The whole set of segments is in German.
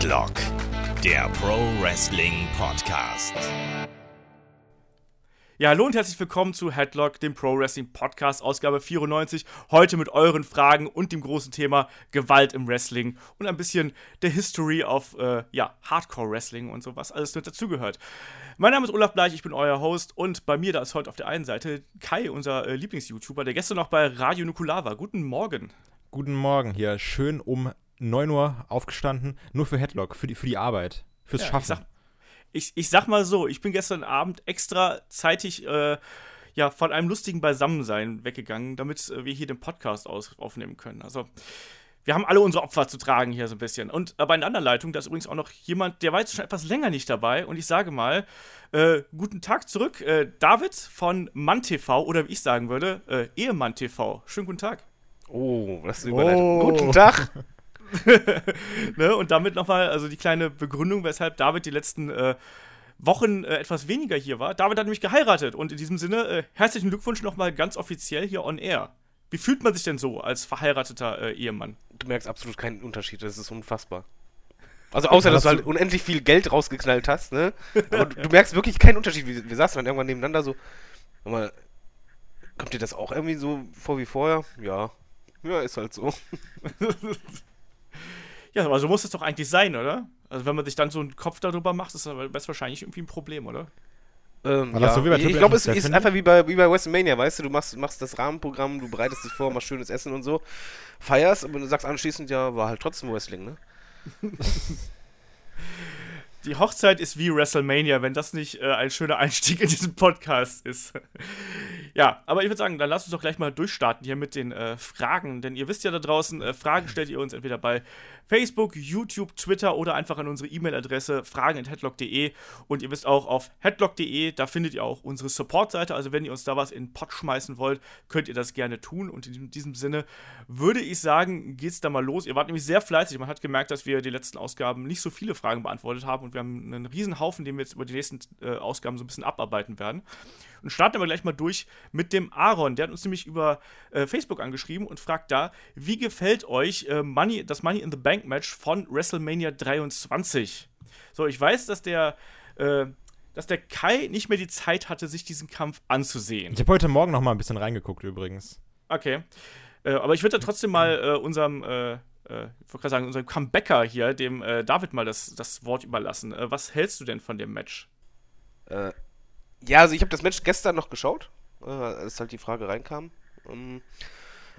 Headlock, der Pro Wrestling Podcast. Ja, hallo und herzlich willkommen zu Headlock, dem Pro Wrestling Podcast, Ausgabe 94. Heute mit euren Fragen und dem großen Thema Gewalt im Wrestling und ein bisschen der History auf äh, ja, Hardcore Wrestling und so, was alles mit dazugehört. Mein Name ist Olaf Bleich, ich bin euer Host und bei mir da ist heute auf der einen Seite Kai, unser äh, Lieblings-YouTuber, der gestern noch bei Radio Nukular war. Guten Morgen. Guten Morgen hier. Schön um 9 Uhr aufgestanden, nur für Headlock, für die, für die Arbeit, fürs Ja, Schaffen. Ich sag, ich, ich sag mal so, ich bin gestern Abend extra zeitig äh, ja, von einem lustigen Beisammensein weggegangen, damit äh, wir hier den Podcast aus, aufnehmen können. Also, wir haben alle unsere Opfer zu tragen hier so ein bisschen. Und äh, bei einer anderen Leitung, da ist übrigens auch noch jemand, der war jetzt schon etwas länger nicht dabei. Und ich sage mal, äh, guten Tag zurück, äh, David von Mann TV oder wie ich sagen würde, äh, Ehemann TV. Schönen guten Tag. Oh, das ist eine Überleitung. Oh. Guten Tag. ne? Und damit nochmal, also die kleine Begründung, weshalb David die letzten äh, Wochen äh, etwas weniger hier war. David hat nämlich geheiratet und in diesem Sinne äh, herzlichen Glückwunsch nochmal ganz offiziell hier on air. Wie fühlt man sich denn so als verheirateter äh, Ehemann? Du merkst absolut keinen Unterschied, das ist unfassbar. Also außer, dass du halt unendlich viel Geld rausgeknallt hast, ne? Aber du, du merkst wirklich keinen Unterschied. Wir, wir saßen dann irgendwann nebeneinander so. Mal, kommt dir das auch irgendwie so vor wie vorher? Ja. Ja, ist halt so. Ja, aber so muss es doch eigentlich sein, oder? Also wenn man sich dann so einen Kopf darüber macht, ist das wahrscheinlich irgendwie ein Problem, oder? Ähm, ja. so wie bei ich glaube, es ist einfach wie bei, wie bei WrestleMania, weißt du, du machst, machst das Rahmenprogramm, du bereitest dich vor, machst schönes Essen und so, feierst, aber du sagst anschließend, ja, war halt trotzdem Wrestling, ne? Die Hochzeit ist wie WrestleMania, wenn das nicht äh, ein schöner Einstieg in diesen Podcast ist. ja, aber ich würde sagen, dann lasst uns doch gleich mal durchstarten hier mit den äh, Fragen. Denn ihr wisst ja da draußen, äh, Fragen stellt ihr uns entweder bei Facebook, YouTube, Twitter oder einfach an unsere E-Mail-Adresse fragen.headlock.de. Und ihr wisst auch, auf headlock.de, da findet ihr auch unsere Support-Seite. Also wenn ihr uns da was in den Pott schmeißen wollt, könnt ihr das gerne tun. Und in diesem Sinne würde ich sagen, geht's da mal los. Ihr wart nämlich sehr fleißig. Man hat gemerkt, dass wir die letzten Ausgaben nicht so viele Fragen beantwortet haben. Und wir haben einen riesen Haufen, den wir jetzt über die nächsten äh, Ausgaben so ein bisschen abarbeiten werden. Und starten aber gleich mal durch mit dem Aaron. Der hat uns nämlich über äh, Facebook angeschrieben und fragt da, wie gefällt euch äh, Money, das Money in the Bank Match von WrestleMania 23? So, ich weiß, dass der, äh, dass der Kai nicht mehr die Zeit hatte, sich diesen Kampf anzusehen. Ich habe heute Morgen noch mal ein bisschen reingeguckt übrigens. Okay. Äh, aber ich würde da trotzdem mal äh, unserem, äh, äh, ich wollte gerade sagen, unserem Comebacker hier, dem äh, David mal das, das Wort überlassen. Äh, was hältst du denn von dem Match? Ja, also ich habe das Match gestern noch geschaut, äh, als halt die Frage reinkam. Ähm,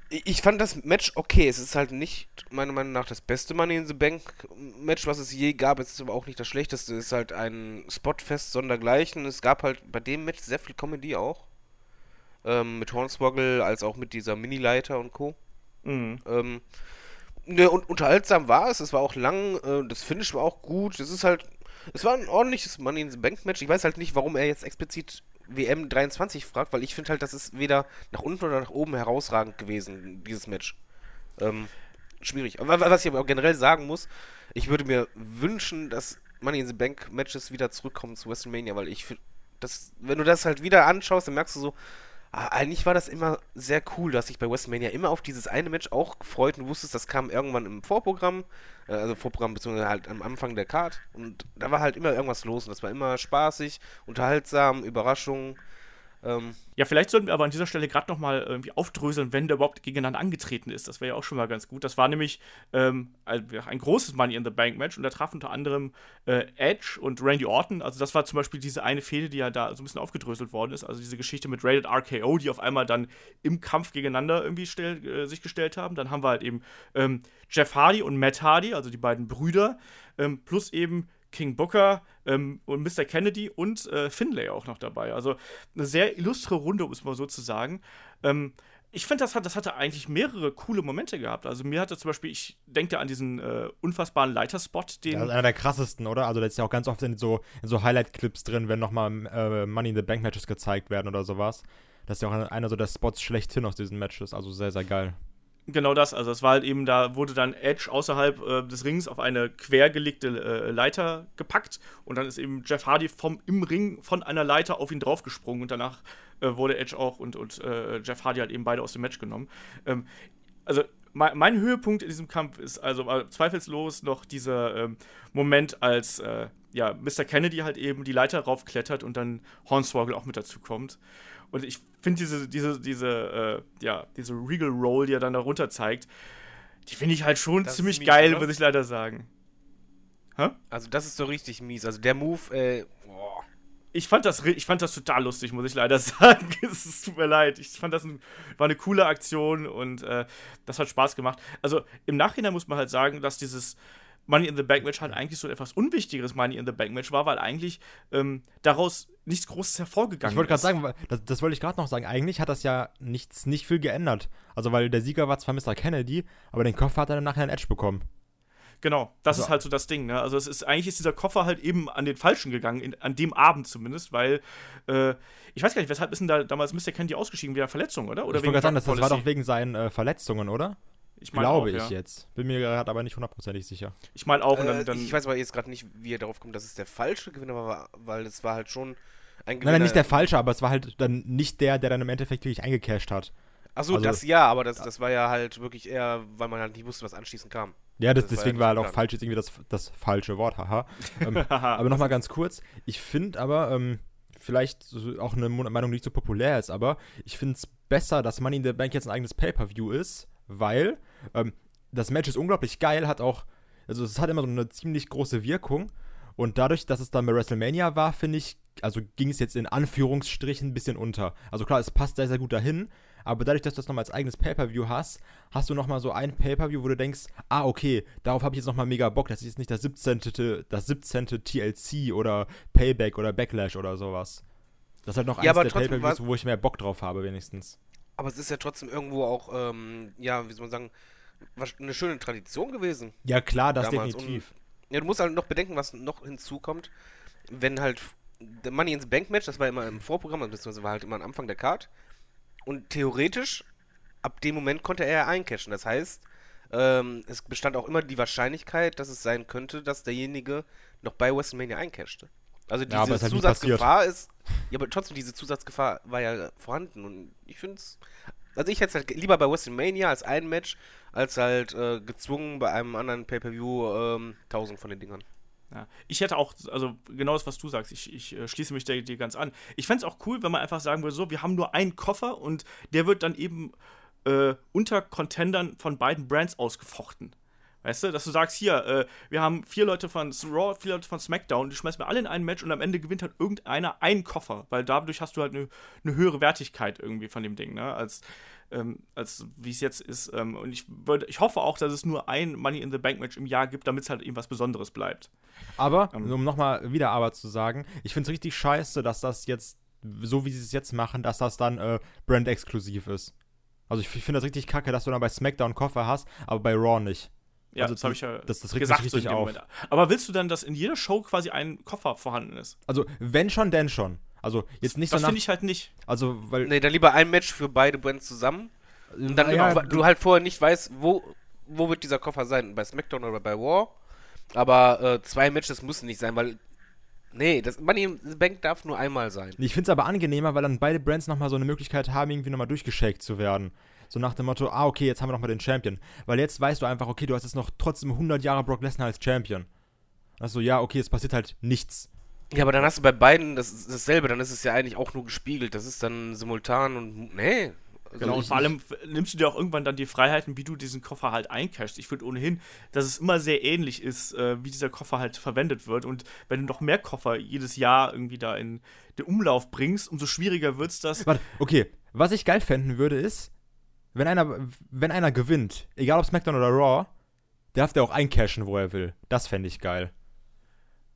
ich, ich fand das Match okay. Es ist halt nicht, meiner Meinung nach, das beste Money in the Bank Match, was es je gab. Es ist aber auch nicht das schlechteste. Es ist halt ein Spotfest sondergleichen. Es gab halt bei dem Match sehr viel Comedy auch. Ähm, mit Hornswoggle, als auch mit dieser Mini-Leiter und Co. Mhm. Ähm, ne, und unterhaltsam war es, es war auch lang, äh, das Finish war auch gut, es ist halt, es war ein ordentliches Money in the Bank Match. Ich weiß halt nicht, warum er jetzt explizit WM 23 fragt, weil ich finde halt, das ist weder nach unten oder nach oben herausragend gewesen, dieses Match. Ähm, schwierig. Aber wa- was ich aber auch generell sagen muss, ich würde mir wünschen, dass Money in the Bank Matches wieder zurückkommen zu WrestleMania, weil ich finde, wenn du das halt wieder anschaust, dann merkst du so, eigentlich war das immer sehr cool, dass ich bei WrestleMania immer auf dieses eine Match auch gefreut und wusstest, das kam irgendwann im Vorprogramm, äh, also Vorprogramm beziehungsweise halt am Anfang der Card und da war halt immer irgendwas los und das war immer spaßig, unterhaltsam, Überraschung. Ähm, Ja, vielleicht sollten wir aber an dieser Stelle gerade noch mal irgendwie aufdröseln, wenn der überhaupt gegeneinander angetreten ist. Das wäre ja auch schon mal ganz gut. Das war nämlich ähm, ein großes Money in the Bank Match und da traf unter anderem äh, Edge und Randy Orton. Also das war zum Beispiel diese eine Fehde, die ja da so ein bisschen aufgedröselt worden ist. Also diese Geschichte mit Rated RKO, die auf einmal dann im Kampf gegeneinander irgendwie stell, äh, sich gestellt haben. Dann haben wir halt eben ähm, Jeff Hardy und Matt Hardy, also die beiden Brüder, ähm, plus eben King Booker ähm, und Mr. Kennedy und äh, Finlay auch noch dabei. Also eine sehr illustre Runde, um es mal so zu sagen. Ähm, ich finde, das, hat, das hatte eigentlich mehrere coole Momente gehabt. Also mir hatte zum Beispiel, ich denke an diesen äh, unfassbaren Leiterspot, den. Das ist einer der krassesten, oder? Also, das ist ja auch ganz oft in so, so Highlight-Clips drin, wenn nochmal äh, Money in the Bank Matches gezeigt werden oder sowas. Das ist ja auch einer so der Spots schlechthin aus diesen Matches. Also sehr, sehr geil. Genau das, also es war halt eben, da wurde dann Edge außerhalb äh, des Rings auf eine quergelegte äh, Leiter gepackt und dann ist eben Jeff Hardy vom, im Ring von einer Leiter auf ihn draufgesprungen und danach äh, wurde Edge auch und, und äh, Jeff Hardy halt eben beide aus dem Match genommen. Ähm, also mein, mein Höhepunkt in diesem Kampf ist also zweifellos noch dieser ähm, Moment, als äh, ja, Mr. Kennedy halt eben die Leiter raufklettert und dann Hornswoggle auch mit dazu kommt. Und ich finde diese, diese, diese, äh, ja, diese Regal Roll, die er dann da runter zeigt, die finde ich halt schon Das ziemlich mies, geil, oder? muss ich leider sagen. Hä? Also das ist so richtig mies. Also der Move, äh, boah. Ich fand das, ich fand das total lustig, muss ich leider sagen. es es tut mir leid. Ich fand das ein, war eine coole Aktion und äh, das hat Spaß gemacht. Also im Nachhinein muss man halt sagen, dass dieses Money in the Bank Match halt eigentlich so ein etwas unwichtigeres Money in the Bank Match war, weil eigentlich ähm, daraus nichts Großes hervorgegangen Ich wollte gerade ist. sagen, das, das wollte ich gerade noch sagen. Eigentlich hat das ja nichts, nicht viel geändert. Also, weil der Sieger war zwar Mr. Kennedy, aber den Koffer hat er dann nachher in Edge bekommen. Genau, das Also- ist halt so das Ding, ne? Also es ist eigentlich ist dieser Koffer halt eben an den Falschen gegangen, in, an dem Abend zumindest, weil äh, ich weiß gar nicht, weshalb ist denn da damals Mr. Kennedy ausgeschieden wegen Verletzung, oder? Oder ich wollte gerade sagen, das, das war doch wegen seinen äh, Verletzungen, oder? Ich mein Glaube auch, ich ja. jetzt. Bin mir gerade aber nicht hundertprozentig sicher. Ich meine auch, und dann, Äh, dann ich weiß aber jetzt gerade nicht, wie er darauf kommt, dass es der falsche Gewinner war, weil es war halt schon ein Gewinner. Nein, nein, nicht der falsche, aber es war halt dann nicht der, der dann im Endeffekt wirklich eingecashed hat. Achso, also- das ja, aber das, das war ja halt wirklich eher, weil man halt nicht wusste, was anschließend kam. Ja, das, Das war deswegen war halt auch falsch jetzt irgendwie das, das falsche Wort, haha. ähm, aber nochmal ganz kurz, ich finde aber, ähm, vielleicht auch eine Meinung, die nicht so populär ist, aber ich finde es besser, dass Money in the Bank jetzt ein eigenes Pay-Per-View ist, weil ähm, das Match ist unglaublich geil, hat auch, also es hat immer so eine ziemlich große Wirkung und dadurch, dass es dann bei WrestleMania war, finde ich, also ging es jetzt in Anführungsstrichen ein bisschen unter. Also klar, es passt sehr, sehr gut dahin, aber dadurch, dass du das nochmal als eigenes Pay-Per-View hast, hast du nochmal so ein Pay-Per-View, wo du denkst, ah, okay, darauf habe ich jetzt nochmal mega Bock. Das ist jetzt nicht das 17. Das 17. TLC oder Payback oder Backlash oder sowas. Das ist halt noch Ja, eins der Pay-Per-Views, wo ich mehr Bock drauf habe, wenigstens. Aber es ist ja trotzdem irgendwo auch, ähm, ja, wie soll man sagen, eine schöne Tradition gewesen. Ja, klar, das Damals definitiv. Ja, du musst halt noch bedenken, was noch hinzukommt, wenn halt der Money ins Bank Match, das war immer im Vorprogramm, beziehungsweise war halt immer am Anfang der Card. Und theoretisch, ab dem Moment konnte er ja eincashen. Das heißt, ähm, es bestand auch immer die Wahrscheinlichkeit, dass es sein könnte, dass derjenige noch bei WrestleMania eincashte. Also diese Ja, halt Zusatzgefahr ist. Ja, aber trotzdem, diese Zusatzgefahr war ja vorhanden. Und ich finde es. Also ich hätte es halt lieber bei WrestleMania als ein Match, als halt äh, gezwungen bei einem anderen Pay-Per-View ähm, 1000 von den Dingern. Ja. Ich hätte auch, also genau das, was du sagst, ich, ich äh, schließe mich dir, dir ganz an. Ich fände es auch cool, wenn man einfach sagen würde, so, wir haben nur einen Koffer und der wird dann eben äh, unter Contendern von beiden Brands ausgefochten. Weißt du, dass du sagst, hier, äh, wir haben vier Leute von Raw, vier Leute von SmackDown, die schmeißen wir alle in ein Match und am Ende gewinnt halt irgendeiner einen Koffer, weil dadurch hast du halt eine eine höhere Wertigkeit irgendwie von dem Ding, ne, als, ähm, als wie es jetzt ist. Ähm, und ich, würde, ich hoffe auch, dass es nur ein Money in the Bank Match im Jahr gibt, damit es halt eben was Besonderes bleibt. Aber, Ähm. um nochmal wieder aber zu sagen, ich finde es richtig scheiße, dass das jetzt, so wie sie es jetzt machen, dass das dann äh, brand-exklusiv ist. Also ich, ich finde das richtig kacke, dass du dann bei SmackDown Koffer hast, aber bei Raw nicht. Ja, Also das habe ich ja das- das regt mich gesagt richtig dem auf. Moment. Aber willst du dann, dass in jeder Show quasi ein Koffer vorhanden ist? Also, wenn schon, denn schon. Also, jetzt nicht Das so nach, finde ich halt nicht. Also, weil. Nee, dann lieber ein Match für beide Brands zusammen. Und dann ja, weil du halt vorher nicht weißt, wo, wo wird dieser Koffer sein, bei SmackDown oder bei Raw. Aber äh, zwei Matches müssen nicht sein, weil. Nee, das Money Bank darf nur einmal sein. Ich finde es aber angenehmer, weil dann beide Brands nochmal so eine Möglichkeit haben, irgendwie nochmal durchgeschakt zu werden. So nach dem Motto, ah, okay, jetzt haben wir nochmal den Champion. Weil jetzt weißt du einfach, okay, du hast jetzt noch trotzdem 100 Jahre Brock Lesnar als Champion. Also, ja, okay, es passiert halt nichts. Ja, aber dann hast du bei beiden das, dasselbe, dann ist es ja eigentlich auch nur gespiegelt. Das ist dann simultan und. Nee. Also Genau, und ich- vor allem nimmst du dir auch irgendwann dann die Freiheiten, wie du diesen Koffer halt eincashst. Ich finde ohnehin, dass es immer sehr ähnlich ist, äh, wie dieser Koffer halt verwendet wird. Und wenn du noch mehr Koffer jedes Jahr irgendwie da in den Umlauf bringst, umso schwieriger wird es das. Warte, okay, was ich geil fänden würde, ist, wenn einer, wenn einer gewinnt, egal ob SmackDown oder Raw, darf der auch eincashen, wo er will. Das fände ich geil.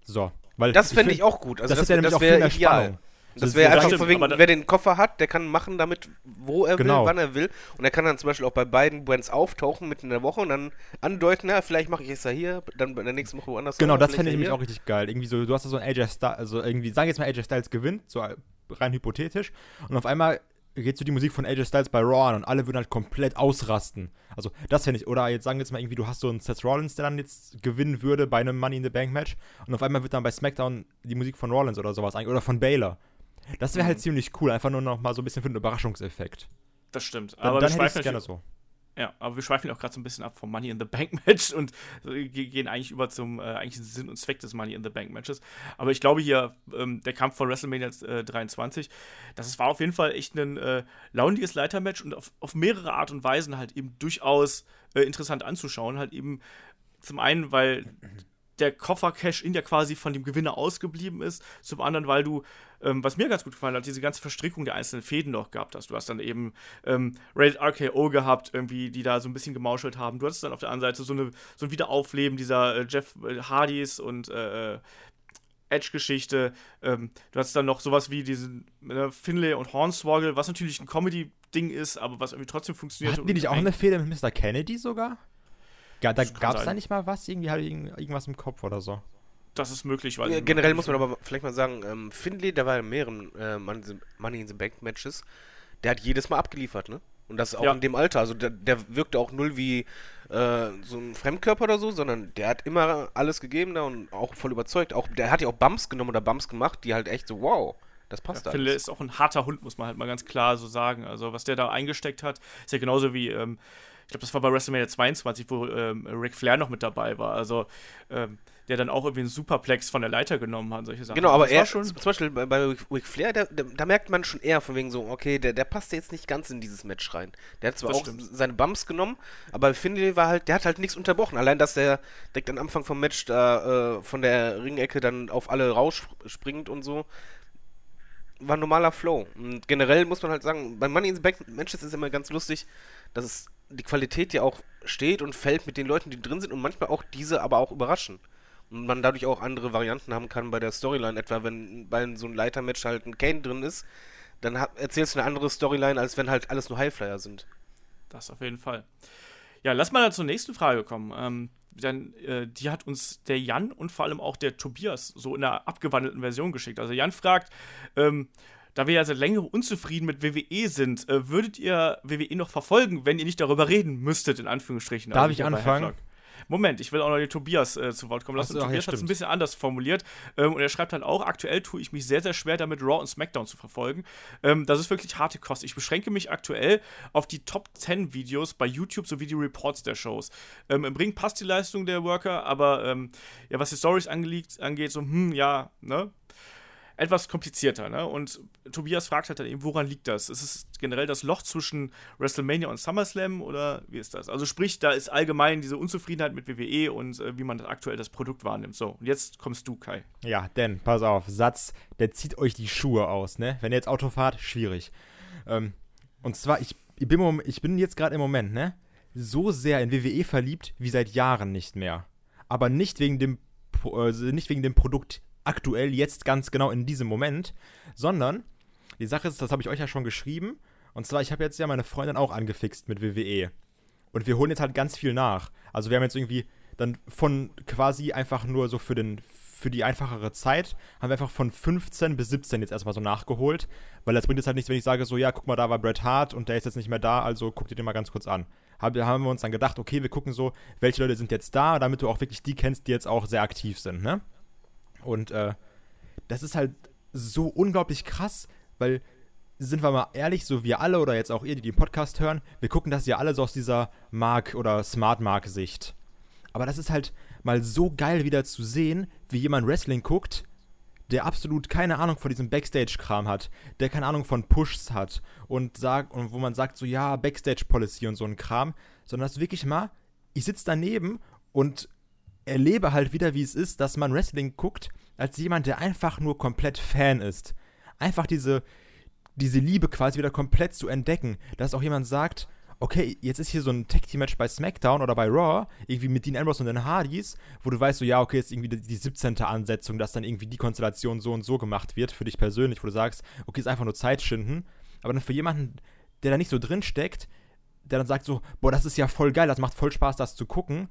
So. Weil Das fände find- ich auch gut. Also das, das, ist ja nämlich das auch viel wäre mehr ideal. Spannung. Das Das- wäre einfach stimmt, wegen, wer den Koffer hat, der kann machen damit, wo er Genau. will, wann er will. Und er kann dann zum Beispiel auch bei beiden Brands auftauchen mitten in der Woche und dann andeuten, na, vielleicht mache ich es ja hier, dann bei der nächsten Woche woanders. Genau, das fände ich nämlich auch richtig geil. Irgendwie so, du hast da so ein AJ Styles, also irgendwie, sagen wir jetzt mal AJ Styles gewinnt, so rein hypothetisch, und auf einmal geht so die Musik von AJ Styles bei Raw an und alle würden halt komplett ausrasten. Also, das fände ich, oder jetzt sagen wir jetzt mal irgendwie, du hast so einen Seth Rollins, der dann jetzt gewinnen würde bei einem Money in the Bank Match, und auf einmal wird dann bei SmackDown die Musik von Rollins oder sowas ein, oder von Baylor. Das wäre halt Mhm. ziemlich cool, einfach nur noch mal so ein bisschen für einen Überraschungseffekt. Das stimmt. Dann, Aber dann wir hätte gerne so. Ja, aber wir schweifen auch gerade so ein bisschen ab vom Money in the Bank Match und gehen eigentlich über zum äh, eigentlichen Sinn und Zweck des Money in the Bank Matches. Aber ich glaube hier, ähm, der Kampf von WrestleMania äh, 23, das war auf jeden Fall echt ein äh, launiges Leitermatch und auf, auf mehrere Art und Weisen halt eben durchaus äh, interessant anzuschauen. Halt eben zum einen, weil der Koffer-Cash-In ja quasi von dem Gewinner ausgeblieben ist. Zum anderen, weil du, ähm, was mir ganz gut gefallen hat, diese ganze Verstrickung der einzelnen Fäden noch gehabt hast. Du hast dann eben ähm, Rated RKO gehabt, irgendwie, die da so ein bisschen gemauschelt haben. Du hattest dann auf der anderen Seite so, eine, so ein Wiederaufleben dieser äh, Jeff äh, Hardys und äh, äh Edge-Geschichte. Ähm, du hast dann noch sowas wie diesen äh, Finlay und Hornswoggle, was natürlich ein Comedy-Ding ist, aber was irgendwie trotzdem funktioniert. Hatten die nicht auch eine Fehde mit Mr. Kennedy sogar? Ja, da gab es da nicht mal was? Irgendwie hatte ich irgendwas im Kopf oder so. Das ist möglich, weil. Ja, generell muss man aber vielleicht mal sagen, ähm, Findlay, der war in mehreren äh, Money in the Bank Matches, der hat jedes Mal abgeliefert, ne? Und das auch ja. in dem Alter. Also der, der wirkte auch null wie äh, so ein Fremdkörper oder so, sondern der hat immer alles gegeben da und auch voll überzeugt. Auch, der hat ja auch Bumps genommen oder Bumps gemacht, die halt echt so, wow, das passt ja, Phil ist auch ein harter Hund, muss man halt mal ganz klar so sagen. Also was der da eingesteckt hat, ist ja genauso wie ähm, ich glaube, das war bei WrestleMania 22, wo ähm, Ric Flair noch mit dabei war. Also, ähm, der dann auch irgendwie einen Superplex von der Leiter genommen hat, solche Sachen. Genau, aber er, schon zum Beispiel bei, bei Ric Flair, der, da merkt man schon eher von wegen so, okay, der, der passt jetzt nicht ganz in dieses Match rein. Der hat zwar das auch stimmt. seine Bumps genommen, aber Finley war halt, der hat halt nichts unterbrochen. Allein, dass der direkt am Anfang vom Match da äh, von der Ringecke dann auf alle rausspringt und so, war ein normaler Flow. Und generell muss man halt sagen, bei Money in the Bank Matches ist immer ganz lustig, dass es die Qualität ja auch steht und fällt mit den Leuten, die drin sind und manchmal auch diese aber auch überraschen. Und man dadurch auch andere Varianten haben kann bei der Storyline, etwa wenn bei so einem Leitermatch halt ein Kane drin ist, dann erzählst du eine andere Storyline, als wenn halt alles nur Highflyer sind. Das auf jeden Fall. Ja, lass mal zur nächsten Frage kommen. Ähm, dann, äh, die hat uns der Jan und vor allem auch der Tobias so in einer abgewandelten Version geschickt. Also Jan fragt, ähm, da wir ja seit längerem unzufrieden mit WWE sind, äh, würdet ihr WWE noch verfolgen, wenn ihr nicht darüber reden müsstet, in Anführungsstrichen? Darf also ich anfangen? Moment, ich will auch noch den Tobias äh, zu Wort kommen lassen. Achso, Tobias ja, hat es ein bisschen anders formuliert. Ähm, und er schreibt halt auch, aktuell tue ich mich sehr, sehr schwer damit, Raw und SmackDown zu verfolgen. Ähm, das ist wirklich harte Kost. Ich beschränke mich aktuell auf die Top 10 Videos bei YouTube sowie die Reports der Shows. Ähm, Im Ring passt die Leistung der Worker, aber ähm, ja, was die Stories angeht, so, hm, ja, ne? Etwas komplizierter. Ne? Und Tobias fragt halt dann eben, woran liegt das? Ist es generell das Loch zwischen WrestleMania und SummerSlam oder wie ist das? Also sprich, da ist allgemein diese Unzufriedenheit mit WWE und äh, wie man das aktuell das Produkt wahrnimmt. So, und jetzt kommst du, Kai. Ja, denn, pass auf, Satz, der zieht euch die Schuhe aus, ne? Wenn ihr jetzt Auto fahrt, schwierig. Ähm, und zwar, ich, ich, bin, ich bin jetzt gerade im Moment, ne? So sehr in WWE verliebt wie seit Jahren nicht mehr. Aber nicht wegen dem, äh, nicht wegen dem Produkt aktuell, jetzt ganz genau in diesem Moment, sondern die Sache ist, das habe ich euch ja schon geschrieben, und zwar, ich habe jetzt ja meine Freundin auch angefixt mit WWE. Und wir holen jetzt halt ganz viel nach. Also wir haben jetzt irgendwie dann von quasi einfach nur so für den für die einfachere Zeit haben wir einfach von 15 bis 17 jetzt erstmal so nachgeholt, weil das bringt jetzt halt nichts, wenn ich sage so, ja, guck mal, da war Bret Hart und der ist jetzt nicht mehr da, also guck dir den mal ganz kurz an. Haben, haben wir uns dann gedacht, okay, wir gucken so, welche Leute sind jetzt da, damit du auch wirklich die kennst, die jetzt auch sehr aktiv sind, ne? Und äh, das ist halt so unglaublich krass, weil, sind wir mal ehrlich, so wir alle oder jetzt auch ihr, die den Podcast hören, wir gucken das ja alle so aus dieser Mark- oder Smart-Mark-Sicht. Aber das ist halt mal so geil wieder zu sehen, wie jemand Wrestling guckt, der absolut keine Ahnung von diesem Backstage-Kram hat, der keine Ahnung von Pushs hat und sagt, und wo man sagt so, ja, Backstage-Policy und so ein Kram, sondern das wirklich mal, ich sitze daneben und erlebe halt wieder, wie es ist, dass man Wrestling guckt, als jemand, der einfach nur komplett Fan ist. Einfach diese, diese Liebe quasi wieder komplett zu entdecken. Dass auch jemand sagt, okay, jetzt ist hier so ein Tag-Team-Match bei SmackDown oder bei Raw, irgendwie mit Dean Ambrose und den Hardys, wo du weißt, so, ja, okay, jetzt irgendwie die, die 17. Ansetzung, dass dann irgendwie die Konstellation so und so gemacht wird, für dich persönlich, wo du sagst, okay, ist einfach nur Zeit schinden. Aber dann für jemanden, der da nicht so drin steckt, der dann sagt so, boah, das ist ja voll geil, das macht voll Spaß, das zu gucken.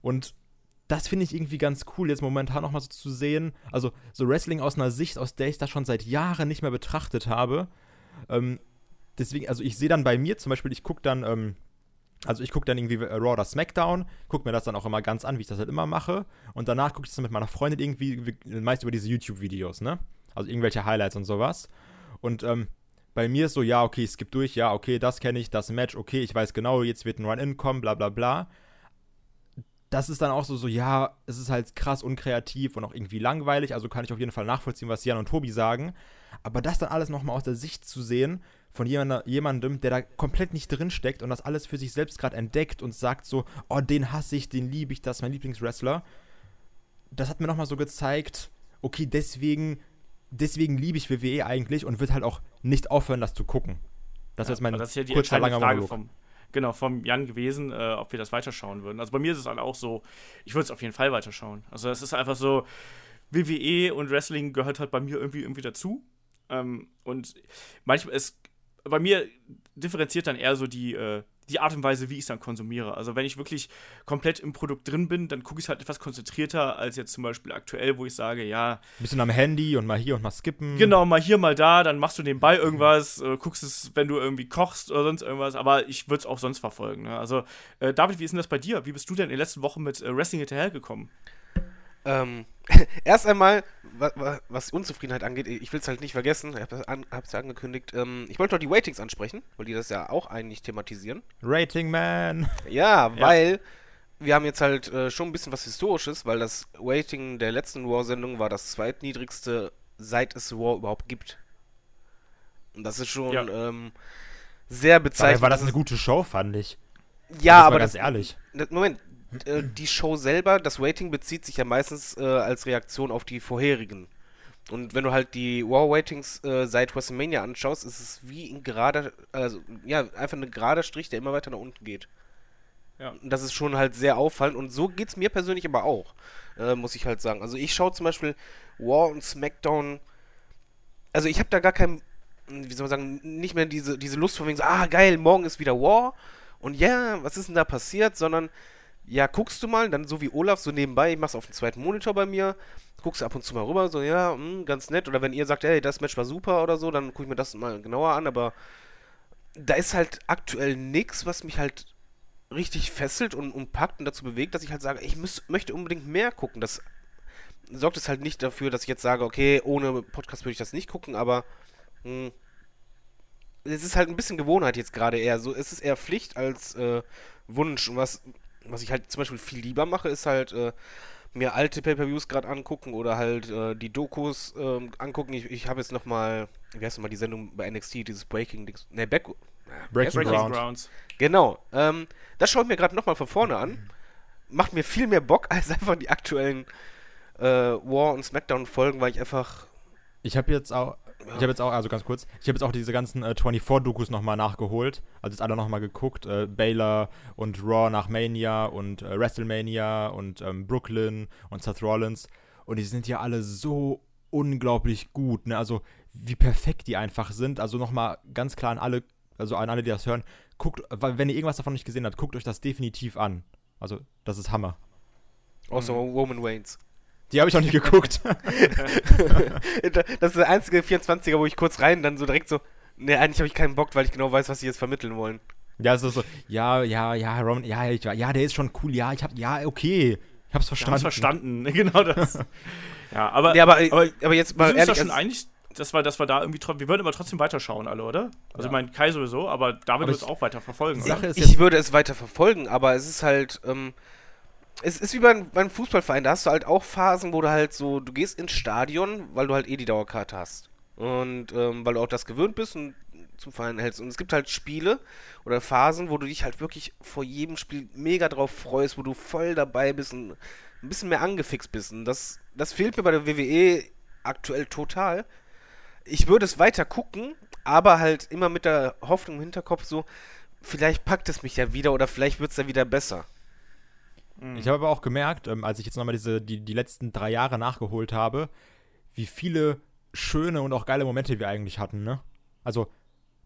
Und das finde ich irgendwie ganz cool, jetzt momentan nochmal so zu sehen. Also so Wrestling aus einer Sicht, aus der ich das schon seit Jahren nicht mehr betrachtet habe. Ähm, deswegen, also ich sehe dann bei mir zum Beispiel, ich gucke dann, ähm, also ich gucke dann irgendwie Raw oder SmackDown, gucke mir das dann auch immer ganz an, wie ich das halt immer mache. Und danach gucke ich das mit meiner Freundin irgendwie, meist über diese YouTube-Videos, ne? Also irgendwelche Highlights und sowas. Und ähm, bei mir ist so, ja, okay, skip durch, ja, okay, das kenne ich, das Match, okay, ich weiß genau, jetzt wird ein Run-In kommen, bla bla bla. Das ist dann auch so, so, ja, es ist halt krass unkreativ und auch irgendwie langweilig, also kann ich auf jeden Fall nachvollziehen, was Jan und Tobi sagen. Aber das dann alles nochmal aus der Sicht zu sehen, von jemand, jemandem, der da komplett nicht drinsteckt und das alles für sich selbst gerade entdeckt und sagt so, oh, den hasse ich, den liebe ich, das ist mein Lieblingswrestler. Das hat mir nochmal so gezeigt, okay, deswegen, deswegen liebe ich WWE eigentlich und wird halt auch nicht aufhören, das zu gucken. Das Ja, ist mein das ist ja die kurzer, langer Frage Monolog. vom, genau, vom Jan gewesen, äh, ob wir das weiterschauen würden. Also bei mir ist es halt auch so, ich würde es auf jeden Fall weiterschauen. Also es ist einfach so, WWE und Wrestling gehört halt bei mir irgendwie irgendwie dazu. Ähm, und manchmal ist, bei mir differenziert dann eher so die, äh, die Art und Weise, wie ich es dann konsumiere. Also wenn ich wirklich komplett im Produkt drin bin, dann gucke ich es halt etwas konzentrierter als jetzt zum Beispiel aktuell, wo ich sage, ja, Bisschen am Handy und mal hier und mal skippen. Genau, mal hier, mal da, dann machst du nebenbei irgendwas, äh, guckst es, wenn du irgendwie kochst oder sonst irgendwas, aber ich würde es auch sonst verfolgen. Ne? Also, äh, David, wie ist denn das bei dir? Wie bist du denn in den letzten Wochen mit äh, Wrestling hinterhergekommen? Ähm, erst einmal, wa, wa, was Unzufriedenheit angeht, ich will es halt nicht vergessen, ich habe es an, ja angekündigt, ähm, ich wollte noch die Ratings ansprechen, weil die das ja auch eigentlich thematisieren. Rating Man. Ja, weil wir haben jetzt halt äh, schon ein bisschen was Historisches, weil das Rating der letzten War-Sendung war das zweitniedrigste, seit es War überhaupt gibt. Und das ist schon Ja. ähm, sehr Dabei bezeichnend. war das eine gute Show, fand ich. Ja, aber ganz das, ehrlich. Moment, äh, die Show selber, das Rating bezieht sich ja meistens äh, als Reaktion auf die vorherigen. Und wenn du halt die War-Ratings äh, seit WrestleMania anschaust, ist es wie ein gerader, also ja, einfach ein gerader Strich, der immer weiter nach unten geht. Ja. Und Das ist schon halt sehr auffallend und so geht's mir persönlich aber auch, äh, muss ich halt sagen. Also ich schaue zum Beispiel War und SmackDown, also ich habe da gar kein, wie soll man sagen, nicht mehr diese, diese Lust von wegen so, ah geil, morgen ist wieder War und ja, was ist denn da passiert, sondern ja, guckst du mal, dann so wie Olaf, so nebenbei, ich mach's auf dem zweiten Monitor bei mir, guckst ab und zu mal rüber, so, ja, mh, ganz nett. Oder wenn ihr sagt, hey, das Match war super oder so, dann gucke ich mir das mal genauer an, aber da ist halt aktuell nix, was mich halt richtig fesselt und, und packt und dazu bewegt, dass ich halt sage, ich müß, möchte unbedingt mehr gucken. Das sorgt es halt nicht dafür, dass ich jetzt sage, okay, ohne Podcast würde ich das nicht gucken, aber mh, es ist halt ein bisschen Gewohnheit jetzt gerade eher so. Es ist eher Pflicht als äh, Wunsch. Und was, was ich halt zum Beispiel viel lieber mache, ist halt äh, mir alte Pay-Per-Views gerade angucken oder halt äh, die Dokus ähm, angucken. Ich, ich habe jetzt nochmal, wie heißt nochmal die Sendung bei NXT, dieses Breaking, ne, Back, Breaking Breaking Ground. Grounds. Genau. Ähm, das schaue ich mir gerade nochmal von vorne an. Macht mir viel mehr Bock als einfach die aktuellen äh, War- und Smackdown-Folgen, weil ich einfach. Ich habe jetzt auch, ich habe jetzt auch, also ganz kurz, ich habe jetzt auch diese ganzen äh, 24-Dokus nochmal nachgeholt. Also jetzt alle nochmal geguckt. Äh, Baylor und Raw nach Mania und äh, WrestleMania und ähm, Brooklyn und Seth Rollins. Und die sind ja alle so unglaublich gut. Ne? Also wie perfekt die einfach sind. Also nochmal ganz klar an alle, also an alle, die das hören, guckt, weil wenn ihr irgendwas davon nicht gesehen habt, guckt euch das definitiv an. Also das ist Hammer. Außer Roman Reigns. Die habe ich auch nicht geguckt. das ist der einzige 24er, wo ich kurz rein dann so direkt so. Ne, eigentlich habe ich keinen Bock, weil ich genau weiß, was sie jetzt vermitteln wollen. Ja, ist so, ja, ja, ja, Roman, ja, ich, ja, der ist schon cool, ja, ich hab, ja, okay, ich hab's Ich verstanden. hab's verstanden, genau das. ja, aber, Nee, aber, aber aber jetzt mal ehrlich. da schon also- einig, dass wir, dass wir da irgendwie trotzdem, wir würden aber trotzdem weiterschauen, alle, oder? Also ich meine, Kai sowieso, aber David wird es ich- auch weiter verfolgen, oder? ist ich würde es weiter verfolgen, aber es ist halt, ähm, es ist wie beim, beim Fußballverein, da hast du halt auch Phasen, wo du halt so, du gehst ins Stadion, weil du halt eh die Dauerkarte hast. Und ähm, weil du auch das gewöhnt bist und zum Verein hältst. Und es gibt halt Spiele oder Phasen, wo du dich halt wirklich vor jedem Spiel mega drauf freust, wo du voll dabei bist und ein bisschen mehr angefixt bist. Und das, das fehlt mir bei der WWE aktuell total. Ich würde es weiter gucken, aber halt immer mit der Hoffnung im Hinterkopf so, vielleicht packt es mich ja wieder oder vielleicht wird es ja wieder besser. Ich habe aber auch gemerkt, ähm, als ich jetzt nochmal diese, die, die letzten drei Jahre nachgeholt habe, wie viele schöne und auch geile Momente wir eigentlich hatten, ne? Also,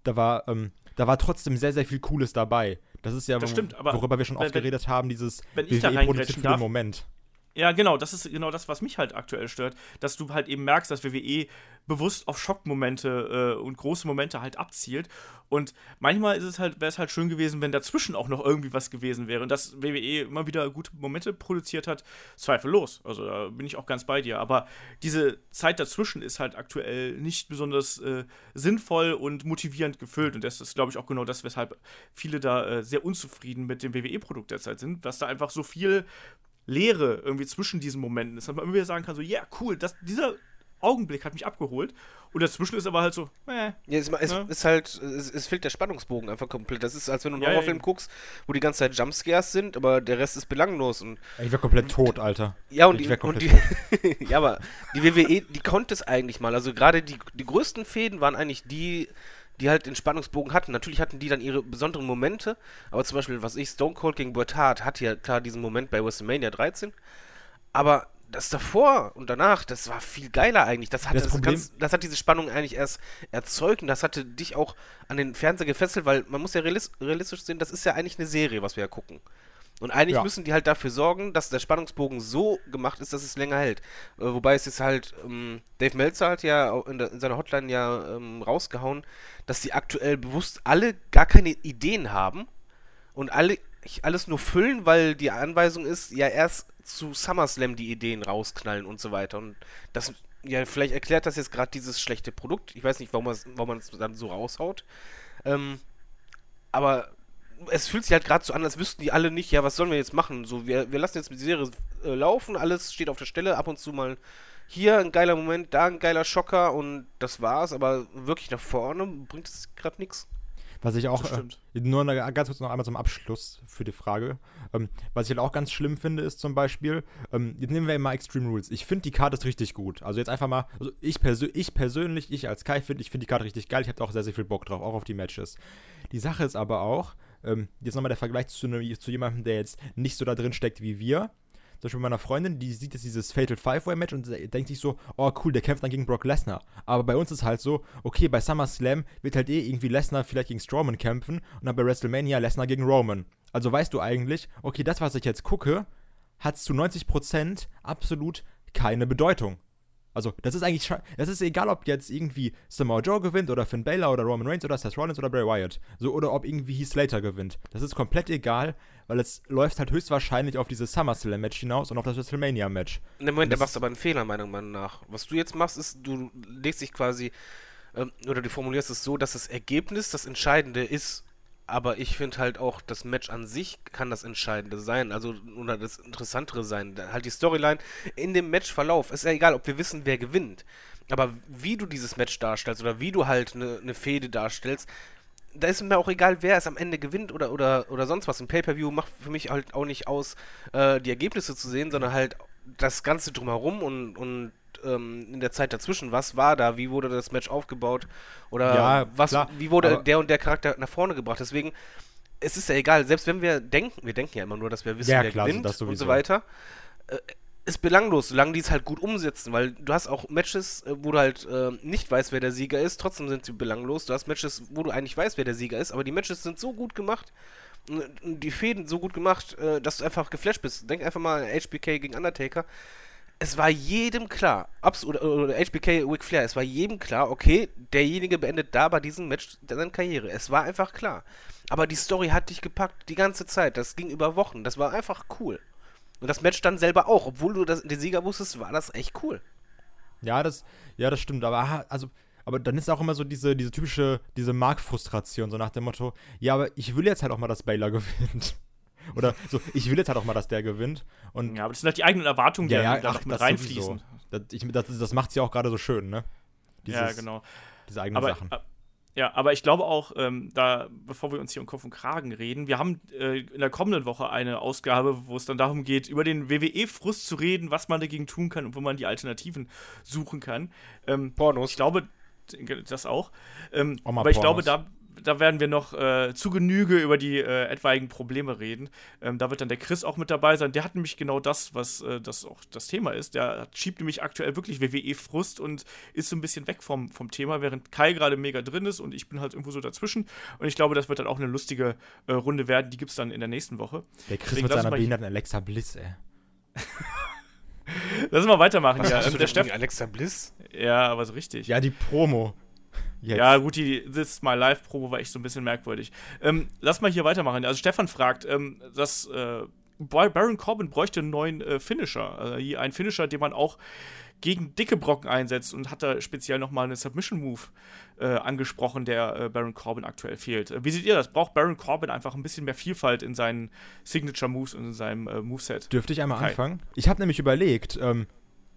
da war, ähm, da war trotzdem sehr, sehr viel Cooles dabei. Das ist ja, Das stimmt, aber worüber wir schon wenn- oft geredet haben, dieses wenn ich da produziert für den Moment. Ja, genau, das ist genau das, was mich halt aktuell stört, dass du halt eben merkst, dass WWE bewusst auf Schockmomente äh, und große Momente halt abzielt. Und manchmal ist es halt, wäre es halt schön gewesen, wenn dazwischen auch noch irgendwie was gewesen wäre. Und dass WWE immer wieder gute Momente produziert hat, zweifellos. Also da bin ich auch ganz bei dir. Aber diese Zeit dazwischen ist halt aktuell nicht besonders äh, sinnvoll und motivierend gefüllt. Und das ist, glaube ich, auch genau das, weshalb viele da äh, sehr unzufrieden mit dem WWE-Produkt derzeit sind, dass da einfach so viel Leere irgendwie zwischen diesen Momenten ist, dass man immer wieder sagen kann, so, ja, yeah, cool, das, dieser Augenblick hat mich abgeholt. Und dazwischen ist aber halt so, äh, ja, es, es ne? ist halt, es, es, fehlt der Spannungsbogen einfach komplett. Das ist, als wenn du einen ja, Horrorfilm ja, guckst, wo die ganze Zeit Jumpscares sind, aber der Rest ist belanglos. Und, ich wäre komplett tot, Alter. Ja, und, die, und die, ja, aber die WWE, die konnte es eigentlich mal. Also gerade die, die größten Fäden waren eigentlich die, die halt den Spannungsbogen hatten. Natürlich hatten die dann ihre besonderen Momente, aber zum Beispiel, was ich, Stone Cold gegen Bret Hart hatte ja klar diesen Moment bei WrestleMania 13, aber das davor und danach, das war viel geiler eigentlich. Das hat, das, das, ganz, das hat diese Spannung eigentlich erst erzeugt und das hatte dich auch an den Fernseher gefesselt, weil man muss ja realistisch sehen, das ist ja eigentlich eine Serie, was wir ja gucken. Und eigentlich ja. müssen die halt dafür sorgen, dass der Spannungsbogen so gemacht ist, dass es länger hält. Äh, wobei es jetzt halt, ähm, Dave Meltzer hat ja in, der, in seiner Hotline ja ähm, rausgehauen, dass die aktuell bewusst alle gar keine Ideen haben und alle alles nur füllen, weil die Anweisung ist, ja erst zu SummerSlam die Ideen rausknallen und so weiter. Und das, ja, vielleicht erklärt das jetzt gerade dieses schlechte Produkt. Ich weiß nicht, warum, warum man es dann so raushaut. Ähm, aber es fühlt sich halt gerade so an, als wüssten die alle nicht, ja, was sollen wir jetzt machen? So, wir, wir lassen jetzt die Serie äh, laufen, alles steht auf der Stelle, ab und zu mal hier ein geiler Moment, da ein geiler Schocker und das war's, aber wirklich nach vorne bringt es gerade nichts. Was ich auch, äh, nur eine, ganz kurz noch einmal zum Abschluss für die Frage. Ähm, was ich halt auch ganz schlimm finde, ist zum Beispiel, ähm, jetzt nehmen wir mal Extreme Rules. Ich finde die Karte ist richtig gut. Also jetzt einfach mal, also ich, persö ich persönlich, ich als Kai finde, ich finde die Karte richtig geil. Ich habe auch sehr, sehr viel Bock drauf, auch auf die Matches. Die Sache ist aber auch, ähm, jetzt nochmal der Vergleich zu, zu jemandem, der jetzt nicht so da drin steckt wie wir. Zum Beispiel meiner Freundin, die sieht jetzt dieses Fatal Five-Way-Match und denkt sich so, oh cool, der kämpft dann gegen Brock Lesnar. Aber bei uns ist halt so, okay, bei SummerSlam wird halt eh irgendwie Lesnar vielleicht gegen Strowman kämpfen und dann bei WrestleMania Lesnar gegen Roman. Also weißt du eigentlich, okay, das, was ich jetzt gucke, hat zu 90% absolut keine Bedeutung. Also, das ist eigentlich, das ist egal, ob jetzt irgendwie Samoa Joe gewinnt oder Finn Balor oder Roman Reigns oder Seth Rollins oder Bray Wyatt. So, oder ob irgendwie Heath Slater gewinnt. Das ist komplett egal, weil es läuft halt höchstwahrscheinlich auf dieses SummerSlam-Match hinaus und auf das WrestleMania-Match. Ne, Moment, da machst du aber einen Fehler, meiner Meinung nach. Was du jetzt machst, ist, du legst dich quasi, ähm, oder du formulierst es so, dass das Ergebnis das Entscheidende ist aber ich finde halt auch, das Match an sich kann das Entscheidende sein, also oder das Interessantere sein. Halt die Storyline in dem Matchverlauf. Ist ja egal, ob wir wissen, wer gewinnt. Aber wie du dieses Match darstellst oder wie du halt eine ne Fehde darstellst, da ist mir auch egal, wer es am Ende gewinnt oder, oder, oder sonst was. Ein Pay-Per-View macht für mich halt auch nicht aus, äh, die Ergebnisse zu sehen, sondern halt das Ganze drumherum und, und ähm, in der Zeit dazwischen, was war da, wie wurde das Match aufgebaut oder ja, was, klar, wie wurde der und der Charakter nach vorne gebracht. Deswegen, es ist ja egal, selbst wenn wir denken, wir denken ja immer nur, dass wir wissen, ja, wer klar, gewinnt und so weiter. Äh, ist belanglos, solange die es halt gut umsetzen, weil du hast auch Matches, äh, wo du halt äh, nicht weißt, wer der Sieger ist, trotzdem sind sie belanglos. Du hast Matches, wo du eigentlich weißt, wer der Sieger ist, aber die Matches sind so gut gemacht, die Fäden so gut gemacht, äh, dass du einfach geflasht bist. Denk einfach mal an HBK gegen Undertaker es war jedem klar, Abs oder, oder HBK Wick Flair, es war jedem klar, okay, derjenige beendet da bei diesem Match seine Karriere. Es war einfach klar. Aber die Story hat dich gepackt die ganze Zeit. Das ging über Wochen. Das war einfach cool. Und das Match dann selber auch. Obwohl du das, den Sieger wusstest, war das echt cool. Ja, das, ja, das stimmt. Aber also, aber dann ist auch immer so diese, diese typische, diese Marktfrustration, so nach dem Motto, ja, aber ich will jetzt halt auch mal, dass Baylor gewinnt. Oder so, ich will jetzt halt auch mal, dass der gewinnt. Und ja, aber das sind halt die eigenen Erwartungen, die ja, da noch mit reinfließen. Das, ich, das, das macht sie ja auch gerade so schön, ne? Dieses, ja, genau. Diese eigenen aber, Sachen. Ja, aber ich glaube auch, ähm, da, bevor wir uns hier um Kopf und Kragen reden, wir haben äh, in der kommenden Woche eine Ausgabe, wo es dann darum geht, über den WWE-Frust zu reden, was man dagegen tun kann und wo man die Alternativen suchen kann. Ähm, Pornos. Ich glaube, das auch. Ähm, aber ich glaube, da da werden wir noch äh, zu Genüge über die äh, etwaigen Probleme reden. Ähm, da wird dann der Chris auch mit dabei sein. Der hat nämlich genau das, was äh, das auch das Thema ist. Der schiebt nämlich aktuell wirklich WWE-Frust und ist so ein bisschen weg vom, vom Thema, während Kai gerade mega drin ist und ich bin halt irgendwo so dazwischen. Und ich glaube, das wird dann auch eine lustige äh, Runde werden. Die gibt es dann in der nächsten Woche. Der Chris Deswegen mit seiner behinderten Alexa Bliss, ey. Lass mal weitermachen. Was ja, hast ähm, du der Alexa Bliss? ja, aber so richtig. Ja, die Promo. Jetzt. Ja, gut, die This is My Live Promo war echt so ein bisschen merkwürdig. Ähm, lass mal hier weitermachen. Also Stefan fragt, ähm, dass äh, Baron Corbin bräuchte einen neuen äh, Finisher. Also hier einen Finisher, den man auch gegen dicke Brocken einsetzt und hat da speziell nochmal einen Submission-Move äh, angesprochen, der äh, Baron Corbin aktuell fehlt. Äh, wie seht ihr das? Braucht Baron Corbin einfach ein bisschen mehr Vielfalt in seinen Signature-Moves und in seinem äh, Moveset? Dürfte ich einmal Kai. anfangen? Ich habe nämlich überlegt, ähm,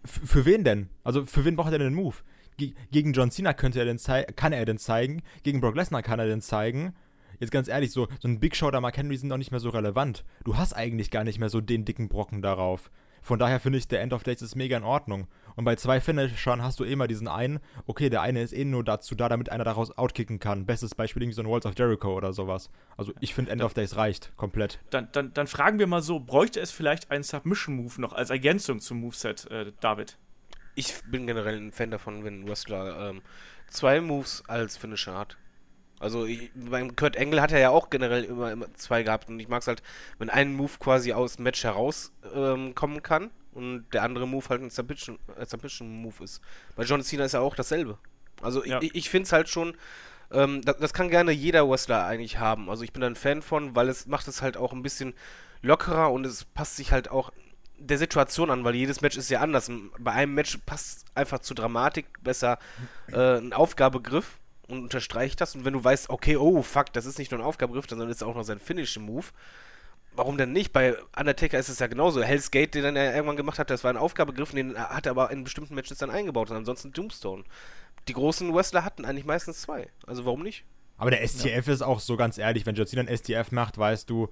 für wen denn? Also für wen braucht er denn einen Move? Ge gegen John Cena könnte er den zei- kann er den zeigen, gegen Brock Lesnar kann er den zeigen. Jetzt ganz ehrlich, so, so ein Big Show oder Mark Henry sind doch nicht mehr so relevant. Du hast eigentlich gar nicht mehr so den dicken Brocken darauf. Von daher finde ich, der End of Days ist mega in Ordnung. Und bei zwei Finishern hast du immer diesen einen, okay, der eine ist eh nur dazu da, damit einer daraus outkicken kann. Bestes Beispiel irgendwie so ein Walls of Jericho oder sowas. Also ich finde End of Days reicht komplett. Dann, dann, dann fragen wir mal so: Bräuchte es vielleicht einen Submission-Move noch als Ergänzung zum Moveset, äh, David? Ich bin generell ein Fan davon, wenn ein Wrestler ähm, zwei Moves als Finisher hat. Also ich, beim Kurt Angle hat er ja auch generell immer, immer zwei gehabt und ich mag es halt, wenn ein Move quasi aus dem Match herauskommen ähm, kann und der andere Move halt ein Submission, äh, Submission Move ist. Bei John Cena ist ja auch dasselbe. Also Ja. ich, ich finde es halt schon, ähm, das, das kann gerne jeder Wrestler eigentlich haben. Also ich bin da ein Fan von, weil es macht es halt auch ein bisschen lockerer und es passt sich halt auch der Situation an, weil jedes Match ist ja anders. Und Bei einem Match passt einfach zur Dramatik besser äh, ein Aufgabegriff und unterstreicht das. Und wenn du weißt, okay, oh fuck, das ist nicht nur ein Aufgabegriff, sondern ist auch noch sein Finishing-Move. Warum denn nicht? Bei Undertaker ist es ja genauso. Hell's Gate, den dann er irgendwann gemacht hat, das war ein Aufgabegriff, den hat er aber in bestimmten Matches dann eingebaut. Und ansonsten Tombstone. Die großen Wrestler hatten eigentlich meistens zwei. Also warum nicht? Aber der STF ist auch so ganz ehrlich, wenn John Cena ein STF macht, weißt du,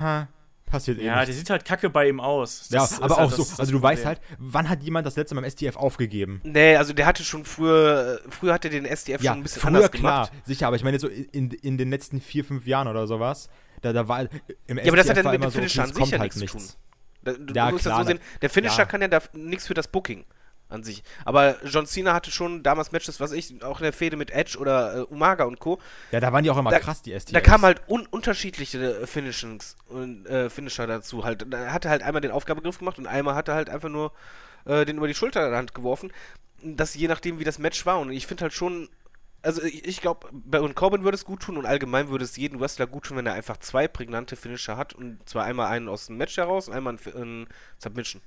ha, passiert eh Ja, der nichts. sieht halt kacke bei ihm aus. Ja, Das ist aber halt auch das- so, das also du weißt halt, wann hat jemand das letzte Mal im STF aufgegeben? Nee, also der hatte schon früher, früher hatte den SDF Ja, schon ein bisschen früher anders klar, gemacht. sicher, aber ich meine so in, in den letzten vier, fünf Jahren oder sowas, da, da war im Ja, aber das hat ja war mit dem so, Finisher okay, an sich kommt ja halt nichts zu nichts. tun. Da, du Ja, musst klar, das so sehen, der Finisher ja. kann ja da nichts für das Booking an sich. Aber John Cena hatte schon damals Matches, was ich, auch in der Fehde mit Edge oder äh, Umaga und Co. Ja, da waren die auch immer Da- krass, die STFs. Da kamen halt un unterschiedliche äh, Finishings und äh, Finisher dazu. Halt, da hat er halt einmal den Aufgabegriff gemacht und einmal hat er halt einfach nur äh, den über die Schulter in der Hand geworfen. Das je nachdem, wie das Match war. Und ich finde halt schon, also ich, ich glaube, bei und Corbin würde es gut tun und allgemein würde es jedem Wrestler gut tun, wenn er einfach zwei prägnante Finisher hat und zwar einmal einen aus dem Match heraus und einmal ein, ein Submission.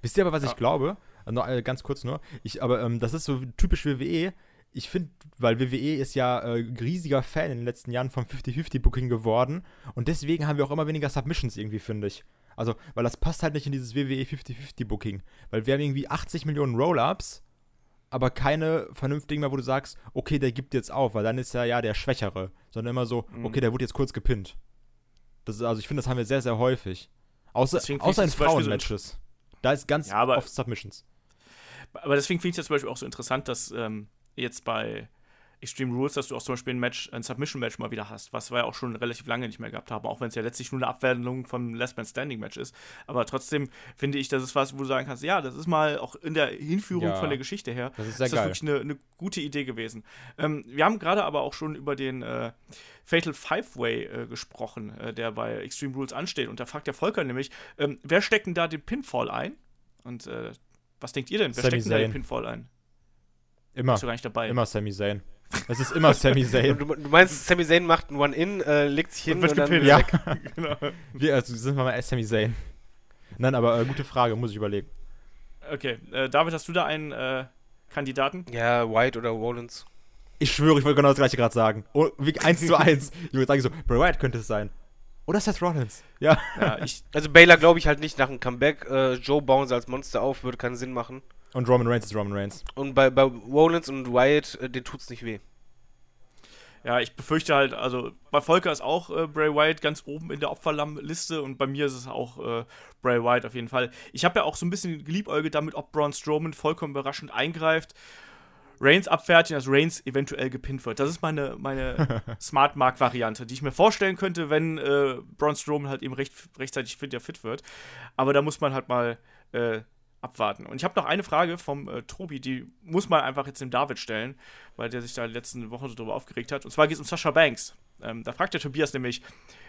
Wisst ihr aber, was ich glaube? Also, noch, äh, ganz kurz nur. Ich, aber ähm, das ist so typisch WWE. Ich finde, weil WWE ist ja äh, riesiger Fan in den letzten Jahren vom 50-50-Booking geworden. Und deswegen haben wir auch immer weniger Submissions irgendwie, finde ich. Also, weil das passt halt nicht in dieses WWE 50-50-Booking. Weil wir haben irgendwie 80 Millionen Roll-Ups, aber keine vernünftigen mehr, wo du sagst, okay, der gibt jetzt auf, weil dann ist er ja der Schwächere. Sondern immer so, Mhm. okay, der wurde jetzt kurz gepinnt. Das ist, also ich finde, das haben wir sehr, sehr häufig. Außer, außer in Beispiel so- Frauenmatches. Da ist ganz Ja, oft Submissions. Aber deswegen finde ich das zum Beispiel auch so interessant, dass ähm, jetzt bei Extreme Rules, dass du auch zum Beispiel ein Match, ein Submission-Match mal wieder hast, was wir ja auch schon relativ lange nicht mehr gehabt haben, auch wenn es ja letztlich nur eine Abwandlung vom Last Man Standing Match ist. Aber trotzdem finde ich, das ist was, wo du sagen kannst, ja, das ist mal auch in der Hinführung Ja. von der Geschichte her, Das ist sehr ist das geil. wirklich eine, eine gute Idee gewesen. Ähm, wir haben gerade aber auch schon über den äh, Fatal Five-Way äh, gesprochen, äh, der bei Extreme Rules ansteht. Und da fragt der Volker nämlich, ähm, wer steckt denn da den Pinfall ein? Und äh, was denkt ihr denn? Wer Sami steckt denn da den Zayn. Pinfall ein? Immer. Bist du gar nicht dabei? Immer Sami Zayn. Es ist immer Sami Zayn. du, du meinst, Sami Zayn macht ein One-In, äh, legt sich hin Und wird und dann gepinnt. Ja. genau. Wir also sind wir mal Sami Zayn. Nein, aber äh, gute Frage, muss ich überlegen. Okay, äh, David, hast du da einen äh, Kandidaten? Ja, White oder Rollins. Ich schwöre, ich wollte genau das gleiche gerade sagen. Oh, wie, eins zu eins. Ich würde sagen so, Bray Wyatt könnte es sein. Oder Seth Rollins. Ja. Ja, ich, Also Baylor glaube ich halt nicht nach einem Comeback. Äh, Joe bauen sie als Monster auf, würde keinen Sinn machen. Und Roman Reigns ist Roman Reigns. Und bei, bei Rollins und Wyatt, äh, denen tut's nicht weh. ja, ich befürchte halt, also bei Volker ist auch äh, Bray Wyatt ganz oben in der Opferlammliste und bei mir ist es auch äh, Bray Wyatt auf jeden Fall. Ich habe ja auch so ein bisschen geliebäugelt damit, ob Braun Strowman vollkommen überraschend eingreift, Reigns abfertigt, dass Reigns eventuell gepinnt wird. Das ist meine, meine Smart Mark-Variante, die ich mir vorstellen könnte, wenn äh, Braun Strowman halt eben recht, rechtzeitig fit, ja, fit wird. Aber da muss man halt mal äh, abwarten. Und ich habe noch eine Frage vom äh, Tobi, die muss man einfach jetzt dem David stellen, weil der sich da die letzten Wochen so drüber aufgeregt hat. Und zwar geht es um Sasha Banks. Ähm, da fragt der Tobias nämlich,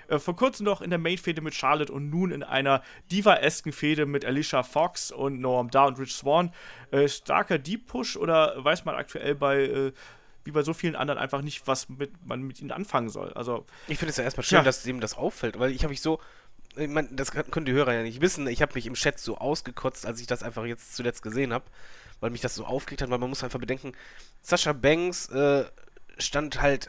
äh, vor kurzem noch in der Main-Fehde mit Charlotte und nun in einer Diva-esken Fehde mit Alicia Fox und Noam Dar und Rich Swan. Äh, starker Deep-Push oder weiß man aktuell bei, äh, wie bei so vielen anderen, einfach nicht, was mit, man mit ihnen anfangen soll? Also, Ich finde es ja erstmal schön, Ja. dass ihm das auffällt, weil ich habe mich so, ich mein, das können die Hörer ja nicht wissen, ich habe mich im Chat so ausgekotzt, als ich das einfach jetzt zuletzt gesehen habe, weil mich das so aufgeregt hat, weil man muss einfach bedenken, Sascha Banks äh, stand halt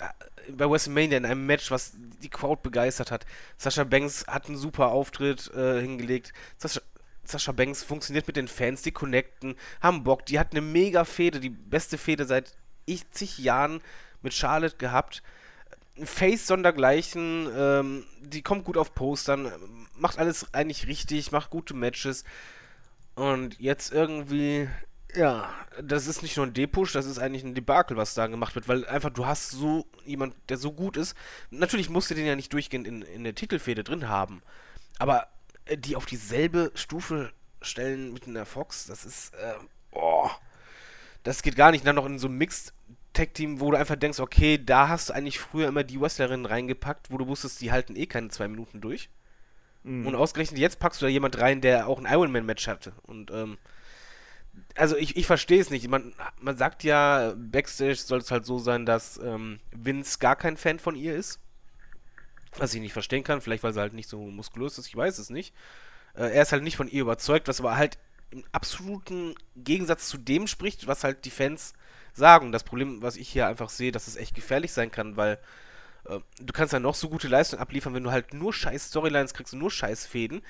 bei WrestleMania in einem Match, was die Crowd begeistert hat. Sascha Banks hat einen super Auftritt äh, hingelegt. Sascha, Sascha Banks funktioniert mit den Fans, die connecten, haben Bock, die hat eine mega Fehde, die beste Fehde seit ich zig Jahren mit Charlotte gehabt. Face sondergleichen, ähm, die kommt gut auf Postern, macht alles eigentlich richtig, macht gute Matches. Und jetzt irgendwie, ja, das ist nicht nur ein Depush, das ist eigentlich ein Debakel, was da gemacht wird, weil einfach du hast so jemand, der so gut ist. Natürlich musst du den ja nicht durchgehend in, in der Titelfehde drin haben, aber äh, die auf dieselbe Stufe stellen mit einer Fox, das ist, äh, oh, das geht gar nicht. Dann noch in so ein Mixed Tag Team, wo du einfach denkst, okay, da hast du eigentlich früher immer die Wrestlerinnen reingepackt, wo du wusstest, die halten eh keine zwei Minuten durch. mh. Und ausgerechnet jetzt packst du da jemand rein, der auch ein Ironman-Match hatte. Und ähm, also ich, ich verstehe es nicht. Man, man sagt ja, Backstage soll es halt so sein, dass ähm, Vince gar kein Fan von ihr ist. Was ich nicht verstehen kann, vielleicht weil sie halt nicht so muskulös ist, ich weiß es nicht. Äh, er ist halt nicht von ihr überzeugt, was aber halt im absoluten Gegensatz zu dem spricht, was halt die Fans sagen. Das Problem, was ich hier einfach sehe, dass es echt gefährlich sein kann, weil äh, du kannst ja noch so gute Leistung abliefern, wenn du halt nur scheiß Storylines kriegst und nur scheiß Fäden.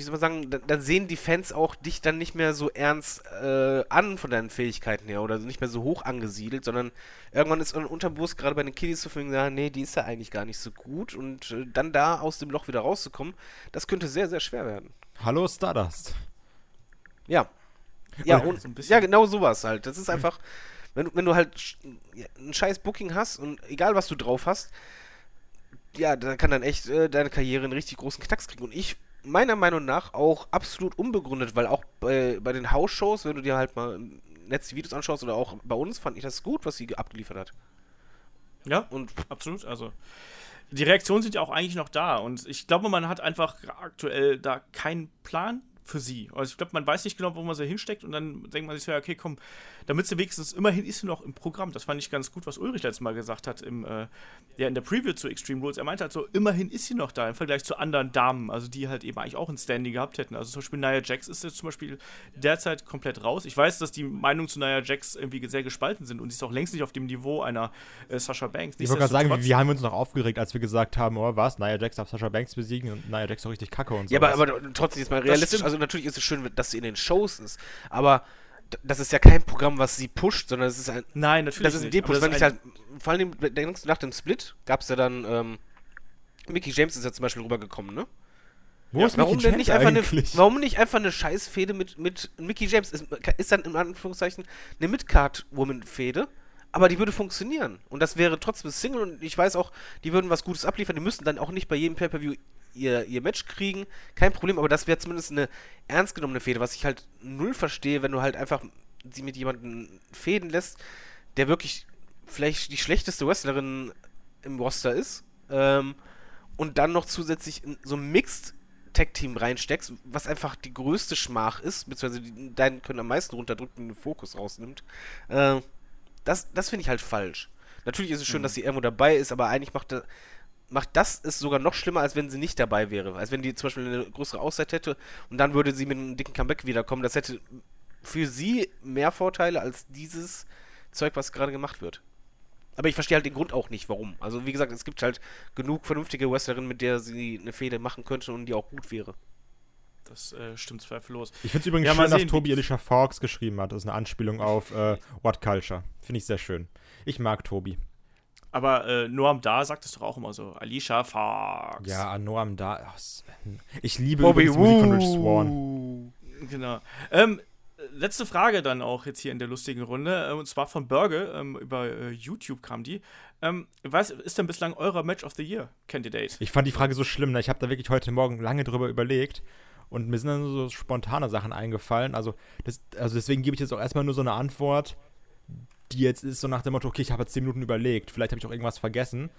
Wie soll man sagen, dann, dann sehen die Fans auch dich dann nicht mehr so ernst äh, an von deinen Fähigkeiten her oder nicht mehr so hoch angesiedelt, sondern irgendwann ist ein Unterbewusst gerade bei den Kiddies zu finden, ja, nee, die ist ja eigentlich gar nicht so gut und äh, dann da aus dem Loch wieder rauszukommen, das könnte sehr, sehr schwer werden. Hallo Stardust. Ja. Ja, und, so ein bisschen- ja, genau sowas halt. Das ist einfach, wenn du, wenn du halt ein scheiß Booking hast und egal was du drauf hast, ja, dann kann dann echt äh, deine Karriere einen richtig großen Knacks kriegen. Und ich, meiner Meinung nach, auch absolut unbegründet, weil auch bei, bei den House-Shows, wenn du dir halt mal im Netz die Videos anschaust oder auch bei uns, fand ich das gut, was sie ge- abgeliefert hat. Ja, Und absolut. Also die Reaktionen sind ja auch eigentlich noch da und ich glaube, man hat einfach aktuell da keinen Plan für sie. Also ich glaube, man weiß nicht genau, wo man sie hinsteckt und dann denkt man sich so, ja, okay, komm, damit sie wenigstens immerhin ist sie noch im Programm. Das fand ich ganz gut, was Ulrich letztes Mal gesagt hat im, äh, ja, in der Preview zu Extreme Rules. Er meinte halt so, immerhin ist sie noch da im Vergleich zu anderen Damen, also die halt eben eigentlich auch ein Standing gehabt hätten. Also zum Beispiel Nia Jax ist jetzt zum Beispiel derzeit komplett raus. Ich weiß, dass die Meinungen zu Nia Jax irgendwie sehr gespalten sind und sie ist auch längst nicht auf dem Niveau einer äh, Sasha Banks. Ich wollte gerade sagen, wir haben uns noch aufgeregt, als wir gesagt haben, oh was, Nia Jax darf Sasha Banks besiegen und Nia Jax doch richtig kacke und so. Ja, aber, aber trotzdem jetzt mal realistisch. Also natürlich ist es schön, dass sie in den Shows ist, aber das ist ja kein Programm, was sie pusht, sondern es ist ein, Nein, natürlich das ist ein nicht. Depush. Wenn ich halt, vor allem denkst du nach dem Split, gab es ja dann, ähm, Mickey James ist ja zum Beispiel rübergekommen, ne? Wo ja, ist Warum Mickey denn James nicht einfach eine, eigentlich? warum nicht einfach eine Scheißfehde mit, mit Mickey James? Ist, ist dann in Anführungszeichen eine Midcard-Woman-Fehde, aber die würde funktionieren. Und das wäre trotzdem Single und ich weiß auch, die würden was Gutes abliefern. Die müssten dann auch nicht bei jedem Pay-Per-View ihr, ihr Match kriegen. Kein Problem, aber das wäre zumindest eine ernst genommene Fehde, was ich halt null verstehe, wenn du halt einfach sie mit jemandem fäden lässt, der wirklich vielleicht die schlechteste Wrestlerin im Roster ist. Ähm, und dann noch zusätzlich in so ein Mixed Tag Team reinsteckst, was einfach die größte Schmach ist, beziehungsweise die, deinen können am meisten runterdrücken, den Fokus rausnimmt. Äh, das das finde ich halt falsch. Natürlich ist es schön, dass sie irgendwo dabei ist, aber eigentlich macht, da, macht das es sogar noch schlimmer, als wenn sie nicht dabei wäre. Als wenn die zum Beispiel eine größere Auszeit hätte und dann würde sie mit einem dicken Comeback wiederkommen. Das hätte für sie mehr Vorteile als dieses Zeug, was gerade gemacht wird. Aber ich verstehe halt den Grund auch nicht, warum. Also wie gesagt, es gibt halt genug vernünftige Wrestlerinnen, mit der sie eine Fehde machen könnte und die auch gut wäre. Das äh, stimmt zweifellos. Ich finde es übrigens Ja, mal schön, dass Tobi Alicia Fox geschrieben hat. Das ist eine Anspielung auf äh, What Culture. Finde ich sehr schön. Ich mag Tobi. Aber äh, Noam Da sagt es doch auch immer so. Alicia Fox. Ja, Noam da. s- Ich liebe Bobby übrigens die Musik von Rich Swan. Genau. Ähm, letzte Frage dann auch jetzt hier in der lustigen Runde. äh, Und zwar von Burger. Ähm, über äh, YouTube kam die. Ähm, was ist denn bislang eurer Match of the Year Candidate? Ich fand die Frage so schlimm. Ne? Ich habe da wirklich heute Morgen lange drüber überlegt. Und mir sind dann so spontane Sachen eingefallen. Also, das, also deswegen gebe ich jetzt auch erstmal nur so eine Antwort, die jetzt ist so nach dem Motto, okay, ich habe jetzt 10 Minuten überlegt. Vielleicht habe ich auch irgendwas vergessen.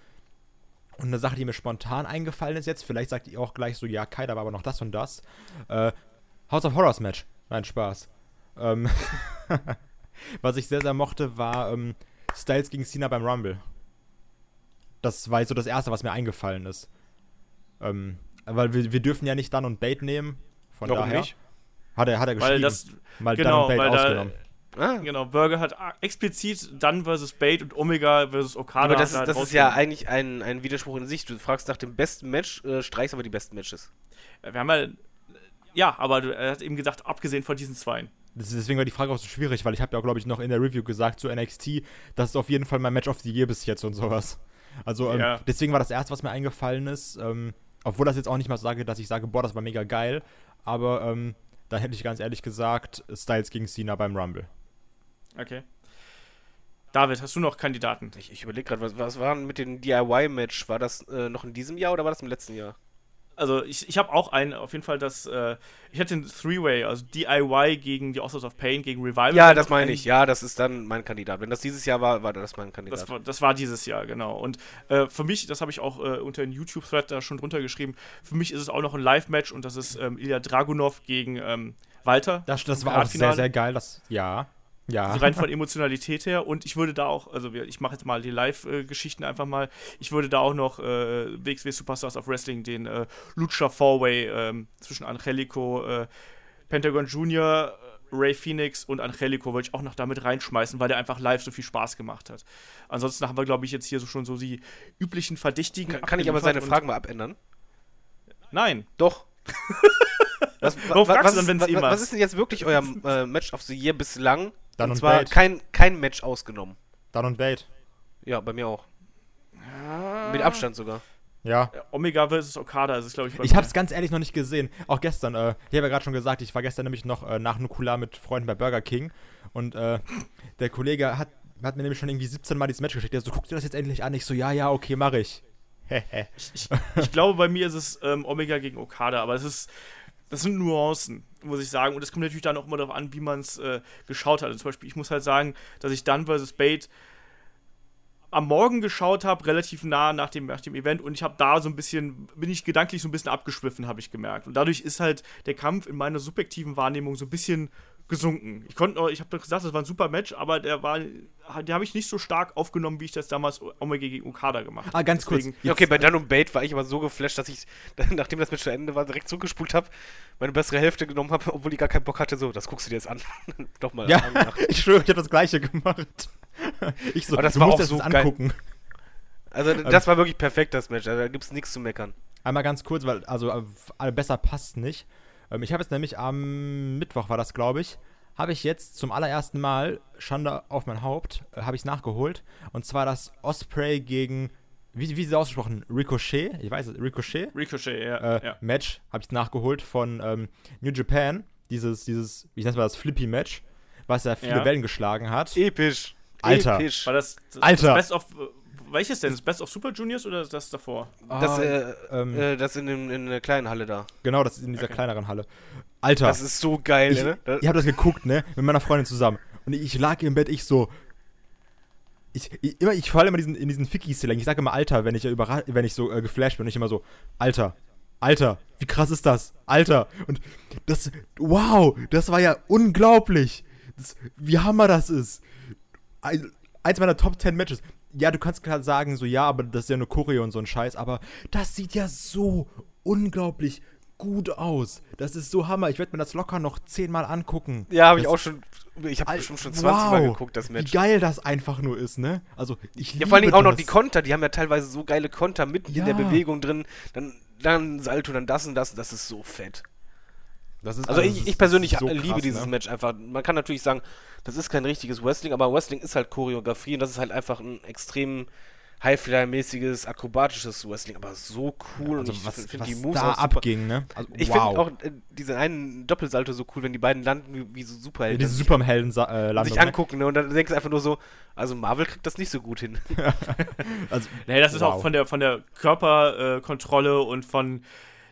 Und eine Sache, die mir spontan eingefallen ist jetzt, vielleicht sagt ihr auch gleich so, ja, Kai, da war aber noch das und das. Äh, House of Horrors Match. Nein, Spaß. Ähm, was ich sehr, sehr mochte, war ähm, Styles gegen Cena beim Rumble. Das war jetzt so das Erste, was mir eingefallen ist. Ähm, weil wir, wir dürfen ja nicht Dann und Bait nehmen. Von Warum daher nicht? hat er, hat er geschrieben. Weil das, mal genau, Dunn und Bait weil da- ausgenommen. Ah. genau, Burger hat explizit Dunn versus Bait und Omega versus Okada. Aber das, ist, das halt ist ja eigentlich ein, ein Widerspruch in sich. Du fragst nach dem besten Match, äh, streichst aber die besten Matches. Wir haben ja. Ja, aber du- er hat eben gesagt, abgesehen von diesen zwei. Deswegen war die Frage auch so schwierig, weil ich habe ja auch, glaube ich, noch in der Review gesagt zu NXT, das ist auf jeden Fall mein Match of the Year bis jetzt und sowas. Also ähm, Ja. deswegen war das erste, was mir eingefallen ist, ähm, obwohl das jetzt auch nicht mal sage, dass ich sage, boah, das war mega geil, aber ähm, da hätte ich ganz ehrlich gesagt, Styles gegen Cena beim Rumble. Okay. David, hast du noch Kandidaten? Ich, ich überlege gerade, was, was war denn mit dem DIY-Match? War das äh, noch in diesem Jahr oder war das im letzten Jahr? Also, ich, ich habe auch einen, auf jeden Fall das. Äh, ich hatte den Three-Way, also DIY gegen die Authors of Pain, gegen Revival. Ja, das meine ein- ich. Ja, das ist dann mein Kandidat. Wenn das dieses Jahr war, war das mein Kandidat. Das war, das war dieses Jahr, genau. Und äh, für mich, das habe ich auch äh, unter den YouTube-Thread da schon drunter geschrieben, für mich ist es auch noch ein Live-Match und das ist ähm, Ilya Dragunov gegen ähm, Walter. Das, das war auch sehr, sehr geil. Das, ja, ja. Also rein von Emotionalität her. Und ich würde da auch, also ich mache jetzt mal die Live-Geschichten einfach mal. Ich würde da auch noch äh, WXW Superstars of Wrestling, den äh, Lucha Four-Way ähm, zwischen Angelico, äh, Pentagon Junior, äh, Ray Phoenix und Angelico würde ich auch noch damit reinschmeißen, weil der einfach live so viel Spaß gemacht hat. Ansonsten haben wir, glaube ich, jetzt hier so schon so die üblichen Verdächtigen. kann, kann ich aber seine Fragen mal abändern? Nein. Doch. was, fragst was, du dann, ist- wenn's was, ist denn jetzt wirklich euer äh, Match of the Year bislang? Dann und und zwar Bait. kein, kein Match ausgenommen. Dann und Bait. Ja, bei mir auch. Mit Abstand sogar. Ja. Omega versus Okada ist es, glaube ich, bei Ich habe es ganz ehrlich noch nicht gesehen. Auch gestern, äh, ich habe ja gerade schon gesagt, ich war gestern nämlich noch äh, nach Nukular mit Freunden bei Burger King und äh, der Kollege hat, hat mir nämlich schon irgendwie 17 Mal dieses Match geschickt. Der so, guck dir das jetzt endlich an. Ich so, ja, ja, okay, mache ich. Ich, ich glaube, bei mir ist es ähm, Omega gegen Okada, aber es ist, das sind Nuancen, muss ich sagen. Und es kommt natürlich dann auch immer darauf an, wie man es äh, geschaut hat. Also zum Beispiel, ich muss halt sagen, dass ich dann vs. Bait am Morgen geschaut habe, relativ nah nach dem, nach dem Event und ich habe da so ein bisschen, bin ich gedanklich so ein bisschen abgeschwiffen, habe ich gemerkt. Und dadurch ist halt der Kampf in meiner subjektiven Wahrnehmung so ein bisschen gesunken. Ich konnte, ich habe doch gesagt, das war ein super Match, aber der war, der habe ich nicht so stark aufgenommen, wie ich das damals Omega gegen Okada gemacht habe. Ah, ganz kurz. Deswegen- Ja, okay, bei Dann und Bait war ich aber so geflasht, dass ich, nachdem das Match zu Ende war, direkt zurückgespult habe, meine bessere Hälfte genommen habe, obwohl ich gar keinen Bock hatte. So, das guckst du dir jetzt an. Doch mal Ja, ich schwöre, ich habe das gleiche gemacht. Ich so, Aber das du war musst auch das so jetzt geil. angucken. Also, das war wirklich perfekt, das Match. Also, da gibt's nichts zu meckern. Einmal ganz kurz, weil, also, äh, besser passt nicht. Ähm, ich habe jetzt nämlich am Mittwoch, war das, glaube ich, habe ich jetzt zum allerersten Mal, Schande auf mein Haupt, äh, habe ich nachgeholt. Und zwar das Osprey gegen, wie, wie ist es ausgesprochen? Ricochet? Ich weiß es, Ricochet? Ricochet, ja. Äh, ja. Match habe ich nachgeholt von ähm, New Japan. Dieses, dieses, ich nenne es mal das Flippy-Match, was ja viele Ja. Wellen geschlagen hat. Episch. Alter. Episch. War das, das Alter. Das Best of. Welches denn? Das Best of Super Juniors oder das davor? Das, Ah, äh, ähm, äh, das in, dem, in der kleinen Halle da. Genau, das ist in dieser Okay. kleineren Halle. Alter. Das ist so geil, ich, ne? Das, ich habe das geguckt, ne, mit meiner Freundin zusammen. Und ich lag im Bett, ich so. Ich, ich, immer, ich falle immer diesen, in diesen Ficky-Slang. Ich sage immer Alter, wenn ich, überra- wenn ich so äh, geflasht bin. Und ich immer so, Alter, Alter, wie krass ist das? Alter. Und das, wow, das war ja unglaublich. Das, wie hammer das ist. Ein, eins meiner Top 10 Matches. Ja, du kannst klar sagen, so, ja, aber das ist ja nur Choreo und so ein Scheiß. Aber das sieht ja so unglaublich gut aus. Das ist so Hammer. Ich werde mir das locker noch zehnmal angucken. ja, habe ich auch schon. Ich habe bestimmt schon 20 Mal wow, geguckt, das Wie Match. geil das einfach nur ist, ne? Also, ich Ja, vor allen Dingen liebe auch noch die Konter, die haben ja teilweise so geile Konter mitten in der Ja. Bewegung drin. Dann, dann Salto, dann das und das. Das ist so fett. Das ist, Also das ich, ist- ich persönlich ist so liebe krass, dieses ne? Match einfach. Man kann natürlich sagen, das ist kein richtiges Wrestling, aber Wrestling ist halt Choreografie und das ist halt einfach ein extrem Highflyer-mäßiges, akrobatisches Wrestling, aber so cool Also und ich was, finde was die Moves da auch super. abging, ne? Also, Ich wow. finde auch äh, diesen einen Doppelsalto so cool, wenn die beiden landen wie, wie so Superhelden. diese und sich- Superhelden äh, sich ne? angucken, ne? Und dann denkst du einfach nur so, also Marvel kriegt das nicht so gut hin. Also, Nee, das ist wow. auch von der, von der Körperkontrolle äh, und von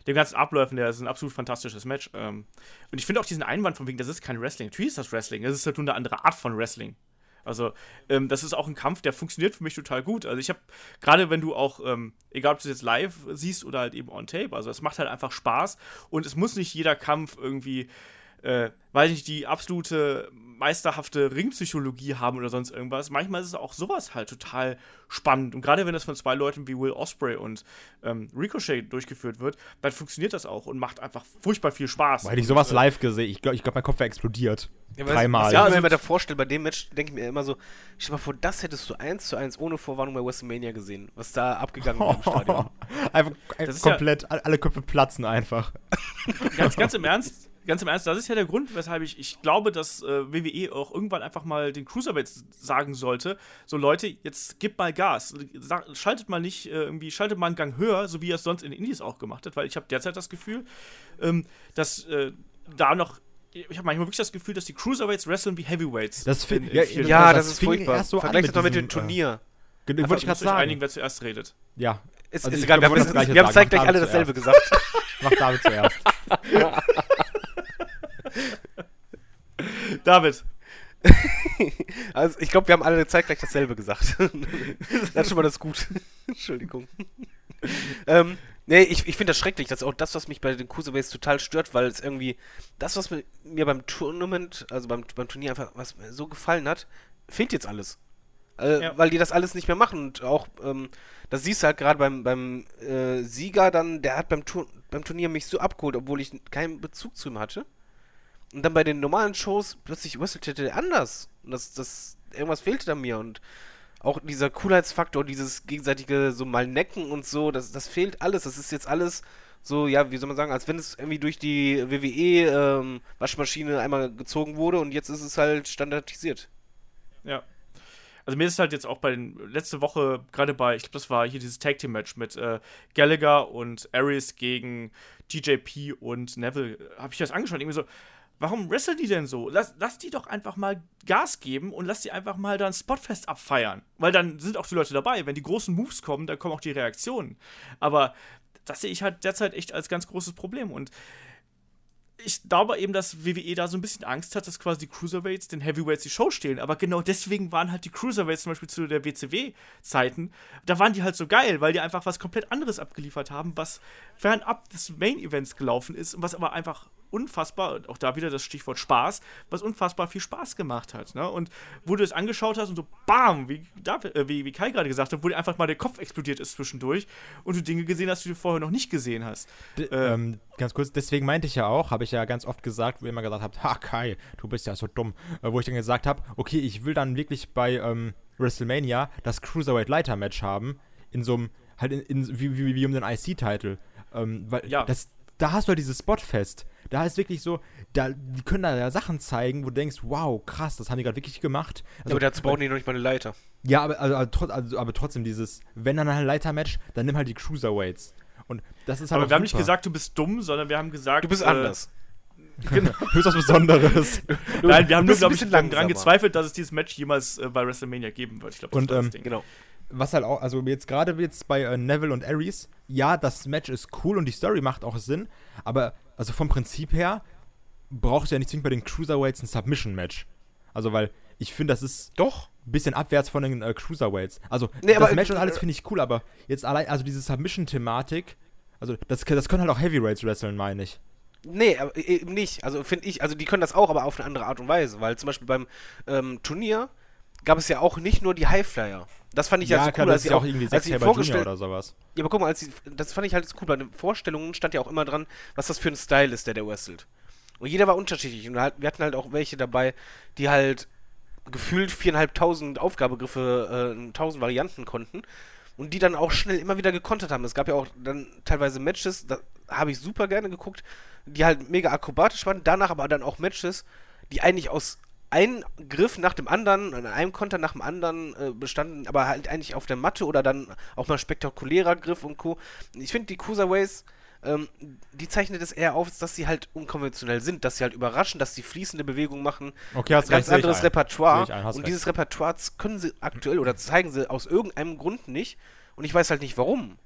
den ganzen Abläufen, der ist ein absolut fantastisches Match. Ähm, und ich finde auch diesen Einwand von wegen, das ist kein Wrestling. Natürlich ist das Wrestling, das ist halt nur eine andere Art von Wrestling. Also, ähm, das ist auch ein Kampf, der funktioniert für mich total gut. Also, ich habe, gerade wenn du auch, ähm, egal ob du es jetzt live siehst oder halt eben on tape, also es macht halt einfach Spaß und es muss nicht jeder Kampf irgendwie äh, weiß nicht, die absolute meisterhafte Ringpsychologie haben oder sonst irgendwas. Manchmal ist es auch sowas halt total spannend. Und gerade wenn das von zwei Leuten wie Will Osprey und ähm, Ricochet durchgeführt wird, dann funktioniert das auch und macht einfach furchtbar viel Spaß. Weil ich sowas und, live gesehen, ich glaube, ich glaub, mein Kopf wäre explodiert. Ja, Dreimal. Was Ja, ich also- mir immer da vorstelle, bei dem Match denke ich mir immer so, stell dir mal vor, das hättest du eins zu eins ohne Vorwarnung bei WrestleMania gesehen, was da abgegangen wäre im Stadion. einfach Das ist ja- komplett, alle Köpfe platzen einfach. ganz, ganz im Ernst, ganz im Ernst, das ist ja der Grund, weshalb ich, ich glaube, dass äh, WWE auch irgendwann einfach mal den Cruiserweights sagen sollte, so Leute, jetzt gebt mal Gas, schaltet mal nicht äh, irgendwie, schaltet mal einen Gang höher, so wie er es sonst in den Indies auch gemacht hat, weil ich habe derzeit das Gefühl, ähm, dass äh, da noch ich habe manchmal wirklich das Gefühl, dass die Cruiserweights wresteln wie Heavyweights. Das fi- in- in ja, Ja, Das das, ist furchtbar. erst so Vergleich mit das mal mit dem Turnier. Ge- Einfach, Wollte ich gerade sagen. einigen, wer zuerst redet. Ja, Ist, Also ist egal, glaub, wir wir haben, zeitgleich Mach alle dasselbe gesagt. mach David zuerst. David, Also ich glaube, wir haben alle zeitgleich dasselbe gesagt. das ist schon mal das gut. Entschuldigung. ähm, nee, ich, ich finde das schrecklich. Das ist auch das, was mich bei den Cruiserweights total stört, weil es irgendwie das, was mir, mir beim Tournament, also beim, beim Turnier einfach, was mir so gefallen hat, fehlt jetzt alles. Äh, Ja. Weil die das alles nicht mehr machen und auch, ähm, das siehst du halt gerade beim, beim äh, Sieger dann, der hat beim, Tur beim Turnier mich so abgeholt, obwohl ich keinen Bezug zu ihm hatte. Und dann bei den normalen Shows plötzlich wrestelte der anders. Und das, das, irgendwas fehlte da mir. Und auch dieser Coolheitsfaktor, dieses gegenseitige so mal necken und so, das, das fehlt alles. Das ist jetzt alles so, ja, wie soll man sagen, als wenn es irgendwie durch die WWE-Waschmaschine einmal gezogen wurde und jetzt ist es halt standardisiert. Ja. Also mir ist halt jetzt auch bei den letzte Woche gerade bei, ich glaube, das war hier dieses Tag Team Match mit äh, Gallagher und Aries gegen TJP und Neville, habe ich das angeschaut, irgendwie so, warum wresteln die denn so? Lass, lass die doch einfach mal Gas geben und lass die einfach mal dann Spotfest abfeiern, weil dann sind auch die Leute dabei. Wenn die großen Moves kommen, dann kommen auch die Reaktionen. Aber das sehe ich halt derzeit echt als ganz großes Problem und ich glaube eben, dass WWE da so ein bisschen Angst hat, dass quasi die Cruiserweights den Heavyweights die Show stehlen. Aber genau deswegen waren halt die Cruiserweights zum Beispiel zu der WCW-Zeiten, da waren die halt so geil, weil die einfach was komplett anderes abgeliefert haben, was fernab des Main-Events gelaufen ist und was aber einfach unfassbar, und auch da wieder das Stichwort Spaß, was unfassbar viel Spaß gemacht hat. Ne? Und wo du es angeschaut hast und so BAM, wie, äh, wie, wie Kai gerade gesagt hat, wo dir einfach mal der Kopf explodiert ist zwischendurch und du Dinge gesehen hast, die du vorher noch nicht gesehen hast. D ähm, ganz kurz, deswegen meinte ich ja auch, habe ich ja ganz oft gesagt, wo ihr immer gesagt habt, ha Kai, du bist ja so dumm, äh, wo ich dann gesagt habe, okay, ich will dann wirklich bei ähm, WrestleMania das Cruiserweight Leiter Match haben, in so einem, halt in, in wie, wie, wie um den IC-Titel, ähm, weil Ja. das, da hast du halt dieses Spotfest, da ist wirklich so, da, die können da ja Sachen zeigen, wo du denkst, wow, krass, das haben die gerade wirklich gemacht. Also, aber dazu bauen die noch nicht mal eine Leiter. ja, aber, also, trot- also, aber trotzdem dieses, wenn dann ein Leiter-Match, dann nimm halt die Cruiserweights. Und das ist halt Aber wir haben nicht gesagt, du bist dumm, sondern wir haben gesagt. Du bist äh, anders. Höchst was Besonderes. Nein, wir haben nur, glaube ich, bisschen daran gezweifelt, dass es dieses Match jemals äh, bei WrestleMania geben wird. Ich glaube, das Und, war das ähm, Ding. Genau. was halt auch, also jetzt gerade jetzt bei äh, Neville und Aries, ja, das Match ist cool und die Story macht auch Sinn, aber also vom Prinzip her brauchst du ja nicht zwingend bei den Cruiserweights ein Submission-Match. Also, weil ich finde, das ist Doch. ein bisschen abwärts von den äh, Cruiserweights. Also, Nee, das Match und alles äh, finde ich cool, aber jetzt allein, also diese Submission-Thematik, also das, das können halt auch Heavyweights wresteln, meine ich. Nee, aber e- eben nicht. Also finde ich, also die können das auch, aber auf eine andere Art und Weise. Weil zum Beispiel beim ähm, Turnier gab es ja auch nicht nur die Highflyer. Das fand ich ja, so klar, cool, das als sie ja auch, auch irgendwie als sie vorgestellt oder sowas. Ja, aber guck mal, als sie, das fand ich halt cool. Bei den Vorstellungen stand ja auch immer dran, was das für ein Style ist, der der wrestelt. Und jeder war unterschiedlich. Und halt, wir hatten halt auch welche dabei, die halt gefühlt viereinhalbtausend Aufgabegriffe, äh, tausend Varianten konnten. Und die dann auch schnell immer wieder gekontert haben. Es gab ja auch dann teilweise Matches, da habe ich super gerne geguckt, die halt mega akrobatisch waren. Danach aber dann auch Matches, die eigentlich aus einem Griff nach dem anderen, an einem Konter nach dem anderen äh, bestanden, aber halt eigentlich auf der Matte oder dann auch mal spektakulärer Griff und Co. Ich finde, die Cruiserways, ähm, die zeichnet es eher auf, dass sie halt unkonventionell sind, dass sie halt überraschen, dass sie fließende Bewegungen machen. Okay, hast Ganz recht, anderes ein. Repertoire. Ein, und recht. dieses Repertoire können sie aktuell oder zeigen sie aus irgendeinem Grund nicht. Und ich weiß halt nicht warum.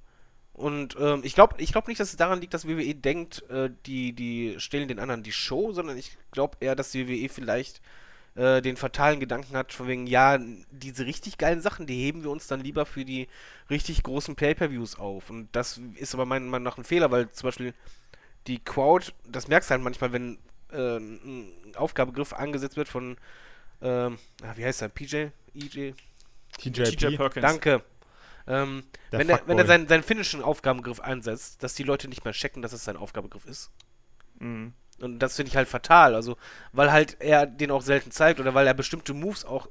Und ähm, ich glaube ich glaub nicht, dass es daran liegt, dass WWE denkt, äh, die, die stehlen den anderen die Show, sondern ich glaube eher, dass die WWE vielleicht äh, den fatalen Gedanken hat, von wegen, ja, diese richtig geilen Sachen, die heben wir uns dann lieber für die richtig großen Pay-Per-Views auf. Und das ist aber meiner Meinung nach ein Fehler, weil zum Beispiel die Crowd, das merkst du halt manchmal, wenn äh, ein Aufgabegriff angesetzt wird von, ah, wie heißt er, PJ? EJ? TJP. Perkins. Danke. Ähm, Der wenn, er, wenn er seinen, seinen finnischen Aufgabegriff einsetzt, dass die Leute nicht mehr checken, dass es sein Aufgabegriff ist. Mhm. Und das finde ich halt fatal. Also, weil halt er den auch selten zeigt oder weil er bestimmte Moves auch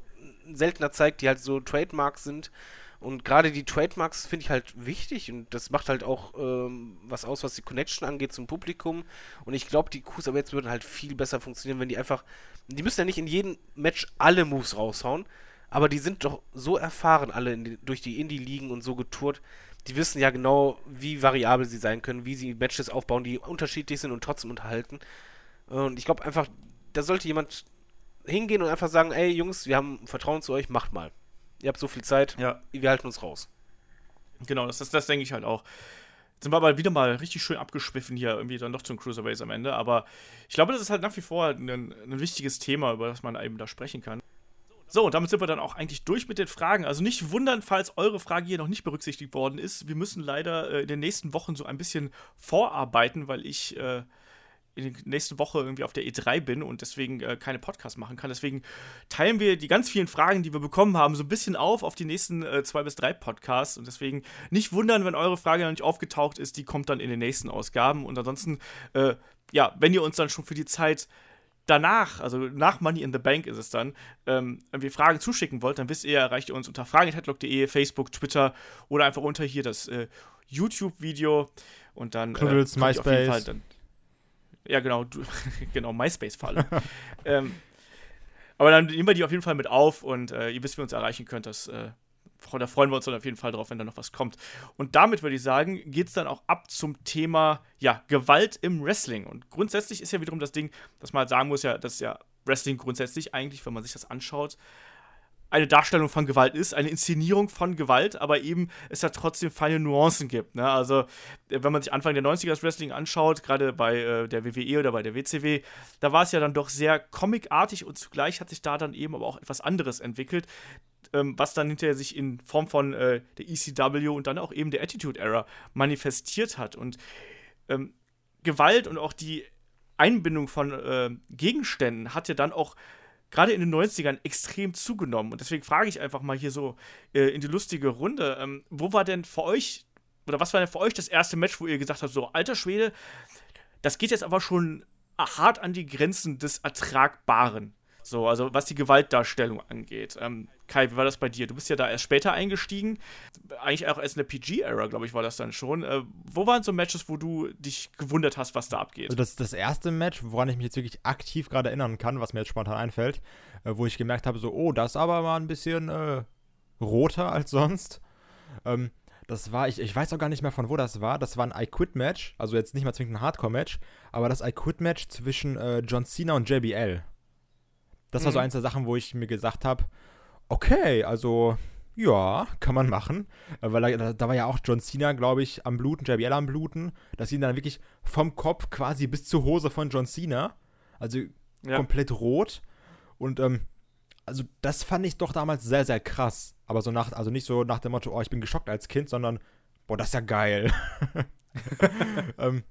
seltener zeigt, die halt so Trademarks sind. Und gerade die Trademarks finde ich halt wichtig und das macht halt auch ähm, was aus, was die Connection angeht zum Publikum. Und ich glaube, die Cruiserweights würden halt viel besser funktionieren, wenn die einfach. Die müssen ja nicht in jedem Match alle Moves raushauen, aber die sind doch so erfahren, alle die, durch die Indie-Ligen und so getourt. Die wissen ja genau, wie variabel sie sein können, wie sie Matches aufbauen, die unterschiedlich sind und trotzdem unterhalten. Und ich glaube einfach, da sollte jemand hingehen und einfach sagen, ey Jungs, wir haben Vertrauen zu euch, macht mal. Ihr habt so viel Zeit, Ja, wir halten uns raus. genau, das, das, das denke ich halt auch. Jetzt sind wir aber wieder mal richtig schön abgeschwiffen hier, irgendwie dann doch zum Cruiserweights am Ende. Aber ich glaube, das ist halt nach wie vor ein, ein wichtiges Thema, über das man eben da sprechen kann. So, und damit sind wir dann auch eigentlich durch mit den Fragen. Also nicht wundern, falls eure Frage hier noch nicht berücksichtigt worden ist. Wir müssen leider äh, in den nächsten Wochen so ein bisschen vorarbeiten, weil ich äh, in der nächsten Woche irgendwie auf der E3 bin und deswegen äh, keine Podcasts machen kann. Deswegen teilen wir die ganz vielen Fragen, die wir bekommen haben, so ein bisschen auf auf die nächsten äh, zwei bis drei Podcasts. Und deswegen nicht wundern, wenn eure Frage noch nicht aufgetaucht ist. Die kommt dann in den nächsten Ausgaben. Und ansonsten, äh, ja, wenn ihr uns dann schon für die Zeit danach, also nach Money in the Bank ist es dann, ähm, irgendwie Fragen zuschicken wollt, dann wisst ihr, erreicht ihr uns unter fragen.headlock.de, Facebook, Twitter oder einfach unter hier das äh, YouTube-Video und dann Knuddels, äh, auf jeden MySpace. Fall dann, ja, genau, du, genau, MySpace vor allem. ähm, aber dann nehmen wir die auf jeden Fall mit auf und äh, ihr wisst, wie ihr uns erreichen könnt. Das, äh, da freuen wir uns dann auf jeden Fall drauf, wenn da noch was kommt. Und damit würde ich sagen, geht es dann auch ab zum Thema ja, Gewalt im Wrestling. Und grundsätzlich ist ja wiederum das Ding, dass man halt sagen muss, ja, dass ja Wrestling grundsätzlich eigentlich, wenn man sich das anschaut, eine Darstellung von Gewalt ist, eine Inszenierung von Gewalt, aber eben es ja trotzdem feine Nuancen gibt. Ne? Also, äh, wenn man sich Anfang der 90er das Wrestling anschaut, gerade bei äh, der WWE oder bei der WCW, da war es ja dann doch sehr comicartig und zugleich hat sich da dann eben aber auch etwas anderes entwickelt, ähm, was dann hinterher sich in Form von äh, der ECW und dann auch eben der Attitude Era manifestiert hat. Und ähm, Gewalt und auch die Einbindung von äh, Gegenständen hat ja dann auch gerade in den 90ern extrem zugenommen. Und deswegen frage ich einfach mal hier so äh, in die lustige Runde, ähm, wo war denn für euch, oder was war denn für euch das erste Match, wo ihr gesagt habt, so, alter Schwede, das geht jetzt aber schon hart an die Grenzen des Ertragbaren. So, also was die Gewaltdarstellung angeht. Ähm, Kai, wie war das bei dir? Du bist ja da erst später eingestiegen. Eigentlich auch erst in der PG-Era, glaube ich, war das dann schon. Äh, wo waren so Matches, wo du dich gewundert hast, was da abgeht? Also das, das erste Match, woran ich mich jetzt wirklich aktiv gerade erinnern kann, was mir jetzt spontan einfällt, äh, wo ich gemerkt habe, so, oh, das aber mal ein bisschen äh, roter als sonst. Ähm, das war, ich, ich weiß auch gar nicht mehr von wo das war. Das war ein I Quit Match, also jetzt nicht mal zwingend ein Hardcore-Match, aber das I Quit Match zwischen äh, John Cena und JBL. Das war so Mhm. eins der Sachen, wo ich mir gesagt habe, okay, also ja, kann man machen. Äh, Weil da, da, war ja auch John Cena, glaube ich, am Bluten, JBL am Bluten. Das ihn dann wirklich vom Kopf quasi bis zur Hose von John Cena. Also Ja. komplett rot. Und ähm, also das fand ich doch damals sehr, sehr krass. Aber so nach, also nicht so nach dem Motto, oh, ich bin geschockt als Kind, sondern, boah, das ist ja geil. ähm,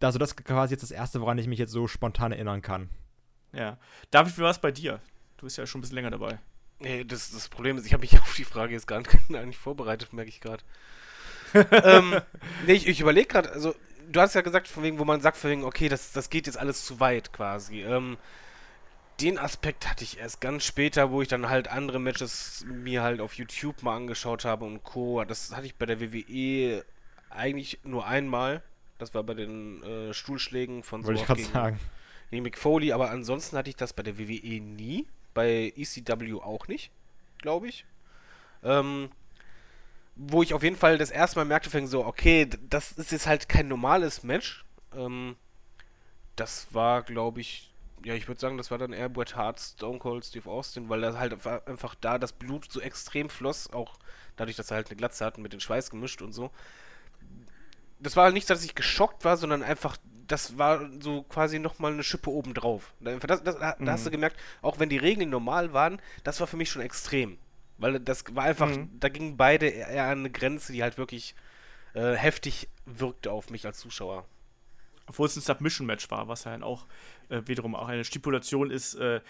also das ist quasi jetzt das Erste, woran ich mich jetzt so spontan erinnern kann. Ja. David, wie war es bei dir? Du bist ja schon ein bisschen länger dabei. Nee, das, das Problem ist, ich habe mich auf die Frage jetzt gar nicht eigentlich vorbereitet, merke ich gerade. ähm, nee, ich, ich überlege gerade, also du hast ja gesagt, von wegen, wo man sagt, von wegen, okay, das, das geht jetzt alles zu weit quasi. Ähm, den Aspekt hatte ich erst ganz später, wo ich dann halt andere Matches mir halt auf YouTube mal angeschaut habe und Co. Das hatte ich bei der WWE eigentlich nur einmal. Das war bei den äh, Stuhlschlägen von Wollte ich Swerve gerade gegen- sagen. Gegen Mick aber ansonsten hatte ich das bei der WWE nie. Bei ECW auch nicht, glaube ich. Ähm, wo ich auf jeden Fall das erste Mal merkte, fing so, okay, das ist jetzt halt kein normales Match. Ähm, das war, glaube ich, ja, ich würde sagen, das war dann eher Bret Hart, Stone Cold, Steve Austin, weil da halt einfach- da das Blut so extrem floss, auch dadurch, dass er halt eine Glatze hatten mit den Schweiß gemischt und so. Das war halt nicht, dass ich geschockt war, sondern einfach das war so quasi nochmal eine Schippe obendrauf. Da, das, das, da Mhm. hast du gemerkt, auch wenn die Regeln normal waren, das war für mich schon extrem. Weil das war einfach, Mhm. da gingen beide eher an eine Grenze, die halt wirklich äh, heftig wirkte auf mich als Zuschauer. Obwohl es ein Submission-Match war, was ja dann auch äh, wiederum auch eine Stipulation ist, äh,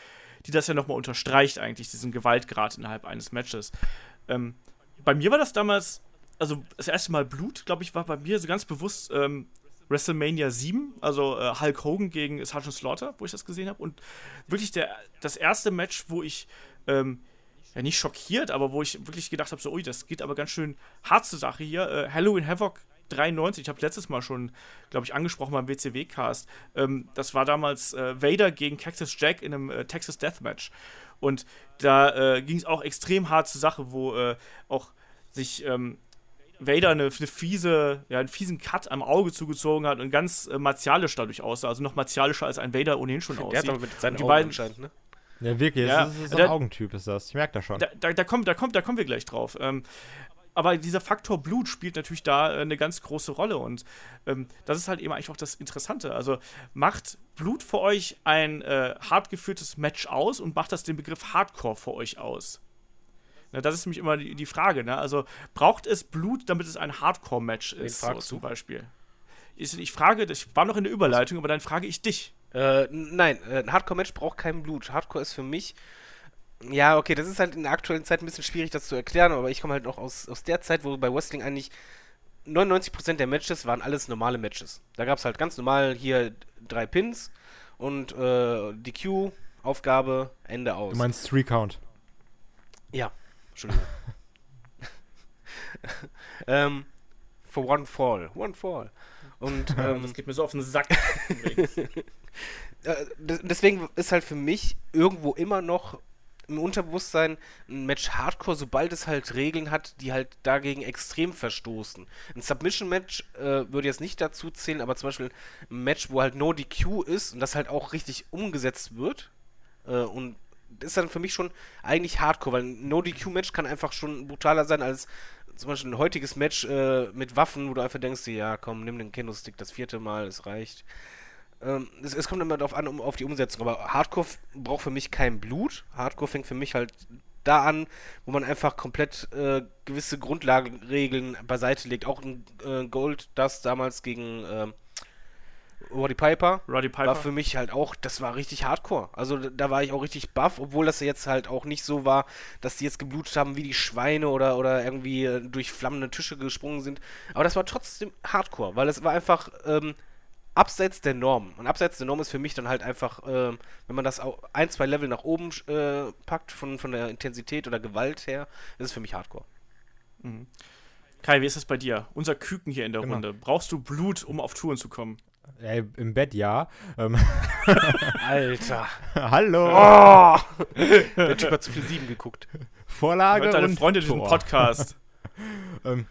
die das ja nochmal unterstreicht, eigentlich, diesen Gewaltgrad innerhalb eines Matches. Ähm, bei mir war das damals, also das erste Mal Blut, glaube ich, war bei mir so ganz bewusst ähm, WrestleMania 7, also äh, Hulk Hogan gegen Sergeant Slaughter, wo ich das gesehen habe. Und wirklich der, das erste Match, wo ich ähm, ja nicht schockiert, aber wo ich wirklich gedacht habe, so, ui, das geht aber ganz schön hart zur Sache hier. Äh, Halloween Havoc 93, ich habe letztes Mal schon, glaube ich, angesprochen beim WCW-Cast. Ähm, das war damals äh, Vader gegen Cactus Jack in einem äh, Texas Deathmatch. Und da äh, ging es auch extrem hart zur Sache, wo äh, auch sich ähm, Vader eine, eine fiese, ja, einen fiesen Cut am Auge zugezogen hat und ganz äh, martialisch dadurch aussah. Also noch martialischer als ein Vader ohnehin schon Der hat aussieht. aber mit seinen Augen beiden- anscheinend, ne? Ja, wirklich, Ja, das ist so ein der- Augentyp, ist das. Ich merke das schon. Da, da, da, kommt, da, kommt, da kommen wir gleich drauf. Ähm, aber dieser Faktor Blut spielt natürlich da äh, eine ganz große Rolle und ähm, das ist halt eben eigentlich auch das Interessante. Also macht Blut für euch ein äh, hart geführtes Match aus und macht das den Begriff Hardcore für euch aus? Na, das ist nämlich immer die, die Frage. Ne? Also braucht es Blut, damit es ein Hardcore-Match ist, so zum? Beispiel? Ich, ich frage, ich war noch in der Überleitung, aber dann frage ich dich. Äh, nein, äh, ein Hardcore-Match braucht kein Blut. Hardcore ist für mich. Ja, okay, das ist halt in der aktuellen Zeit ein bisschen schwierig, das zu erklären, aber ich komme halt noch aus, aus der Zeit, wo bei Wrestling eigentlich 99% der Matches waren alles normale Matches. Da gab es halt ganz normal hier drei Pins und äh, DQ, Aufgabe, Ende aus. Du meinst Three Count. Ja, Entschuldigung. ähm, for one fall. One fall. Und ähm, das geht mir so auf den Sack. äh, des- deswegen ist halt für mich irgendwo immer noch im Unterbewusstsein ein Match Hardcore, sobald es halt Regeln hat, die halt dagegen extrem verstoßen. Ein Submission-Match äh, würde jetzt nicht dazu zählen, aber zum Beispiel ein Match, wo halt No DQ ist und das halt auch richtig umgesetzt wird äh, und ist dann für mich schon eigentlich Hardcore, weil ein No-DQ-Match kann einfach schon brutaler sein als zum Beispiel ein heutiges Match äh, mit Waffen, wo du einfach denkst, ja komm, nimm den Kendo-Stick das vierte Mal, es reicht. Ähm, es, es kommt immer darauf an, um, auf die Umsetzung, aber Hardcore braucht für mich kein Blut. Hardcore fängt für mich halt da an, wo man einfach komplett äh, gewisse Grundlagenregeln beiseite legt. Auch ein äh, Gold Dust damals gegen ähm, Roddy Piper Roddy Piper. war für mich halt auch, das war richtig hardcore. Also da- war ich auch richtig baff, obwohl das jetzt halt auch nicht so war, dass die jetzt geblutet haben wie die Schweine oder, oder irgendwie äh, durch flammende Tische gesprungen sind. Aber das war trotzdem hardcore, weil es war einfach ähm, abseits der Norm. Und abseits der Norm ist für mich dann halt einfach, ähm, wenn man das auch ein, zwei Level nach oben äh, packt von, von der Intensität oder Gewalt her, ist es für mich hardcore. Kai, wie ist das bei dir? Unser Küken hier in der Genau. Runde. Brauchst du Blut, um auf Touren zu kommen? Ey, Im Bett ja. Ähm, Alter. Hallo. Oh! der Typ hat zu viel Sieben geguckt. Vorlage Hört deine und Freunde diesen. Podcast? Ähm,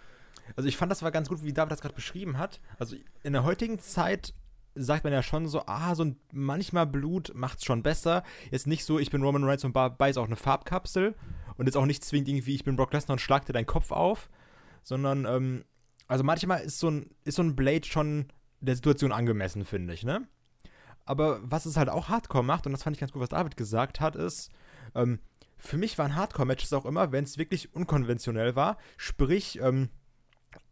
also ich fand das war ganz gut, wie David das gerade beschrieben hat. Also in der heutigen Zeit sagt man ja schon so, ah, so ein manchmal Blut macht's schon besser. Jetzt nicht so, ich bin Roman Reigns und beiß auch eine Farbkapsel und jetzt auch nicht zwingend irgendwie, ich bin Brock Lesnar und schlag dir deinen Kopf auf, sondern ähm, also manchmal ist so ein ist so ein Blade schon der Situation angemessen, finde ich, ne? Aber was es halt auch Hardcore macht, und das fand ich ganz gut, was David gesagt hat, ist, ähm, für mich waren Hardcore-Matches auch immer, wenn es wirklich unkonventionell war, sprich, ähm,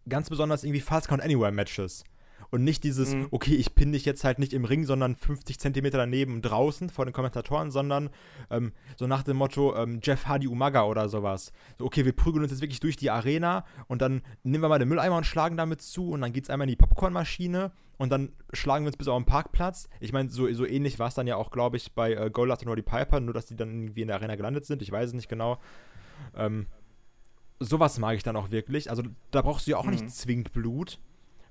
ganz besonders irgendwie Fast Count Anywhere Matches. Und nicht dieses, Mhm. okay, ich pinne dich jetzt halt nicht im Ring, sondern 50 Zentimeter daneben draußen vor den Kommentatoren, sondern ähm, so nach dem Motto ähm, Jeff Hardy Umaga oder sowas. So, okay, wir prügeln uns jetzt wirklich durch die Arena und dann nehmen wir mal den Mülleimer und schlagen damit zu und dann geht's einmal in die Popcornmaschine und dann schlagen wir uns bis auf den Parkplatz. Ich meine, so, so ähnlich war es dann ja auch, glaube ich, bei äh, Goldust und Roddy Piper, nur dass die dann irgendwie in der Arena gelandet sind. Ich weiß es nicht genau. Ähm, sowas mag ich dann auch wirklich. Also da brauchst du ja auch Mhm. nicht zwingend Blut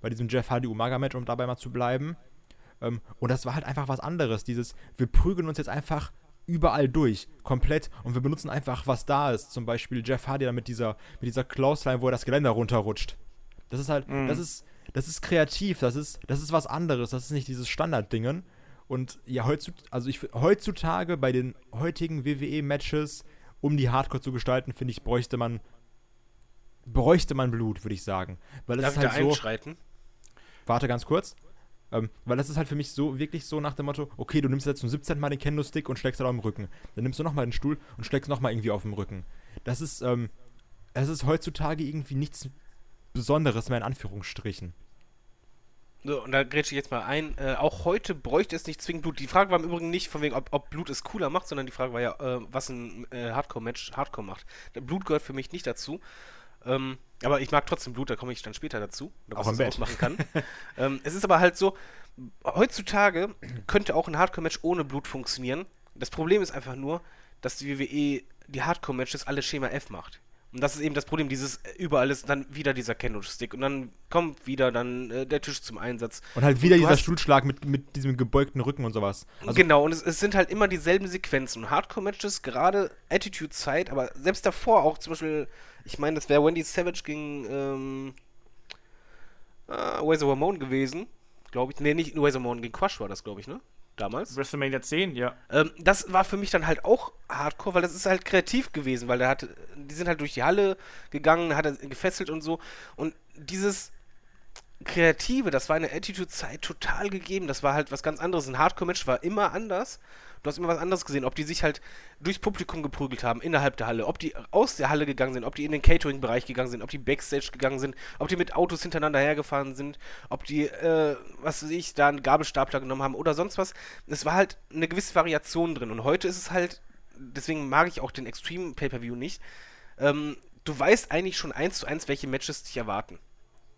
bei diesem Jeff Hardy Umaga Match, um dabei mal zu bleiben. Ähm, und das war halt einfach was anderes. Dieses, wir prügeln uns jetzt einfach überall durch, komplett, und wir benutzen einfach, was da ist. Zum Beispiel Jeff Hardy dann mit dieser, mit dieser Clothesline, wo er das Geländer runterrutscht. Das ist halt, Mhm. das ist, das ist kreativ, das ist, das ist was anderes, das ist nicht dieses Standarddingen. Und ja, heutzutage, also ich heutzutage bei den heutigen WWE-Matches, um die Hardcore zu gestalten, finde ich, bräuchte man bräuchte man Blut, würde ich sagen. Weil es Darf ist ich da halt so. Warte ganz kurz. Ähm, weil das ist halt für mich so, wirklich so nach dem Motto, okay, du nimmst jetzt zum 17. Mal den Kendo-Stick und schlägst da auf dem Rücken. Dann nimmst du nochmal den Stuhl und schlägst nochmal irgendwie auf dem Rücken. Das ist, ähm, es ist heutzutage irgendwie nichts Besonderes mehr in Anführungsstrichen. So, und da grätsche ich jetzt mal ein. Äh, auch heute bräuchte es nicht zwingend Blut. Die Frage war im Übrigen nicht von wegen, ob, ob Blut es cooler macht, sondern die Frage war ja, äh, was ein äh, Hardcore-Match Hardcore macht. Blut gehört für mich nicht dazu. Ähm, aber ich mag trotzdem Blut, da komme ich dann später dazu, Auch was im es Bett. ausmachen kann. ähm, es ist aber halt so, heutzutage könnte auch ein Hardcore-Match ohne Blut funktionieren. Das Problem ist einfach nur, dass die WWE die Hardcore-Matches alle Schema F macht. Und das ist eben das Problem, dieses äh, überall ist dann wieder dieser Kendo-Stick und dann kommt wieder dann äh, der Tisch zum Einsatz. Und halt wieder Du dieser Stuhlschlag mit, mit diesem gebeugten Rücken und sowas. Also, genau, und es, es sind halt immer dieselben Sequenzen. Und Hardcore-Matches, gerade Attitude-Zeit, aber selbst davor auch zum Beispiel, ich meine, das wäre Wendy Savage gegen ähm, äh, Razor Ramon gewesen, glaube ich. Nee, nicht Razor Ramon, gegen Quash war das, glaube ich, ne? Damals. WrestleMania 10, ja. Ähm, das war für mich dann halt auch Hardcore, weil das ist halt kreativ gewesen, weil der hat, die sind halt durch die Halle gegangen, hat er gefesselt und so. Und dieses Kreative, das war in der Attitude-Zeit total gegeben. Das war halt was ganz anderes. Ein Hardcore-Match war immer anders. Du hast immer was anderes gesehen. Ob die sich halt durchs Publikum geprügelt haben, innerhalb der Halle, ob die aus der Halle gegangen sind, ob die in den Catering-Bereich gegangen sind, ob die Backstage gegangen sind, ob die mit Autos hintereinander hergefahren sind, ob die, äh, was weiß ich, da einen Gabelstapler genommen haben oder sonst was. Es war halt eine gewisse Variation drin. Und heute ist es halt, deswegen mag ich auch den Extreme Pay-Per-View nicht. Ähm, du weißt eigentlich schon eins zu eins, welche Matches dich erwarten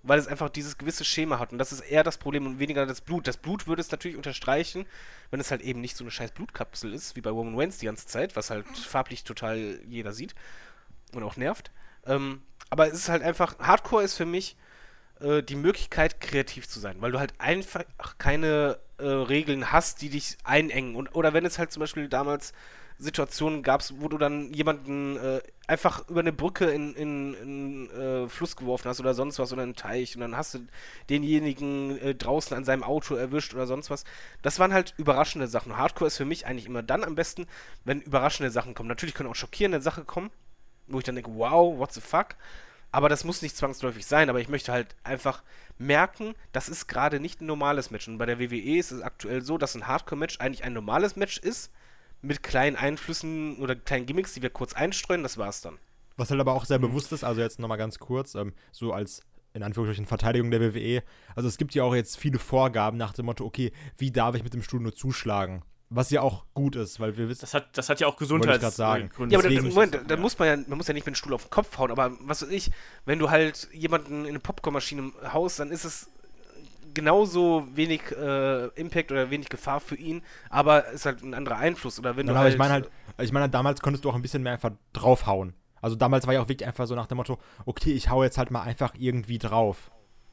weil es einfach dieses gewisse Schema hat. Und das ist eher das Problem und weniger das Blut. Das Blut würde es natürlich unterstreichen, wenn es halt eben nicht so eine scheiß Blutkapsel ist, wie bei Woman Wayne die ganze Zeit, was halt farblich total jeder sieht und auch nervt. Ähm, aber es ist halt einfach, Hardcore ist für mich äh, die Möglichkeit, kreativ zu sein, weil du halt einfach keine äh, Regeln hast, die dich einengen. Und, oder wenn es halt zum Beispiel damals Situationen gab, wo du dann jemanden äh, einfach über eine Brücke in, in, in äh, Fluss geworfen hast oder sonst was oder einen Teich und dann hast du denjenigen äh, draußen an seinem Auto erwischt oder sonst was. Das waren halt überraschende Sachen. Hardcore ist für mich eigentlich immer dann am besten, wenn überraschende Sachen kommen. Natürlich können auch schockierende Sachen kommen, wo ich dann denke, wow, what the fuck? Aber das muss nicht zwangsläufig sein, aber ich möchte halt einfach merken, das ist gerade nicht ein normales Match. Und bei der WWE ist es aktuell so, dass ein Hardcore-Match eigentlich ein normales Match ist, mit kleinen Einflüssen oder kleinen Gimmicks, die wir kurz einstreuen, das war's dann. Was halt aber auch sehr bewusst ist, also jetzt nochmal ganz kurz, ähm, so als in Anführungsstrichen Verteidigung der WWE. Also es gibt ja auch jetzt viele Vorgaben nach dem Motto, okay, wie darf ich mit dem Stuhl nur zuschlagen? Was ja auch gut ist, weil wir wissen, Das hat, das hat ja auch. Gesundheitsgründe. Ja, aber da, Deswegen- Moment, da, da muss man ja, man muss ja nicht mit dem Stuhl auf den Kopf hauen, aber was weiß ich, wenn du halt jemanden in eine Popcornmaschine haust, dann ist es genauso wenig äh, Impact oder wenig Gefahr für ihn, aber es ist halt ein anderer Einfluss. Oder wenn Nein, du aber halt, ich meine halt, ich meine, damals konntest du auch ein bisschen mehr einfach draufhauen. Also damals war ja auch wirklich einfach so nach dem Motto, okay, ich hau jetzt halt mal einfach irgendwie drauf.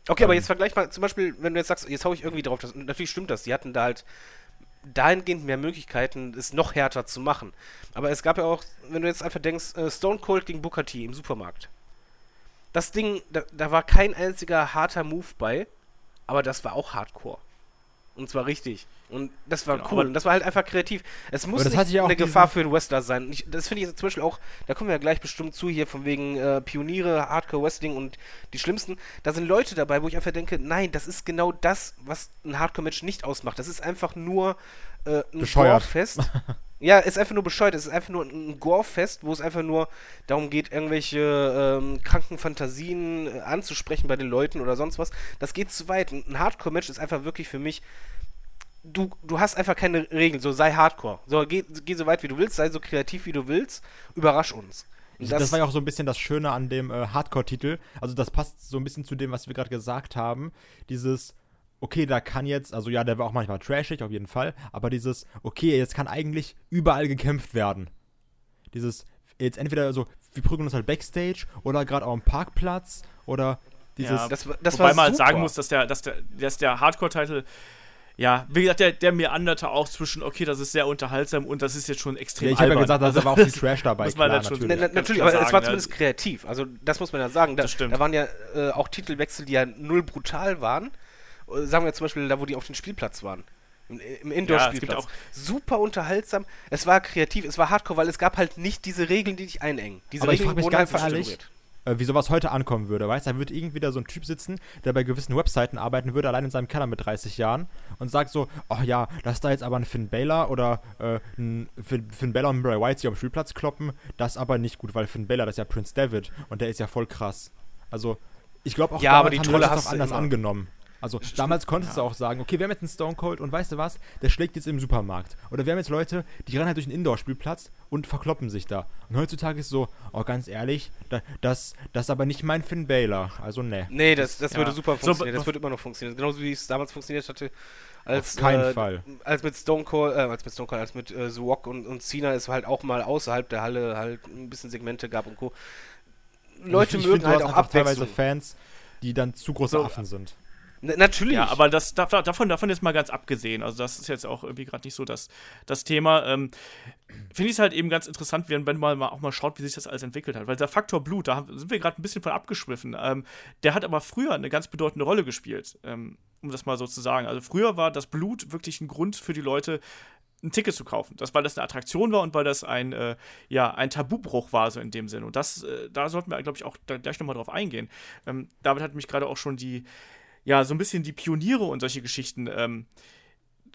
Okay, aber Ähm. jetzt vergleich mal, zum Beispiel, wenn du jetzt sagst, jetzt hau ich irgendwie drauf, das, natürlich stimmt das, die hatten da halt dahingehend mehr Möglichkeiten, es noch härter zu machen. Aber es gab ja auch, wenn du jetzt einfach denkst, äh, Stone Cold gegen Booker T im Supermarkt. Das Ding, da, da war kein einziger harter Move bei, aber das war auch Hardcore. Und zwar richtig. Und das war Genau, cool. Und das war halt einfach kreativ. Es muss nicht ja auch eine Gefahr für den Wrestler sein. Ich, das finde ich zum Beispiel auch, da kommen wir ja gleich bestimmt zu, hier von wegen äh, Pioniere, Hardcore Wrestling und die Schlimmsten. Da sind Leute dabei, wo ich einfach denke, nein, das ist genau das, was ein Hardcore-Match nicht ausmacht. Das ist einfach nur äh, ein Bescheuert. Ja, ist einfach nur bescheuert. Es ist einfach nur ein Gore-Fest, wo es einfach nur darum geht, irgendwelche ähm, kranken Fantasien äh, anzusprechen bei den Leuten oder sonst was. Das geht zu weit. Ein Hardcore-Match ist einfach wirklich für mich du, du hast einfach keine Regeln, so sei hardcore. So, geh, geh so weit wie du willst, sei so kreativ wie du willst, überrasch uns. Und Das, war ja auch so ein bisschen das Schöne an dem äh, Hardcore-Titel. Also das passt so ein bisschen zu dem, was wir gerade gesagt haben. Dieses, okay, da kann jetzt, also ja, der war auch manchmal trashig, auf jeden Fall, aber dieses, okay, jetzt kann eigentlich überall gekämpft werden. Dieses, jetzt entweder so, wir prügeln uns halt Backstage oder gerade auf dem Parkplatz oder dieses, Ja, das, war- das Wobei war man halt sagen muss, dass der, dass der, dass der Hardcore-Titel, ja, wie gesagt, der, der meanderte auch zwischen, okay, das ist sehr unterhaltsam und das ist jetzt schon extrem ja, ich habe ja gesagt, da ist Also, aber auch viel Trash dabei, muss man klar, schon- natürlich. Na, na, natürlich, aber es war sagen, zumindest kreativ. Also, das muss man ja sagen. Da, Das stimmt. da waren ja äh, auch Titelwechsel, die ja null brutal waren. Sagen wir zum Beispiel da, wo die auf dem Spielplatz waren. Im, im Indoor-Spielplatz. Ja, Super unterhaltsam. Es war kreativ, es war hardcore, weil es gab halt nicht diese Regeln, die dich einengen. Diese Aber ich Regeln mich wurden halt ganz ehrlich, verstrukturiert. äh, wie sowas heute ankommen würde, weißt du? Da würde irgendwie da so ein Typ sitzen, der bei gewissen Webseiten arbeiten würde, allein in seinem Keller mit 30 Jahren und sagt so, ach ja, lass da jetzt aber ein Finn Baylor oder äh, ein Finn, Finn Baylor und Bray White sich am Spielplatz kloppen, das ist aber nicht gut, weil Finn Baylor, das ist ja Prince David und der ist ja voll krass. Also, ich glaube auch, ja, aber die Trolle hast das auch du anders immer. angenommen. Also damals konntest du auch sagen, okay, wir haben jetzt einen Stone Cold und weißt du was, der schlägt jetzt im Supermarkt. Oder wir haben jetzt Leute, die rennen halt durch den Indoor-Spielplatz und verkloppen sich da. Und heutzutage ist so, oh ganz ehrlich, da, das, das ist aber nicht mein Finn Baylor. Also ne. Nee, das, das Ja. würde super So, funktionieren. be- das würde immer noch funktionieren. Genauso wie es damals funktioniert hatte. Als, Auf keinen äh, Fall. Als mit Stone Cold, äh, als mit Stone Cold, als mit äh, The Rock und, und Cena es halt auch mal außerhalb der Halle halt ein bisschen Segmente gab und Co. Leute ich mögen find, halt auch teilweise. Fans, die dann zu große So, Affen sind. Na, natürlich. Ja, aber das, da- davon, davon jetzt mal ganz abgesehen. Also, das ist jetzt auch irgendwie gerade nicht so das, das Thema. Ähm, Finde ich es halt eben ganz interessant, wenn man mal auch mal schaut, wie sich das alles entwickelt hat. Weil der Faktor Blut, da sind wir gerade ein bisschen von abgeschwiffen. Ähm, der hat aber früher eine ganz bedeutende Rolle gespielt, ähm, um das mal so zu sagen. Also, früher war das Blut wirklich ein Grund für die Leute, ein Ticket zu kaufen. Das, weil das eine Attraktion war und weil das ein, äh, ja, ein Tabubruch war, so in dem Sinn. Und das, äh, da sollten wir, glaube ich, auch da gleich nochmal drauf eingehen. Ähm, David hat mich gerade auch schon die, ja, so ein bisschen die Pioniere und solche Geschichten ähm,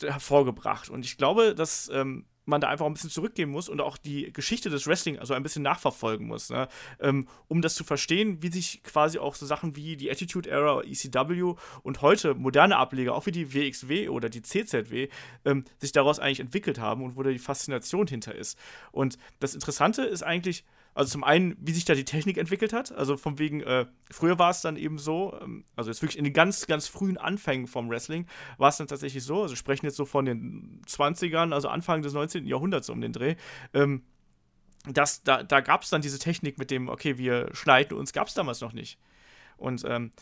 hervorgebracht. Und ich glaube, dass ähm, man da einfach ein bisschen zurückgehen muss und auch die Geschichte des Wrestling also ein bisschen nachverfolgen muss, ne? ähm, um das zu verstehen, wie sich quasi auch so Sachen wie die Attitude Era, ECW und heute moderne Ableger, auch wie die WXW oder die CZW, ähm, sich daraus eigentlich entwickelt haben und wo da die Faszination hinter ist. Und das Interessante ist eigentlich, also zum einen, wie sich da die Technik entwickelt hat. Also von wegen, äh, früher war es dann eben so, ähm, also jetzt wirklich in den ganz, ganz frühen Anfängen vom Wrestling, war es dann tatsächlich so, also sprechen jetzt so von den 20ern, also Anfang des 19. Jahrhunderts um den Dreh, ähm, das, da, da gab es dann diese Technik mit dem, okay, wir schneiden uns, gab es damals noch nicht. Und ähm,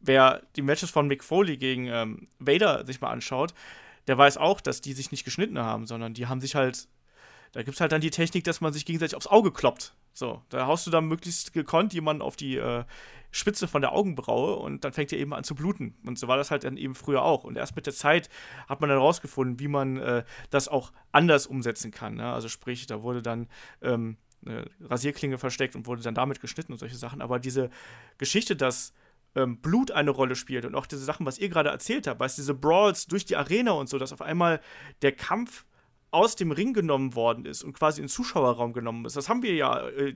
wer die Matches von Mick Foley gegen ähm, Vader sich mal anschaut, der weiß auch, dass die sich nicht geschnitten haben, sondern die haben sich halt da gibt es halt dann die Technik, dass man sich gegenseitig aufs Auge kloppt. So, da haust du dann möglichst gekonnt jemanden auf die äh, Spitze von der Augenbraue und dann fängt er eben an zu bluten. Und so war das halt dann eben früher auch. Und erst mit der Zeit hat man dann rausgefunden, wie man äh, das auch anders umsetzen kann. Ne? Also sprich, da wurde dann ähm, eine Rasierklinge versteckt und wurde dann damit geschnitten und solche Sachen. Aber diese Geschichte, dass ähm, Blut eine Rolle spielt und auch diese Sachen, was ihr gerade erzählt habt, weißt diese Brawls durch die Arena und so, dass auf einmal der Kampf aus dem Ring genommen worden ist und quasi in den Zuschauerraum genommen ist. Das haben wir ja, äh,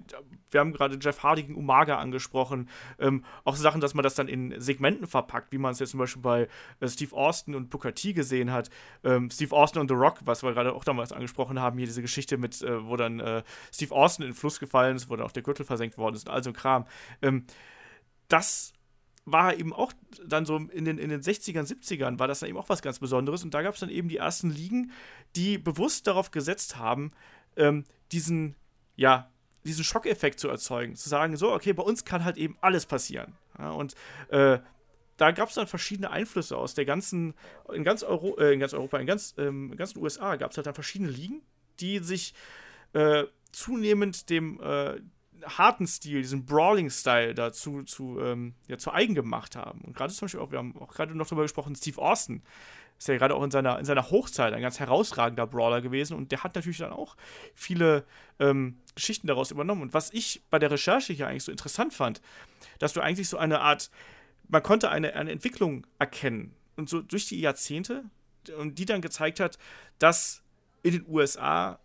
wir haben gerade Jeff Hardy gegen Umaga angesprochen. Ähm, auch Sachen, dass man das dann in Segmenten verpackt, wie man es jetzt zum Beispiel bei äh, Steve Austin und Booker T gesehen hat. Ähm, Steve Austin und The Rock, was wir gerade auch damals angesprochen haben, hier diese Geschichte mit, äh, wo dann äh, Steve Austin in den Fluss gefallen ist, wo dann auch der Gürtel versenkt worden ist und all so ein Kram. Ähm, das war eben auch dann so in den, in den 60ern, 70ern war das dann eben auch was ganz Besonderes. Und da gab es dann eben die ersten Ligen, die bewusst darauf gesetzt haben, ähm, diesen, ja, diesen Schockeffekt zu erzeugen. Zu sagen, so, okay, bei uns kann halt eben alles passieren. Ja, und äh, da gab es dann verschiedene Einflüsse aus der ganzen, in ganz, Euro, äh, in ganz Europa, in ganz, ähm, in ganzen USA gab es halt dann verschiedene Ligen, die sich äh, zunehmend dem äh, harten Stil, diesen Brawling-Style dazu zu, ähm, ja, zu eigen gemacht haben. Und gerade zum Beispiel auch, wir haben auch gerade noch darüber gesprochen, Steve Austin ist ja gerade auch in seiner, in seiner Hochzeit ein ganz herausragender Brawler gewesen und der hat natürlich dann auch viele ähm, Geschichten daraus übernommen. Und was ich bei der Recherche hier eigentlich so interessant fand, dass du eigentlich so eine Art, man konnte eine, eine Entwicklung erkennen und so durch die Jahrzehnte und die dann gezeigt hat, dass in den USA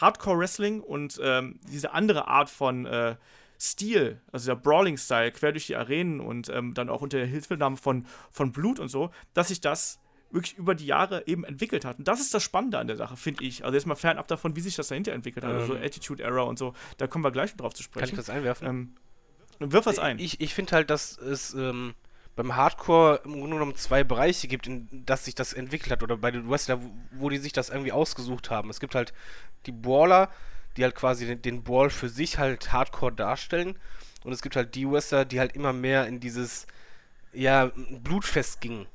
Hardcore-Wrestling und ähm, diese andere Art von äh, Stil, also der Brawling-Style, quer durch die Arenen und ähm, dann auch unter der Hilfenahme von, von Blut und so, dass sich das wirklich über die Jahre eben entwickelt hat. Und das ist das Spannende an der Sache, finde ich. Also jetzt mal fernab davon, wie sich das dahinter entwickelt hat, also so Ähm. Attitude Era und so, da kommen wir gleich drauf zu Kann ich sprechen. das einwerfen? Ähm, wirf was ein. Ich, ich finde halt, dass es ähm, beim Hardcore im Grunde genommen zwei Bereiche gibt, in dass sich das entwickelt hat. Oder bei den Wrestler, wo, die sich das irgendwie ausgesucht haben. Es gibt halt die Brawler, die halt quasi den, den Brawl für sich halt Hardcore darstellen. Und es gibt halt die Wrestler, die halt immer mehr in dieses, ja, Blutfest gingen.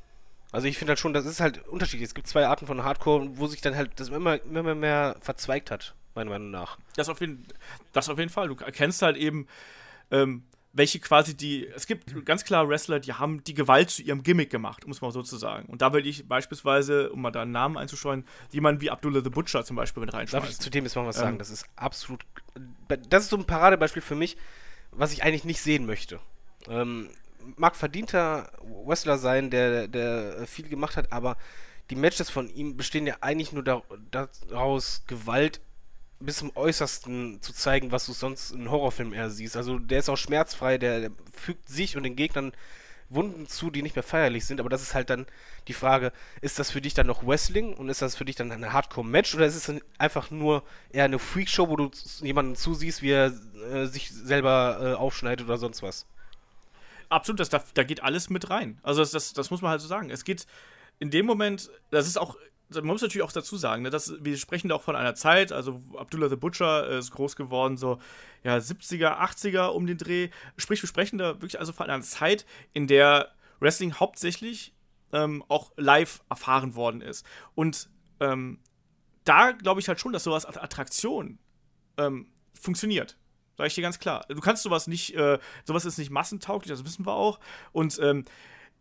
Also ich finde halt schon, das ist halt unterschiedlich. Es gibt zwei Arten von Hardcore, wo sich dann halt das immer, immer mehr verzweigt hat, meiner Meinung nach. Das auf jeden, das auf jeden Fall. Du erkennst halt eben, ähm, welche quasi die. Es gibt ganz klar Wrestler, die haben die Gewalt zu ihrem Gimmick gemacht, um es mal so zu sagen. Und da würde ich beispielsweise, um mal da einen Namen einzuscheuen, jemanden wie Abdullah the Butcher zum Beispiel mit Darf ich zu dem jetzt mal was Ähm, sagen? Das ist absolut. Das ist so ein Paradebeispiel für mich, was ich eigentlich nicht sehen möchte. Ähm, mag verdienter Wrestler sein, der, der viel gemacht hat, aber die Matches von ihm bestehen ja eigentlich nur daraus, Gewalt bis zum Äußersten zu zeigen, was du sonst in Horrorfilmen eher siehst. Also der ist auch schmerzfrei, der, fügt sich und den Gegnern Wunden zu, die nicht mehr feierlich sind, aber das ist halt dann die Frage, ist das für dich dann noch Wrestling und ist das für dich dann ein Hardcore-Match oder ist es einfach nur eher eine Freakshow, wo du jemanden zusiehst, wie er äh, sich selber äh, aufschneidet oder sonst was? Absolut, das, da, da geht alles mit rein. Also das, das, das muss man halt so sagen. Es geht in dem Moment, das ist auch man muss natürlich auch dazu sagen, ne, dass wir sprechen da auch von einer Zeit, also Abdullah the Butcher ist groß geworden, so ja, 70er, 80er um den Dreh. Sprich, wir sprechen da wirklich also von einer Zeit, in der Wrestling hauptsächlich ähm, auch live erfahren worden ist. Und ähm, da glaube ich halt schon, dass sowas als Attraktion ähm, funktioniert. Sag ich dir ganz klar. Du kannst sowas nicht, äh, sowas ist nicht massentauglich, das wissen wir auch. Und ähm,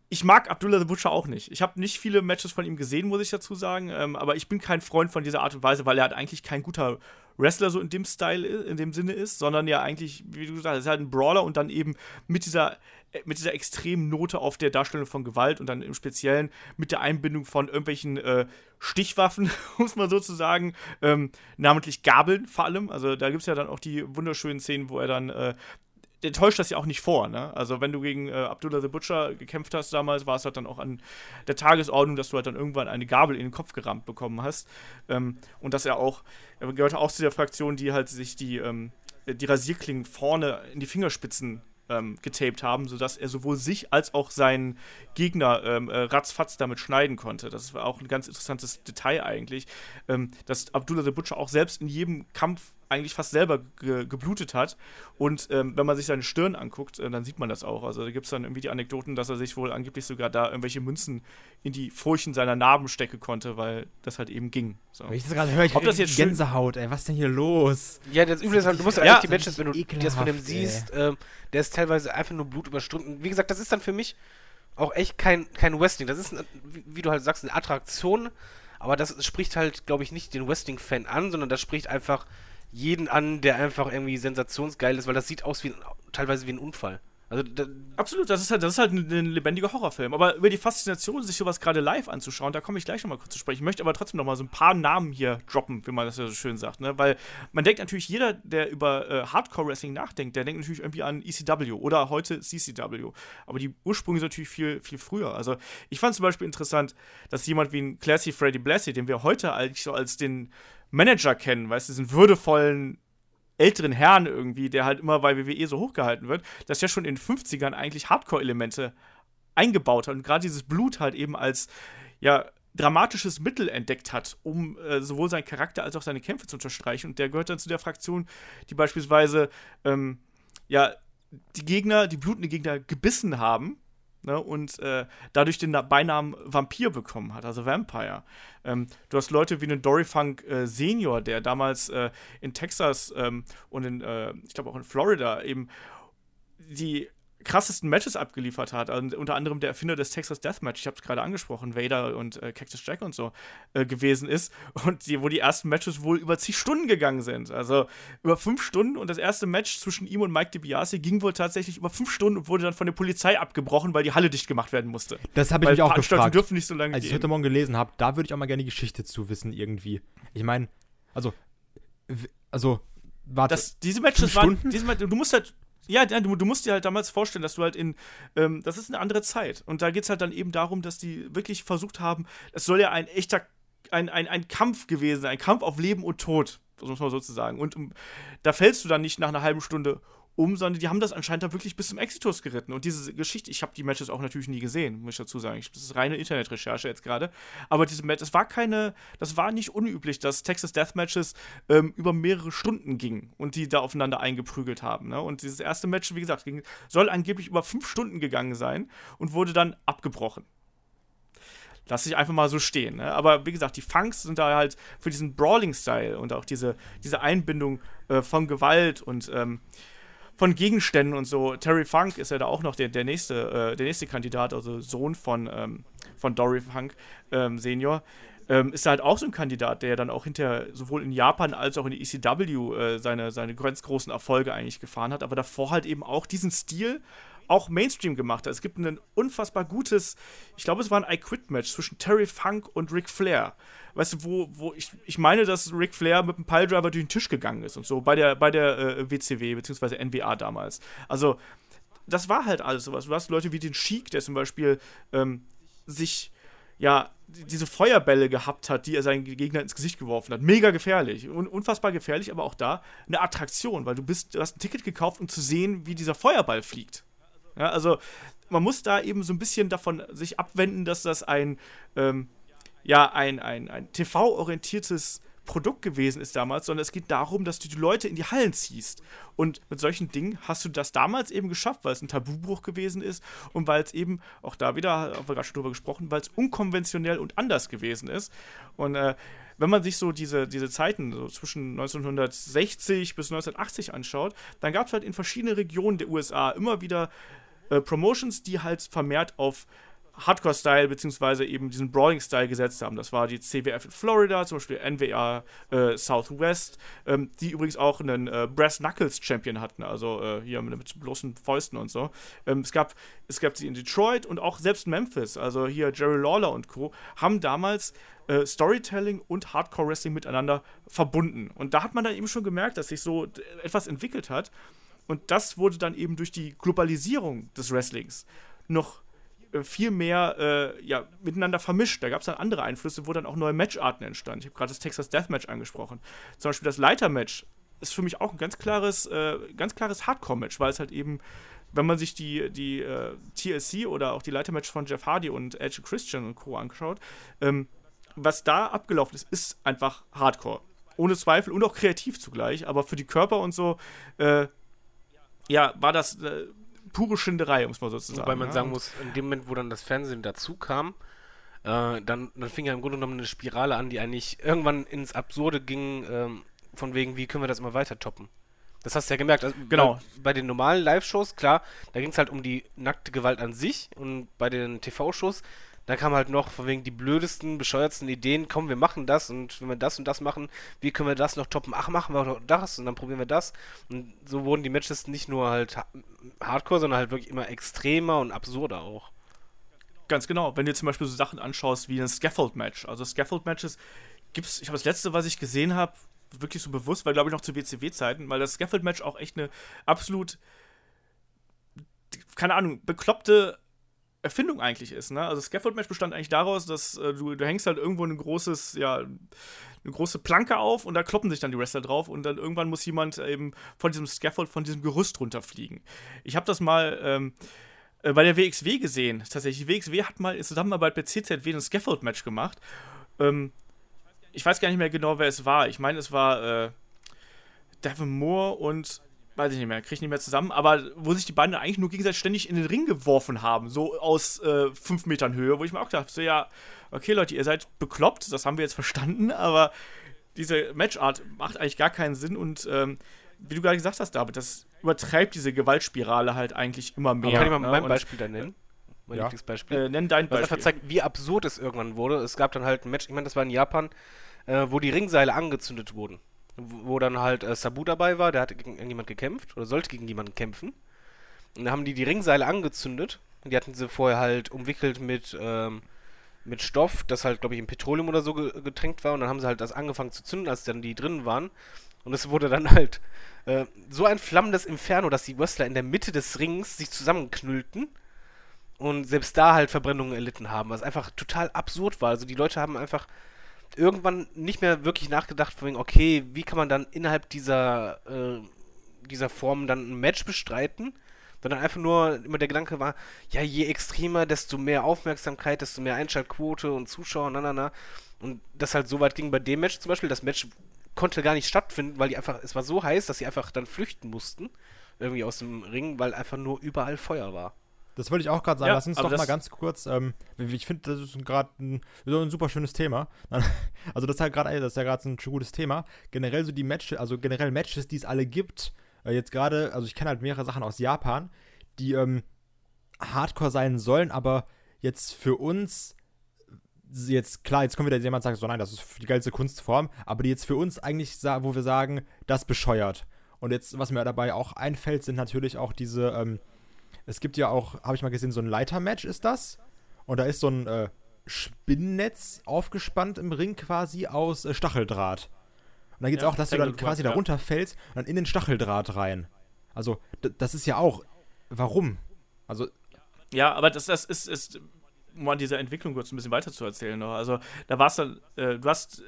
ich mag Abdullah the Butcher auch nicht. Ich habe nicht viele Matches von ihm gesehen, muss ich dazu sagen. Ähm, aber ich bin kein Freund von dieser Art und Weise, weil er halt eigentlich kein guter Wrestler so in dem Style, in dem Sinne ist, sondern ja eigentlich, wie du gesagt hast, ist halt ein Brawler und dann eben mit dieser, äh, mit dieser extremen Note auf der Darstellung von Gewalt und dann im Speziellen mit der Einbindung von irgendwelchen äh, Stichwaffen, muss man sozusagen, ähm, namentlich Gabeln vor allem. Also da gibt es ja dann auch die wunderschönen Szenen, wo er dann äh, der täuscht das ja auch nicht vor, ne? Also wenn du gegen äh, Abdullah the Butcher gekämpft hast damals, war es halt dann auch an der Tagesordnung, dass du halt dann irgendwann eine Gabel in den Kopf gerammt bekommen hast. Ähm, und dass er auch, er gehörte auch zu der Fraktion, die halt sich die, ähm, die Rasierklingen vorne in die Fingerspitzen ähm, getaped haben, sodass er sowohl sich als auch seinen Gegner ähm, äh, ratzfatz damit schneiden konnte. Das war auch ein ganz interessantes Detail eigentlich, ähm, dass Abdullah the Butcher auch selbst in jedem Kampf eigentlich fast selber ge geblutet hat. Und ähm, wenn man sich seine Stirn anguckt, äh, dann sieht man das auch. Also da gibt es dann irgendwie die Anekdoten, dass er sich wohl angeblich sogar da irgendwelche Münzen in die Furchen seiner Narben stecken konnte, weil das halt eben ging. So. Wenn ich das gerade höre, ich Ob das jetzt Gänsehaut, ey, was ist denn hier los? Ja, das Üble ist halt, du musst ja eigentlich die Matches, wenn du das von dem siehst, ähm, der ist teilweise einfach nur Blut über Stunden. Wie gesagt, das ist dann für mich auch echt kein, kein Wrestling. Das ist, wie, wie du halt sagst, eine Attraktion, aber das spricht halt, glaube ich, nicht den Wrestling-Fan an, sondern das spricht einfach jeden an, der einfach irgendwie sensationsgeil ist, weil das sieht aus wie teilweise wie ein Unfall. Also, da Absolut, das ist halt, das ist halt ein, ein, lebendiger Horrorfilm. Aber über die Faszination, sich sowas gerade live anzuschauen, da komme ich gleich nochmal kurz zu sprechen. Ich möchte aber trotzdem nochmal so ein paar Namen hier droppen, wie man das ja so schön sagt. Ne? Weil man denkt natürlich, jeder, der über äh, Hardcore-Wrestling nachdenkt, der denkt natürlich irgendwie an ECW oder heute CCW. Aber die Ursprünge sind natürlich viel, viel früher. Also ich fand zum Beispiel interessant, dass jemand wie ein Classy Freddy Blassie, den wir heute eigentlich so als den Manager kennen, weißt du, diesen würdevollen älteren Herrn irgendwie, der halt immer bei WWE so hochgehalten wird, dass der schon in den 50ern eigentlich Hardcore-Elemente eingebaut hat und gerade dieses Blut halt eben als, ja, dramatisches Mittel entdeckt hat, um äh, sowohl seinen Charakter als auch seine Kämpfe zu unterstreichen. Und der gehört dann zu der Fraktion, die beispielsweise, ähm, ja, die Gegner, die blutende Gegner gebissen haben ne, und äh, dadurch den Beinamen Vampir bekommen hat, also Vampire. Ähm, du hast Leute wie einen Dory Funk äh, Senior, der damals äh, in Texas ähm, und in, äh, ich glaube auch in Florida eben die krassesten Matches abgeliefert hat. Also unter anderem der Erfinder des Texas Deathmatch, ich habe es gerade angesprochen, Vader und äh, Cactus Jack und so äh, gewesen ist. Und die, wo die ersten Matches wohl über zig Stunden gegangen sind. Also über fünf Stunden. Und das erste Match zwischen ihm und Mike DiBiase ging wohl tatsächlich über fünf Stunden und wurde dann von der Polizei abgebrochen, weil die Halle dicht gemacht werden musste. Das habe ich mich auch gefragt. dürfen nicht so lange Als ich heute Morgen gelesen habe, da würde ich auch mal gerne die Geschichte zu wissen irgendwie. Ich meine, also, also, warte. Das, diese Matches waren, diese, du musst halt ja, du, du, musst dir halt damals vorstellen, dass du halt in, ähm, das ist eine andere Zeit. Und da geht es halt dann eben darum, dass die wirklich versucht haben, es soll ja ein echter, ein, ein, ein Kampf gewesen sein, ein Kampf auf Leben und Tod, muss man sozusagen. Und um, da fällst du dann nicht nach einer halben Stunde um, sondern die haben das anscheinend da wirklich bis zum Exitus geritten. Und diese Geschichte, ich habe die Matches auch natürlich nie gesehen, muss ich dazu sagen. das ist reine Internetrecherche jetzt gerade. Aber diese Match, das war keine, das war nicht unüblich, dass Texas Death Matches ähm, über mehrere Stunden gingen und die da aufeinander eingeprügelt haben. Ne? Und dieses erste Match, wie gesagt, ging, soll angeblich über fünf Stunden gegangen sein und wurde dann abgebrochen. Lass ich einfach mal so stehen. Ne? Aber wie gesagt, die Funks sind da halt für diesen Brawling-Style und auch diese, diese Einbindung äh, von Gewalt und ähm, von Gegenständen und so. Terry Funk ist ja da auch noch der, der, nächste, äh, der nächste Kandidat, also Sohn von, ähm, von Dory Funk ähm, Senior. ähm, ist halt auch so ein Kandidat, der dann auch hinterher sowohl in Japan als auch in der ECW äh, seine, seine ganz großen Erfolge eigentlich gefahren hat, aber davor halt eben auch diesen Stil auch Mainstream gemacht hat. Es gibt ein unfassbar gutes, ich glaube, es war ein I-Quit-Match zwischen Terry Funk und Ric Flair. Weißt du, wo, wo ich, ich meine, dass Ric Flair mit einem Piledriver durch den Tisch gegangen ist und so, bei der, bei der äh, WCW, beziehungsweise NWA damals. Also, das war halt alles sowas. Du hast Leute wie den Sheik, der zum Beispiel ähm, sich ja, diese Feuerbälle gehabt hat, die er seinen Gegner ins Gesicht geworfen hat. Mega gefährlich. Un unfassbar gefährlich, aber auch da eine Attraktion, weil du bist, du hast ein Ticket gekauft, um zu sehen, wie dieser Feuerball fliegt. Ja, also man muss da eben so ein bisschen davon sich abwenden, dass das ein, ähm, ja, ein, ein, ein TV-orientiertes Produkt gewesen ist damals, sondern es geht darum, dass du die Leute in die Hallen ziehst. Und mit solchen Dingen hast du das damals eben geschafft, weil es ein Tabubruch gewesen ist und weil es eben, auch da wieder, haben wir gerade schon drüber gesprochen, weil es unkonventionell und anders gewesen ist. Und äh, wenn man sich so diese, diese Zeiten so zwischen 1960 bis 1980 anschaut, dann gab es halt in verschiedenen Regionen der USA immer wieder äh, Promotions, die halt vermehrt auf Hardcore-Style beziehungsweise eben diesen Brawling-Style gesetzt haben. Das war die CWF in Florida, zum Beispiel NWA äh, Southwest, ähm, die übrigens auch einen äh, Brass Knuckles Champion hatten, also äh, hier mit, mit, bloßen Fäusten und so. Ähm, es, gab, es gab sie in Detroit und auch selbst Memphis, also hier Jerry Lawler und Co., haben damals äh, Storytelling und Hardcore-Wrestling miteinander verbunden. Und da hat man dann eben schon gemerkt, dass sich so etwas entwickelt hat. Und das wurde dann eben durch die Globalisierung des Wrestlings noch äh, viel mehr äh, ja, miteinander vermischt. Da gab es dann andere Einflüsse, wo dann auch neue Matcharten entstanden. Ich habe gerade das Texas Deathmatch angesprochen. Zum Beispiel das Leitermatch ist für mich auch ein ganz klares, äh, klares Hardcore-Match, weil es halt eben, wenn man sich die, die äh, TLC oder auch die Leitermatch von Jeff Hardy und Edge Christian und Co. anschaut, ähm, was da abgelaufen ist, ist einfach Hardcore. Ohne Zweifel und auch kreativ zugleich, aber für die Körper und so, äh, ja, war das äh, pure Schinderei, um es mal so zu sagen. Wobei man ja? sagen muss, in dem Moment, wo dann das Fernsehen dazu kam, äh, dann, dann fing ja im Grunde genommen eine Spirale an, die eigentlich irgendwann ins Absurde ging, ähm, von wegen, wie können wir das immer weiter toppen. Das hast du ja gemerkt. Also genau. Bei, bei den normalen Live-Shows, klar, da ging es halt um die nackte Gewalt an sich und bei den TV-Shows, da kam halt noch von wegen die blödesten, bescheuertsten Ideen, komm, wir machen das und wenn wir das und das machen, wie können wir das noch toppen? Ach, machen wir doch das und dann probieren wir das. Und so wurden die Matches nicht nur halt hardcore, sondern halt wirklich immer extremer und absurder auch. Ganz genau. Wenn du zum Beispiel so Sachen anschaust wie ein Scaffold-Match. Also Scaffold-Matches gibt's, ich habe das letzte, was ich gesehen habe, wirklich so bewusst, weil glaube ich noch zu WCW-Zeiten, weil das Scaffold-Match auch echt eine absolut, keine Ahnung, bekloppte Erfindung eigentlich ist. Ne? Also Scaffold-Match bestand eigentlich daraus, dass äh, du, du hängst halt irgendwo ein großes, ja, eine große Planke auf und da kloppen sich dann die Wrestler drauf und dann irgendwann muss jemand eben von diesem Scaffold, von diesem Gerüst runterfliegen. Ich habe das mal ähm, äh, bei der WXW gesehen. Tatsächlich, die WXW hat mal in Zusammenarbeit mit CZW ein Scaffold-Match gemacht. Ähm, ich weiß gar nicht mehr genau, wer es war. Ich meine, es war äh, Devin Moore und weiß ich nicht mehr, kriege ich nicht mehr zusammen, aber wo sich die beiden eigentlich nur gegenseitig ständig in den Ring geworfen haben, so aus äh, fünf Metern Höhe, wo ich mir auch dachte, so ja, okay Leute, ihr seid bekloppt, das haben wir jetzt verstanden, aber diese Matchart macht eigentlich gar keinen Sinn und ähm, wie du gerade gesagt hast, David, das übertreibt diese Gewaltspirale halt eigentlich immer mehr. Aber kann ich mal ne? mein Beispiel da nennen? Mein Ja. Lieblingsbeispiel. Äh, nenn dein Was Beispiel. einfach zeigt, wie absurd es irgendwann wurde. Es gab dann halt ein Match, ich meine, das war in Japan, äh, wo die Ringseile angezündet wurden. Wo dann halt äh, Sabu dabei war, der hatte gegen irgendjemand gekämpft oder sollte gegen jemanden kämpfen. Und dann haben die die Ringseile angezündet. Die hatten sie vorher halt umwickelt mit, ähm, mit Stoff, das halt, glaube ich, in Petroleum oder so ge getränkt war. Und dann haben sie halt das angefangen zu zünden, als dann die drin waren. Und es wurde dann halt äh, so ein flammendes Inferno, dass die Wrestler in der Mitte des Rings sich zusammenknüllten und selbst da halt Verbrennungen erlitten haben, was einfach total absurd war. Also die Leute haben einfach irgendwann nicht mehr wirklich nachgedacht, von wegen, okay, wie kann man dann innerhalb dieser, äh, dieser Form dann ein Match bestreiten? Sondern einfach nur immer der Gedanke war, ja, je extremer, desto mehr Aufmerksamkeit, desto mehr Einschaltquote und Zuschauer, na, na, na. Und das halt so weit ging bei dem Match zum Beispiel. Das Match konnte gar nicht stattfinden, weil die einfach, es war so heiß, dass sie einfach dann flüchten mussten. Irgendwie aus dem Ring, weil einfach nur überall Feuer war. Das wollte ich auch gerade sagen. Ja, Lass uns doch mal ganz kurz. Ähm, ich finde, das ist gerade ein, so ein super schönes Thema. Also das ist halt gerade, das ist ja gerade so ein gutes Thema. Generell so die Matches, also generell Matches, die es alle gibt. Äh, jetzt gerade, also ich kenne halt mehrere Sachen aus Japan, die ähm, Hardcore sein sollen, aber jetzt für uns jetzt, klar, jetzt kommt wieder jemand und sagt, so nein, das ist die geilste Kunstform, aber die jetzt für uns eigentlich, wo wir sagen, das bescheuert. Und jetzt, was mir dabei auch einfällt, sind natürlich auch diese, ähm, es gibt ja auch, habe ich mal gesehen, so ein Leitermatch ist das. Und da ist so ein äh, Spinnennetz aufgespannt im Ring quasi aus äh, Stacheldraht. Und dann geht es ja, auch, dass du dann quasi ja. da runterfällst und dann in den Stacheldraht rein. Also, das ist ja auch. Warum? Also. Ja, aber das, das ist, ist, um an dieser Entwicklung kurz ein bisschen weiter zu erzählen. Noch. Also, da war es dann, äh, du hast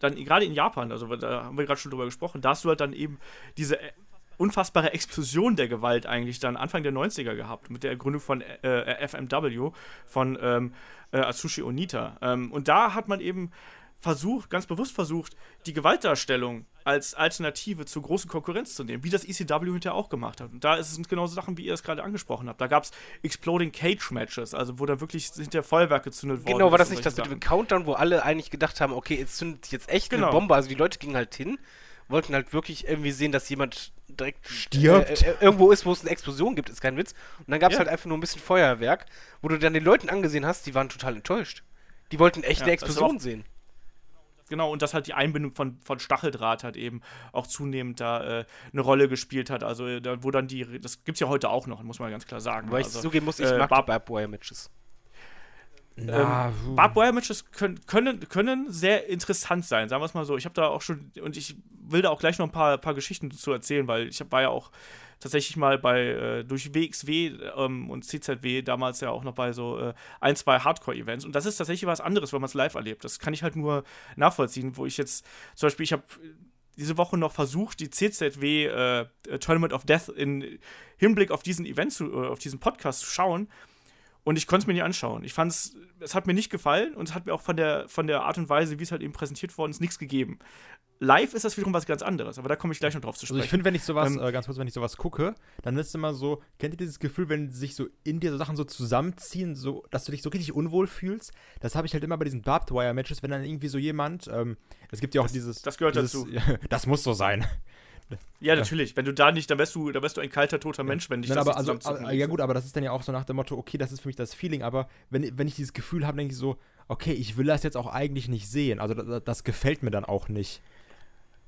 dann gerade in Japan, also da haben wir gerade schon drüber gesprochen, da hast du halt dann eben diese äh, unfassbare Explosion der Gewalt eigentlich dann Anfang der 90er gehabt, mit der Gründung von äh, FMW, von ähm, äh, Atsushi Onita. Ähm, und da hat man eben versucht, ganz bewusst versucht, die Gewaltdarstellung als Alternative zur großen Konkurrenz zu nehmen, wie das ECW hinterher auch gemacht hat. Und da ist es genauso Sachen, wie ihr es gerade angesprochen habt. Da gab es Exploding Cage Matches, also wo da wirklich hinter Feuerwerk gezündet wurde. Genau, war das nicht das mit dem Countdown, wo alle eigentlich gedacht haben, okay, jetzt zündet jetzt echt genau. eine Bombe. Also die Leute gingen halt hin, wollten halt wirklich irgendwie sehen, dass jemand direkt stirbt. Äh, äh, irgendwo ist, wo es eine Explosion gibt, ist kein Witz. Und dann gab es ja. halt einfach nur ein bisschen Feuerwerk, wo du dann den Leuten angesehen hast, die waren total enttäuscht. Die wollten echt ja, eine Explosion sehen genau, und dass halt die Einbindung von, von Stacheldraht halt eben auch zunehmend da äh, eine Rolle gespielt hat. Also, äh, da, wo dann die, das gibt es ja heute auch noch, muss man ganz klar sagen. Weil also, ich zugeben muss, ich äh, mag Bar Barbwire-Matches. Ähm, Barbwire-Matches können, können, können sehr interessant sein, sagen wir es mal so. Ich habe da auch schon, und ich will da auch gleich noch ein paar, paar Geschichten dazu erzählen, weil ich war ja auch tatsächlich mal bei äh, durch WXW ähm, und CZW damals ja auch noch bei so äh, ein, zwei Hardcore-Events. Und das ist tatsächlich was anderes, wenn man es live erlebt. Das kann ich halt nur nachvollziehen, wo ich jetzt zum Beispiel, ich habe diese Woche noch versucht, die CZW äh, Tournament of Death in Hinblick auf diesen Event zu, äh, auf diesen Podcast zu schauen. Und ich konnte es mir nicht anschauen. Ich fand es, es hat mir nicht gefallen und es hat mir auch von der, von der Art und Weise, wie es halt eben präsentiert worden ist, nichts gegeben. Live ist das wiederum was ganz anderes, aber da komme ich gleich noch drauf zu sprechen. Also ich finde, wenn ich sowas, ähm, äh, ganz kurz, wenn ich sowas gucke, dann ist es immer so, kennt ihr dieses Gefühl, wenn sich so in dir so Sachen so zusammenziehen, so, dass du dich so richtig unwohl fühlst? Das habe ich halt immer bei diesen Barbed Wire Matches, wenn dann irgendwie so jemand, ähm, es gibt ja auch das, dieses. Das gehört dieses, dazu. das muss so sein. Ja, natürlich. Wenn du da nicht, dann wärst du, dann wärst du ein kalter, toter Mensch, wenn dich Nein, das aber, also, aber, Ja, gut, aber das ist dann ja auch so nach dem Motto, okay, das ist für mich das Feeling, aber wenn, wenn ich dieses Gefühl habe, denke ich so, okay, ich will das jetzt auch eigentlich nicht sehen. Also das, das gefällt mir dann auch nicht.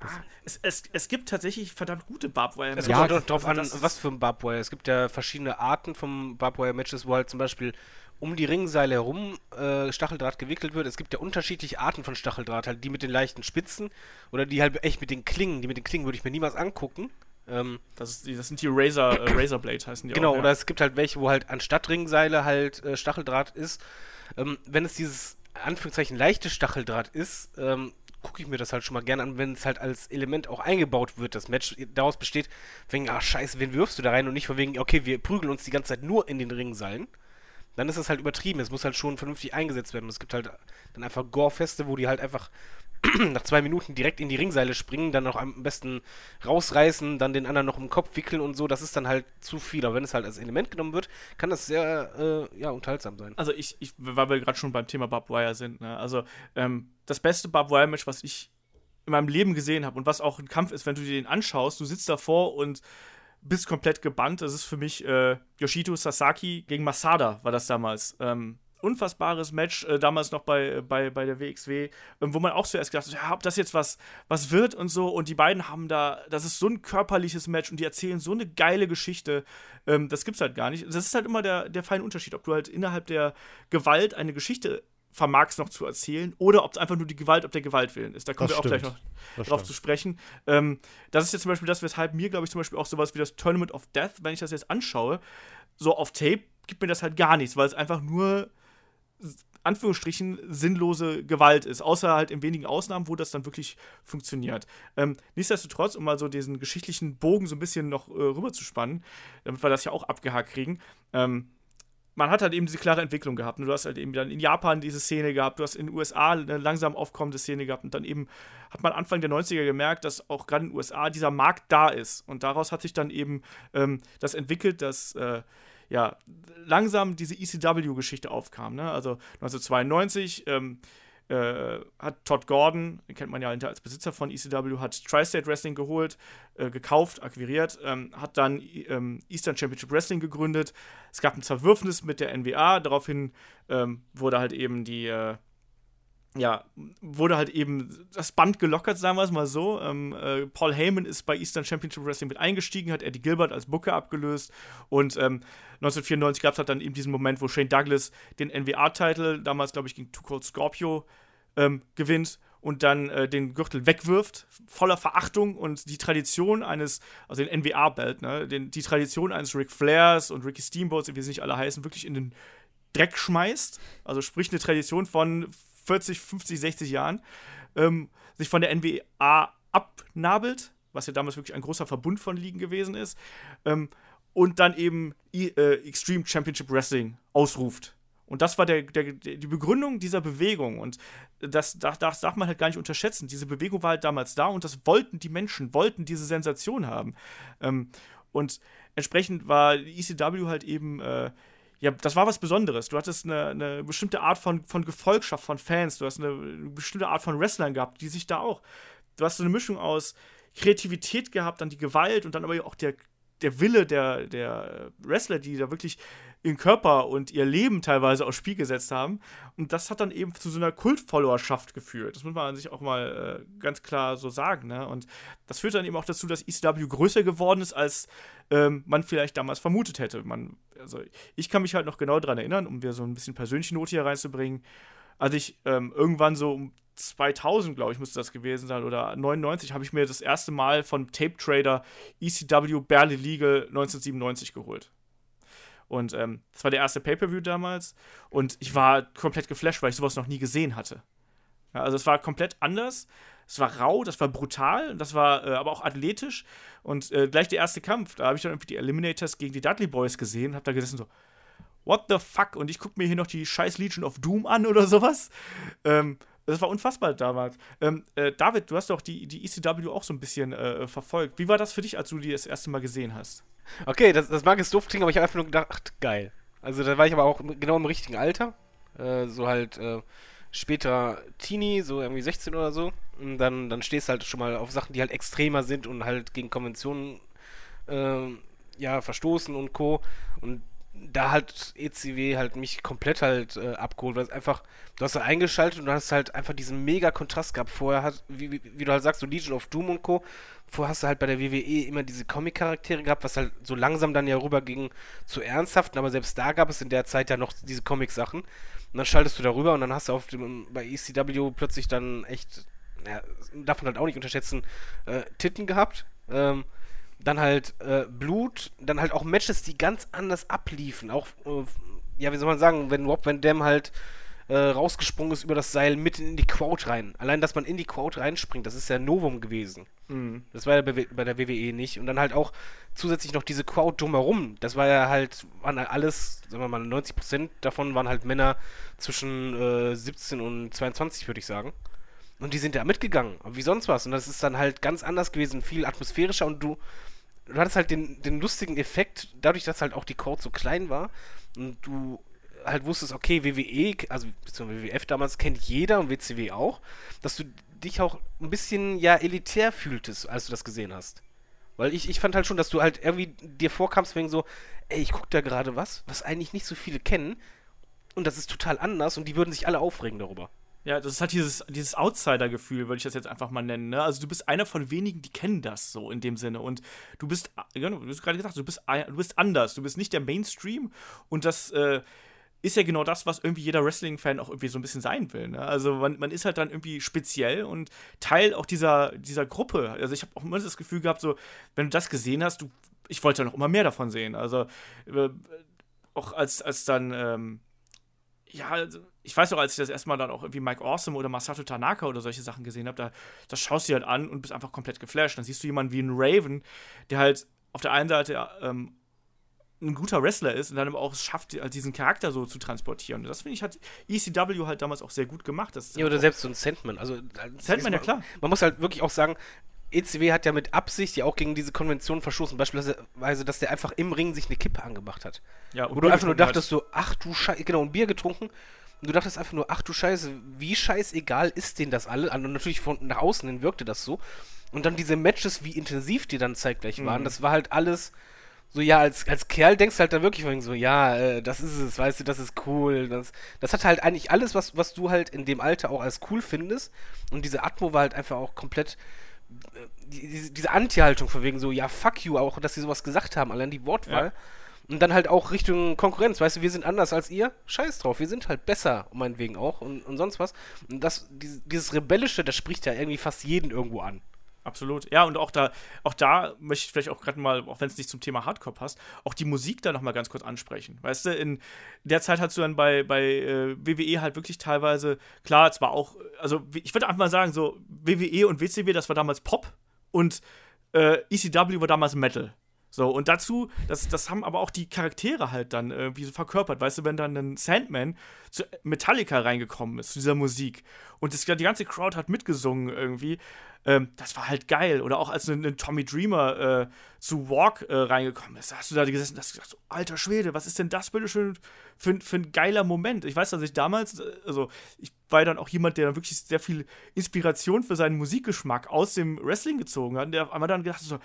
Ah, es, es, es gibt tatsächlich verdammt gute Barbwire-Matches. Es kommt ja, darauf an, was für ein Barbwire. Es gibt ja verschiedene Arten von Barbwire-Matches, wo halt zum Beispiel um die Ringseile herum äh, Stacheldraht gewickelt wird. Es gibt ja unterschiedliche Arten von Stacheldraht, halt die mit den leichten Spitzen oder die halt echt mit den Klingen. Die mit den Klingen würde ich mir niemals angucken. Ähm, das, ist, das, sind die Razor, äh, Razorblade heißen die Genau, auch, ja. oder es gibt halt welche, wo halt anstatt Ringseile halt äh, Stacheldraht ist. Ähm, wenn es dieses Anführungszeichen leichte Stacheldraht ist, ähm, gucke ich mir das halt schon mal gerne an, wenn es halt als Element auch eingebaut wird, das Match daraus besteht, wegen, ah scheiße, wen wirfst du da rein und nicht von wegen, okay, wir prügeln uns die ganze Zeit nur in den Ringseilen. Dann ist das halt übertrieben, es muss halt schon vernünftig eingesetzt werden. Und es gibt halt dann einfach Gore-Feste, wo die halt einfach nach zwei Minuten direkt in die Ringseile springen, dann noch am besten rausreißen, dann den anderen noch im Kopf wickeln und so, das ist dann halt zu viel. Aber wenn es halt als Element genommen wird, kann das sehr äh, ja, unterhaltsam sein. Also ich, ich weil wir gerade schon beim Thema Barbed Wire sind, ne? also ähm, das beste Barbed Wire Match, was ich in meinem Leben gesehen habe und was auch ein Kampf ist, wenn du dir den anschaust, du sitzt davor und bist komplett gebannt. Das ist für mich äh, Yoshito Sasaki gegen Masada, war das damals. Ähm, unfassbares Match, äh, damals noch bei, bei, bei der WXW, äh, wo man auch zuerst gedacht hat, ja, ob das jetzt was, was wird und so. Und die beiden haben da, das ist so ein körperliches Match und die erzählen so eine geile Geschichte. Ähm, das gibt's halt gar nicht. Das ist halt immer der, der feine Unterschied, ob du halt innerhalb der Gewalt eine Geschichte vermagst noch zu erzählen oder ob es einfach nur die Gewalt ob der Gewalt willen ist. Da kommen das wir stimmt. auch gleich noch das drauf stimmt. zu sprechen. Ähm, das ist jetzt zum Beispiel das, weshalb mir, glaube ich, zum Beispiel auch sowas wie das Tournament of Death, wenn ich das jetzt anschaue, so auf Tape gibt mir das halt gar nichts, weil es einfach nur Anführungsstrichen sinnlose Gewalt ist, außer halt in wenigen Ausnahmen, wo das dann wirklich funktioniert. Ähm, nichtsdestotrotz, um mal so diesen geschichtlichen Bogen so ein bisschen noch äh, rüber zu spannen, damit wir das ja auch abgehakt kriegen, ähm, man hat halt eben diese klare Entwicklung gehabt. Und du hast halt eben dann in Japan diese Szene gehabt, du hast in den USA eine langsam aufkommende Szene gehabt und dann eben hat man Anfang der 90er gemerkt, dass auch gerade in den USA dieser Markt da ist. Und daraus hat sich dann eben ähm, das entwickelt, dass äh, ja, langsam diese ECW-Geschichte aufkam. Ne? Also 1992 ähm, äh, hat Todd Gordon, den kennt man ja als Besitzer von ECW, hat Tri-State Wrestling geholt, äh, gekauft, akquiriert, ähm, hat dann ähm, Eastern Championship Wrestling gegründet. Es gab ein Zerwürfnis mit der NWA, daraufhin ähm, wurde halt eben die, äh, ja, wurde halt eben das Band gelockert, sagen wir es mal so. Ähm, äh, Paul Heyman ist bei Eastern Championship Wrestling mit eingestiegen, hat Eddie Gilbert als Booker abgelöst und ähm, 1994 gab es halt dann eben diesen Moment, wo Shane Douglas den NWA-Titel, damals glaube ich gegen Too Cold Scorpio, ähm, gewinnt und dann äh, den Gürtel wegwirft, voller Verachtung und die Tradition eines, also den NWA-Belt, ne, den, die Tradition eines Ric Flairs und Ricky Steamboats, wie sie nicht alle heißen, wirklich in den Dreck schmeißt. Also sprich eine Tradition von 40, 50, 60 Jahren, ähm, sich von der NWA abnabelt, was ja damals wirklich ein großer Verbund von Ligen gewesen ist, ähm, und dann eben I äh, Extreme Championship Wrestling ausruft. Und das war der, der, die Begründung dieser Bewegung. Und das, das, das, darf man halt gar nicht unterschätzen. Diese Bewegung war halt damals da und das wollten die Menschen, wollten diese Sensation haben. Ähm, und entsprechend war ECW halt eben äh, ja, das war was Besonderes. Du hattest eine, eine bestimmte Art von, von Gefolgschaft von Fans, du hast eine, eine bestimmte Art von Wrestlern gehabt, die sich da auch. Du hast so eine Mischung aus Kreativität gehabt, dann die Gewalt und dann aber auch der, der Wille der, der Wrestler, die da wirklich ihren Körper und ihr Leben teilweise aufs Spiel gesetzt haben. Und das hat dann eben zu so einer Kultfollowerschaft geführt. Das muss man sich auch mal äh, ganz klar so sagen. Ne? Und das führt dann eben auch dazu, dass ECW größer geworden ist, als ähm, man vielleicht damals vermutet hätte. Man, also ich kann mich halt noch genau daran erinnern, um wieder so ein bisschen persönliche Note hier reinzubringen, als ich ähm, irgendwann so um 2000, glaube ich, müsste das gewesen sein, oder 99, habe ich mir das erste Mal von Tape Trader ECW Barely Legal 1997 geholt. Und ähm, das war der erste Pay-Per-View damals. Und ich war komplett geflasht, weil ich sowas noch nie gesehen hatte. Ja, also es war komplett anders. Es war rau, das war brutal, das war äh, aber auch athletisch. Und äh, gleich der erste Kampf, da habe ich dann irgendwie die Eliminators gegen die Dudley Boys gesehen und habe da gesessen so, what the fuck? Und ich gucke mir hier noch die scheiß Legion of Doom an oder sowas. Ähm, das war unfassbar damals. Ähm, äh, David, du hast doch die, die ECW auch so ein bisschen äh, verfolgt. Wie war das für dich, als du die das erste Mal gesehen hast? Okay, das, das mag jetzt doof klingen, aber ich habe einfach nur gedacht, geil. Also da war ich aber auch genau im richtigen Alter. Äh, so halt äh, später Teenie, so irgendwie 16 oder so. Und dann, dann stehst du halt schon mal auf Sachen, die halt extremer sind und halt gegen Konventionen äh, ja, verstoßen und Co. Und da hat ECW halt mich komplett halt äh, abgeholt, weil es einfach, du hast da eingeschaltet und du hast halt einfach diesen mega Kontrast gehabt. Vorher hat, wie, wie, wie, du halt sagst, so Legion of Doom und Co. Vorher hast du halt bei der WWE immer diese Comic-Charaktere gehabt, was halt so langsam dann ja rüberging zu ernsthaften, aber selbst da gab es in der Zeit ja noch diese Comic-Sachen. Und dann schaltest du darüber und dann hast du auf dem, bei ECW plötzlich dann echt, ja, darf man halt auch nicht unterschätzen, äh, Titten gehabt. Ähm, dann halt äh, Blut, dann halt auch Matches, die ganz anders abliefen. Auch, äh, ja, wie soll man sagen, wenn Rob Van Dam halt äh, rausgesprungen ist über das Seil mitten in die Quote rein. Allein, dass man in die Quote reinspringt, das ist ja Novum gewesen. Mhm. Das war ja bei, bei, der WWE nicht. Und dann halt auch zusätzlich noch diese Quote drumherum. Das war ja halt, waren halt alles, sagen wir mal, 90% davon waren halt Männer zwischen 17 äh, und 22, würde ich sagen. Und die sind da mitgegangen, wie sonst was. Und das ist dann halt ganz anders gewesen, viel atmosphärischer und du, du hattest halt den, den lustigen Effekt, dadurch, dass halt auch die Code so klein war und du halt wusstest, okay, WWE, also WWF damals kennt jeder und WCW auch, dass du dich auch ein bisschen ja elitär fühltest, als du das gesehen hast. Weil ich, ich fand halt schon, dass du halt irgendwie dir vorkamst wegen so, ey, ich guck da gerade was, was eigentlich nicht so viele kennen und das ist total anders und die würden sich alle aufregen darüber. Ja, das ist halt dieses, dieses Outsider-Gefühl, würde ich das jetzt einfach mal nennen. Ne? Also du bist einer von wenigen, die kennen das so in dem Sinne. Und du bist, ja, du hast gerade gesagt, du bist, du bist anders. Du bist nicht der Mainstream. Und das äh, ist ja genau das, was irgendwie jeder Wrestling-Fan auch irgendwie so ein bisschen sein will. Ne? Also man, man ist halt dann irgendwie speziell und Teil auch dieser, dieser Gruppe. Also ich habe auch immer das Gefühl gehabt, so, wenn du das gesehen hast, du, ich wollte ja noch immer mehr davon sehen. Also äh, auch als, als dann, ähm, ja, also ich weiß noch, als ich das erstmal dann auch irgendwie Mike Awesome oder Masato Tanaka oder solche Sachen gesehen habe, da das schaust du dir halt an und bist einfach komplett geflasht. Dann siehst du jemanden wie einen Raven, der halt auf der einen Seite ähm, ein guter Wrestler ist und dann aber auch es schafft, halt diesen Charakter so zu transportieren. Und das finde ich hat ECW halt damals auch sehr gut gemacht. ja, halt oder selbst so ein Sandman. Also, Sandman, ja klar. Man muss halt wirklich auch sagen, ECW hat ja mit Absicht ja auch gegen diese Konvention verstoßen. Beispielsweise, dass der einfach im Ring sich eine Kippe angemacht hat. Ja, Wo du einfach nur dachtest, hat. so, ach du Scheiße, genau, ein Bier getrunken und du dachtest einfach nur, ach du Scheiße, wie scheißegal ist denen das alle? Und natürlich von nach außen hin wirkte das so. Und dann diese Matches, wie intensiv die dann zeitgleich waren, mhm. das war halt alles so, ja, als, als Kerl denkst du halt da wirklich von so, ja, äh, das ist es, weißt du, das ist cool. Das, das hat halt eigentlich alles, was, was du halt in dem Alter auch als cool findest. Und diese Atmo war halt einfach auch komplett äh, die, diese Anti-Haltung von wegen so, ja, fuck you, auch, dass sie sowas gesagt haben, allein die Wortwahl. Ja. Und dann halt auch Richtung Konkurrenz, weißt du, wir sind anders als ihr, scheiß drauf, wir sind halt besser, meinetwegen auch und, und sonst was. Und das, dieses, Rebellische, das spricht ja irgendwie fast jeden irgendwo an. Absolut. Ja, und auch da, auch da möchte ich vielleicht auch gerade mal, auch wenn es nicht zum Thema Hardcore passt, auch die Musik da nochmal ganz kurz ansprechen. Weißt du, in der Zeit hast du dann bei, bei äh, WWE halt wirklich teilweise, klar, zwar auch, also ich würde einfach mal sagen, so WWE und WCW, das war damals Pop und äh, ECW war damals Metal. So, und dazu, das, das haben aber auch die Charaktere halt dann irgendwie so verkörpert. Weißt du, wenn dann ein Sandman zu Metallica reingekommen ist, zu dieser Musik, und das, die ganze Crowd hat mitgesungen irgendwie, ähm, das war halt geil. Oder auch als ein, ein Tommy Dreamer äh, zu Walk äh, reingekommen ist, hast du da gesessen und hast gesagt, so, alter Schwede, was ist denn das bitte schön für, für ein geiler Moment? Ich weiß, dass ich damals, äh, also ich war dann auch jemand, der dann wirklich sehr viel Inspiration für seinen Musikgeschmack aus dem Wrestling gezogen hat. Und der einmal dann gedacht so,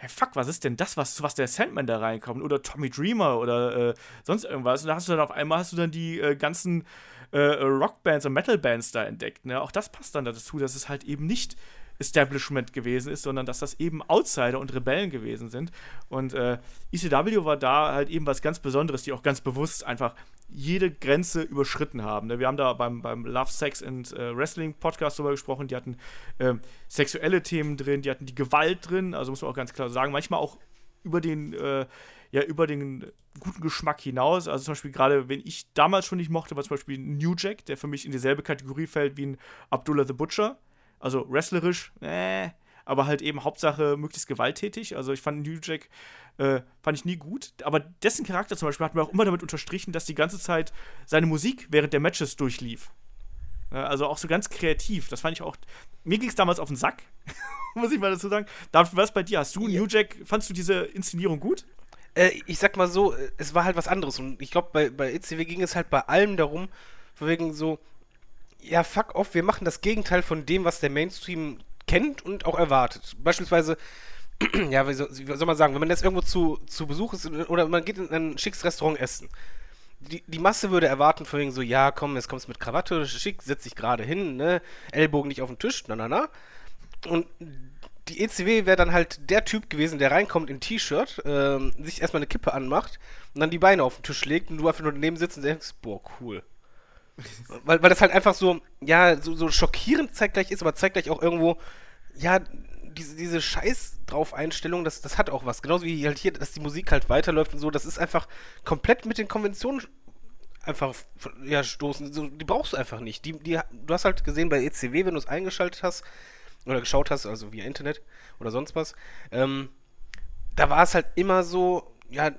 hey, fuck, was ist denn das, was, was der Sandman da reinkommt? Oder Tommy Dreamer oder äh, sonst irgendwas. Und da hast du dann auf einmal hast du dann die äh, ganzen äh, Rockbands und Metalbands da entdeckt. Ne? Auch das passt dann dazu, dass es halt eben nicht Establishment gewesen ist, sondern dass das eben Outsider und Rebellen gewesen sind. Und äh, ECW war da halt eben was ganz Besonderes, die auch ganz bewusst einfach jede Grenze überschritten haben. Ne? Wir haben da beim, beim Love, Sex and äh, Wrestling Podcast drüber gesprochen, die hatten äh, sexuelle Themen drin, die hatten die Gewalt drin, also muss man auch ganz klar sagen, manchmal auch über den, äh, ja, über den guten Geschmack hinaus. Also zum Beispiel gerade, wenn ich damals schon nicht mochte, war zum Beispiel New Jack, der für mich in dieselbe Kategorie fällt wie ein Abdullah the Butcher. Also wrestlerisch, äh, aber halt eben Hauptsache möglichst gewalttätig. Also ich fand New Jack äh, fand ich nie gut. Aber dessen Charakter zum Beispiel hat mir auch immer damit unterstrichen, dass die ganze Zeit seine Musik während der Matches durchlief. Also auch so ganz kreativ. Das fand ich auch. Mir ging es damals auf den Sack, muss ich mal dazu sagen. David, was bei dir? Hast du Ja. New Jack, fandst du diese Inszenierung gut? Äh, ich sag mal so, äh, es war halt was anderes. Und ich glaube, bei, bei ECW ging es halt bei allem darum, wegen so, ja, fuck off, wir machen das Gegenteil von dem, was der Mainstream kennt und auch erwartet. Beispielsweise, ja, wie soll, wie soll man sagen, wenn man jetzt irgendwo zu, zu Besuch ist oder man geht in ein schickes Restaurant essen. Die, die Masse würde erwarten, von wegen so, ja, komm, jetzt kommst du mit Krawatte, schick, setz dich gerade hin, ne, Ellbogen nicht auf den Tisch, na, na, na. Und die ECW wäre dann halt der Typ gewesen, der reinkommt in T-Shirt, ähm, sich erstmal eine Kippe anmacht und dann die Beine auf den Tisch legt und du einfach nur daneben sitzt und denkst, boah, cool. Weil, weil das halt einfach so, ja, so, so schockierend zeitgleich ist, aber zeitgleich auch irgendwo, ja, diese, diese Scheiß drauf Einstellung, das, das hat auch was. Genauso wie halt hier, dass die Musik halt weiterläuft und so, das ist einfach komplett mit den Konventionen einfach ja, stoßen. So, die brauchst du einfach nicht. Die, die, du hast halt gesehen bei ECW, wenn du es eingeschaltet hast oder geschaut hast, also via Internet oder sonst was, ähm, da war es halt immer so, ja,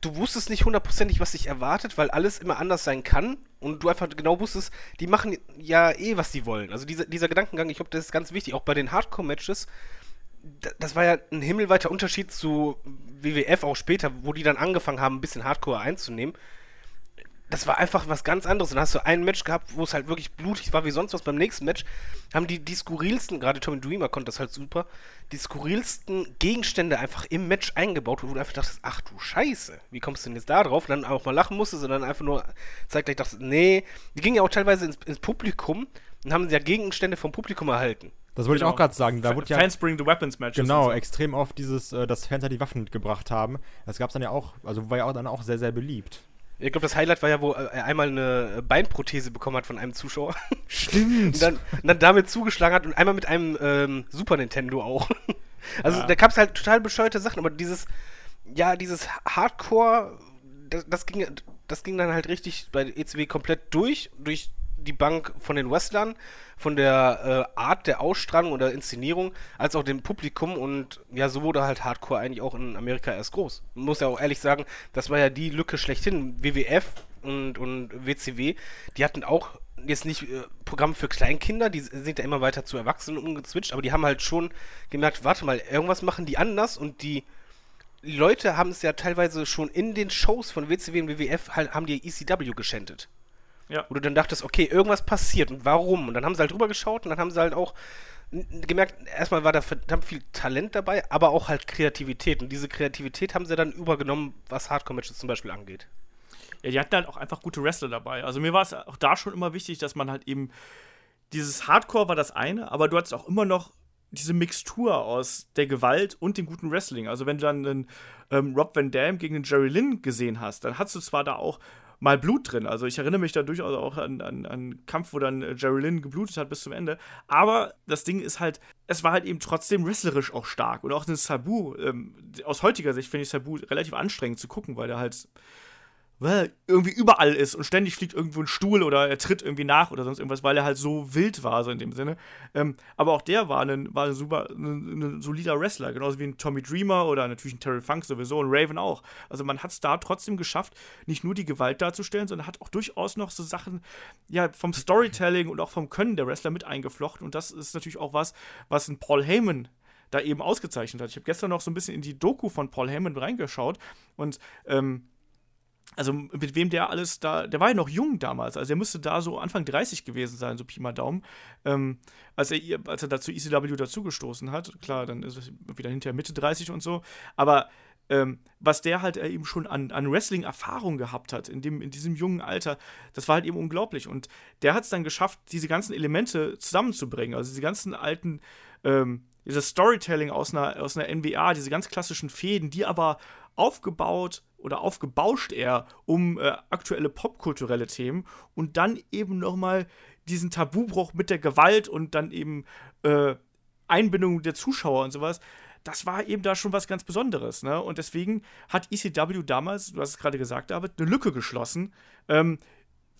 du wusstest nicht hundertprozentig, was dich erwartet, weil alles immer anders sein kann und du einfach genau wusstest, die machen ja eh, was die wollen. Also dieser, dieser Gedankengang, ich glaube, das ist ganz wichtig, auch bei den Hardcore-Matches, da- das war ja ein himmelweiter Unterschied zu WWF auch später, wo die dann angefangen haben, ein bisschen Hardcore einzunehmen. Das war einfach was ganz anderes. Dann hast du ein Match gehabt, wo es halt wirklich blutig war wie sonst was. Beim nächsten Match haben die die skurrilsten, gerade Tommy Dreamer konnte das halt super, die skurrilsten Gegenstände einfach im Match eingebaut, wo du einfach dachtest, ach du Scheiße, wie kommst du denn jetzt da drauf? Und dann auch mal lachen musstest und dann einfach nur zeitgleich dachtest, nee, die gingen ja auch teilweise ins, ins Publikum und haben ja Gegenstände vom Publikum erhalten. Das wollte ich auch gerade sagen. Da wurde ja Fans bring the weapons Matches. genau so. extrem oft dieses, äh, dass Fans halt die Waffen mitgebracht haben. Das gab es dann ja auch, also war ja auch dann auch sehr, sehr beliebt. Ich glaube, das Highlight war ja, wo er einmal eine Beinprothese bekommen hat von einem Zuschauer. Stimmt. und, dann, und dann damit zugeschlagen hat und einmal mit einem ähm, Super Nintendo auch. Also Ja. da gab es halt total bescheuerte Sachen, aber dieses, ja, dieses Hardcore, das, das, ging, das ging dann halt richtig bei ECW komplett durch, durch die Bank von den Wrestlern, von der äh, Art der Ausstrahlung oder Inszenierung, als auch dem Publikum und ja, so wurde halt Hardcore eigentlich auch in Amerika erst groß. Man muss ja auch ehrlich sagen, das war ja die Lücke schlechthin. WWF und, und WCW, die hatten auch jetzt nicht äh, Programm für Kleinkinder, die sind ja immer weiter zu Erwachsenen umgezwitscht, aber die haben halt schon gemerkt, warte mal, irgendwas machen die anders und die Leute haben es ja teilweise schon in den Shows von WCW und WWF halt, haben die ECW geschändet. Ja. Wo du dann dachtest, okay, irgendwas passiert und warum? Und dann haben sie halt drüber geschaut und dann haben sie halt auch gemerkt, erstmal war da verdammt viel Talent dabei, aber auch halt Kreativität. Und diese Kreativität haben sie dann übergenommen, was Hardcore-Matches zum Beispiel angeht. Ja, die hatten halt auch einfach gute Wrestler dabei. Also mir war es auch da schon immer wichtig, dass man halt eben dieses Hardcore war das eine, aber du hattest auch immer noch diese Mixtur aus der Gewalt und dem guten Wrestling. Also wenn du dann einen ähm, Rob Van Dam gegen den Jerry Lynn gesehen hast, dann hast du zwar da auch mal Blut drin. Also ich erinnere mich da durchaus auch an, einen Kampf, wo dann äh, Jerry Lynn geblutet hat bis zum Ende. Aber das Ding ist halt, es war halt eben trotzdem wrestlerisch auch stark. Und auch das Sabu, ähm, aus heutiger Sicht finde ich Sabu relativ anstrengend zu gucken, weil der halt irgendwie überall ist und ständig fliegt irgendwo ein Stuhl oder er tritt irgendwie nach oder sonst irgendwas, weil er halt so wild war, so in dem Sinne. Ähm, aber auch der war ein, war ein super, ein, ein solider Wrestler, genauso wie ein Tommy Dreamer oder natürlich ein Terry Funk sowieso und Raven auch. Also man hat es da trotzdem geschafft, nicht nur die Gewalt darzustellen, sondern hat auch durchaus noch so Sachen, ja, vom Storytelling und auch vom Können der Wrestler mit eingeflochten. Und das ist natürlich auch was, was ein Paul Heyman da eben ausgezeichnet hat. Ich habe gestern noch so ein bisschen in die Doku von Paul Heyman reingeschaut und ähm, also mit wem der alles da, der war ja noch jung damals, also er müsste da so Anfang 30 gewesen sein, so Pi mal Daumen, ähm, als er, als er dazu ECW dazugestoßen hat. Klar, dann ist es wieder hinterher Mitte 30 und so, aber ähm, was der halt äh, eben schon an, an Wrestling-Erfahrung gehabt hat, in, dem, in diesem jungen Alter, das war halt eben unglaublich. Und der hat es dann geschafft, diese ganzen Elemente zusammenzubringen, also diese ganzen alten, ähm, dieses Storytelling aus einer, aus einer NBA, diese ganz klassischen Fäden, die aber aufgebaut oder aufgebauscht eher um äh, aktuelle popkulturelle Themen und dann eben nochmal diesen Tabubruch mit der Gewalt und dann eben äh, Einbindung der Zuschauer und sowas. Das war eben da schon was ganz Besonderes, ne? Und deswegen hat ECW damals, du hast es gerade gesagt, David, eine Lücke geschlossen ähm,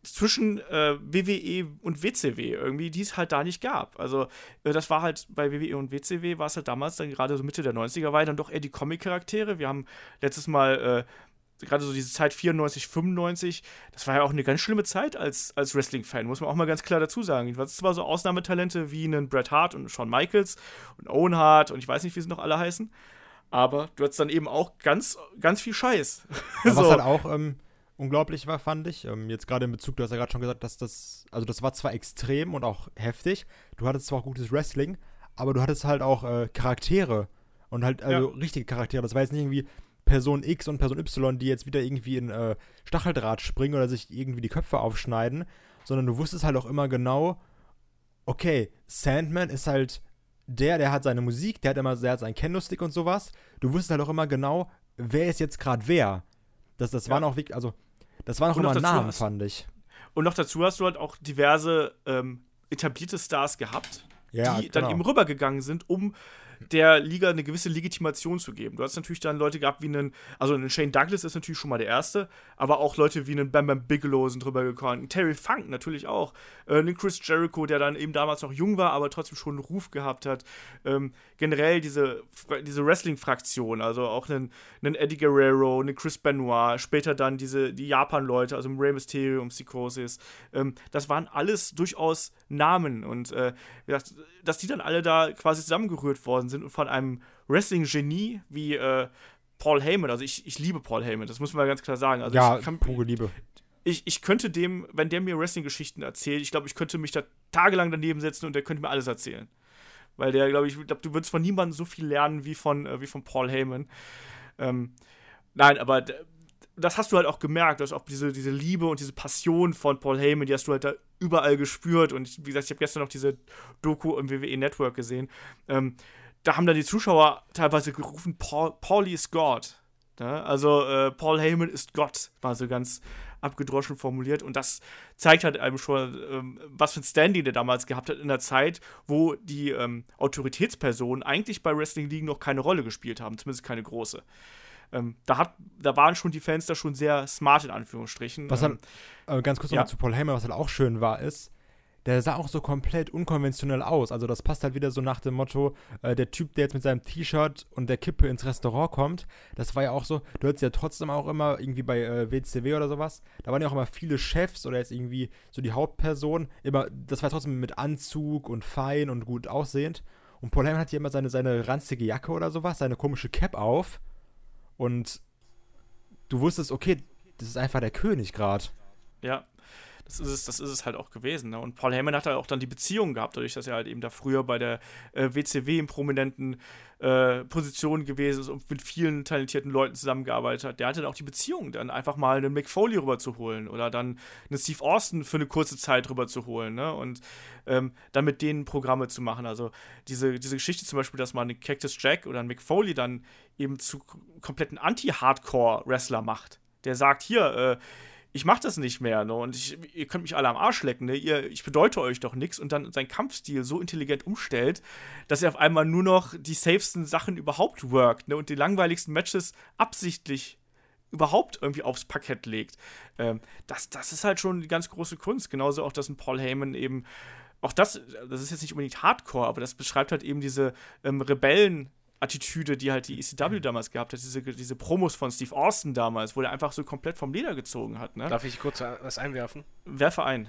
zwischen äh, WWE und WCW irgendwie, die es halt da nicht gab. Also äh, das war halt bei WWE und WCW war es halt damals dann gerade so Mitte der 90er, war dann doch eher die Comic-Charaktere. Wir haben letztes Mal äh, gerade so diese Zeit 94, 95, das war ja auch eine ganz schlimme Zeit als, als Wrestling-Fan, muss man auch mal ganz klar dazu sagen. Es waren zwar so Ausnahmetalente wie einen Bret Hart und Shawn Michaels und Owen Hart und ich weiß nicht, wie sie noch alle heißen, aber du hattest dann eben auch ganz, ganz viel Scheiß. Ja, Was So. halt auch ähm, unglaublich war, fand ich. Ähm, jetzt gerade in Bezug, du hast ja gerade schon gesagt, dass das, also das war zwar extrem und auch heftig. Du hattest zwar auch gutes Wrestling, aber du hattest halt auch äh, Charaktere und halt also richtige Charaktere. Das war jetzt nicht irgendwie Person X und Person Y, die jetzt wieder irgendwie in äh, Stacheldraht springen oder sich irgendwie die Köpfe aufschneiden, sondern du wusstest halt auch immer genau, okay, Sandman ist halt der, der hat seine Musik, der hat immer, der hat seinen Kendo-Stick und sowas. Du wusstest halt auch immer genau, wer ist jetzt gerade wer. Das, das Ja. waren auch wirklich, also, das waren auch Und noch immer dazu Namen, hast- fand ich. Und noch dazu hast du halt auch diverse ähm, etablierte Stars gehabt, Ja, die dann genau. eben rübergegangen sind, um der Liga eine gewisse Legitimation zu geben. Du hast natürlich dann Leute gehabt wie einen, also einen Shane Douglas ist natürlich schon mal der erste, aber auch Leute wie einen Bam Bam Bigelow sind rübergekommen, ein Terry Funk natürlich auch, äh, einen Chris Jericho, der dann eben damals noch jung war, aber trotzdem schon einen Ruf gehabt hat. Ähm, generell diese, diese Wrestling-Fraktion, also auch einen, einen Eddie Guerrero, einen Chris Benoit, später dann diese, die Japan-Leute, also Rey Mysterio, Psychosis, ähm, das waren alles durchaus Namen und äh, wie gesagt, dass die dann alle da quasi zusammengerührt worden sind und von einem Wrestling-Genie wie äh, Paul Heyman, also ich, ich liebe Paul Heyman, das muss man ganz klar sagen. Also ja, ich, kann, pure Liebe. ich, ich könnte dem, wenn der mir Wrestling-Geschichten erzählt, ich glaube, ich könnte mich da tagelang daneben setzen und der könnte mir alles erzählen. Weil der, glaube ich, ich glaub, du würdest von niemandem so viel lernen wie von, äh, wie von Paul Heyman. Ähm, nein, aber das hast du halt auch gemerkt, dass auch diese, diese Liebe und diese Passion von Paul Heyman, die hast du halt da überall gespürt. Und wie gesagt, ich habe gestern noch diese Doku im WWE Network gesehen. Ähm, da haben dann die Zuschauer teilweise gerufen, Paul, Paulie ist Gott. Ne? Also äh, Paul Heyman ist Gott, war so ganz abgedroschen formuliert. Und das zeigt halt einem schon, ähm, was für ein Standing der damals gehabt hat in der Zeit, wo die ähm, Autoritätspersonen eigentlich bei Wrestling League noch keine Rolle gespielt haben, zumindest keine große. Ähm, da, hat, da waren schon die Fans da schon sehr smart in Anführungsstrichen. Was ähm, halt, äh, ganz kurz ja. noch zu Paul Heyman, was halt auch schön war, ist, der sah auch so komplett unkonventionell aus. Also das passt halt wieder so nach dem Motto, äh, der Typ, der jetzt mit seinem T-Shirt und der Kippe ins Restaurant kommt, das war ja auch so, du hattest ja trotzdem auch immer irgendwie bei äh, WCW oder sowas, da waren ja auch immer viele Chefs oder jetzt irgendwie so die Hauptperson, immer, das war trotzdem mit Anzug und fein und gut aussehend. Und Paul Heyman hat hier immer seine, seine ranzige Jacke oder sowas, seine komische Cap auf und du wusstest, okay, das ist einfach der König gerade. Ja. Das ist es, das ist es halt auch gewesen. Ne? Und Paul Heyman hat halt auch dann die Beziehung gehabt, dadurch, dass er halt eben da früher bei der äh, WCW in prominenten äh, Positionen gewesen ist und mit vielen talentierten Leuten zusammengearbeitet hat. Der hatte dann auch die Beziehung, dann einfach mal einen Mick Foley rüberzuholen oder dann einen Steve Austin für eine kurze Zeit rüberzuholen, ne? Und ähm, dann mit denen Programme zu machen. Also diese, diese Geschichte zum Beispiel, dass man einen Cactus Jack oder einen Mick Foley dann eben zu kompletten Anti-Hardcore-Wrestler macht. Der sagt, hier, äh, ich mach das nicht mehr, ne? Und ich, ihr könnt mich alle am Arsch lecken, ne? Ihr, ich bedeute euch doch nichts und dann seinen Kampfstil so intelligent umstellt, dass er auf einmal nur noch die safesten Sachen überhaupt workt, ne? Und die langweiligsten Matches absichtlich überhaupt irgendwie aufs Parkett legt. Ähm, das, das ist halt schon die ganz große Kunst. Genauso auch, dass ein Paul Heyman eben, auch das, das ist jetzt nicht unbedingt Hardcore, aber das beschreibt halt eben diese ähm, Rebellen- Attitüde, die halt die ECW damals gehabt hat, diese, diese Promos von Steve Austin damals, wo der einfach so komplett vom Leder gezogen hat. Ne? Darf ich kurz was einwerfen? Werfe ein.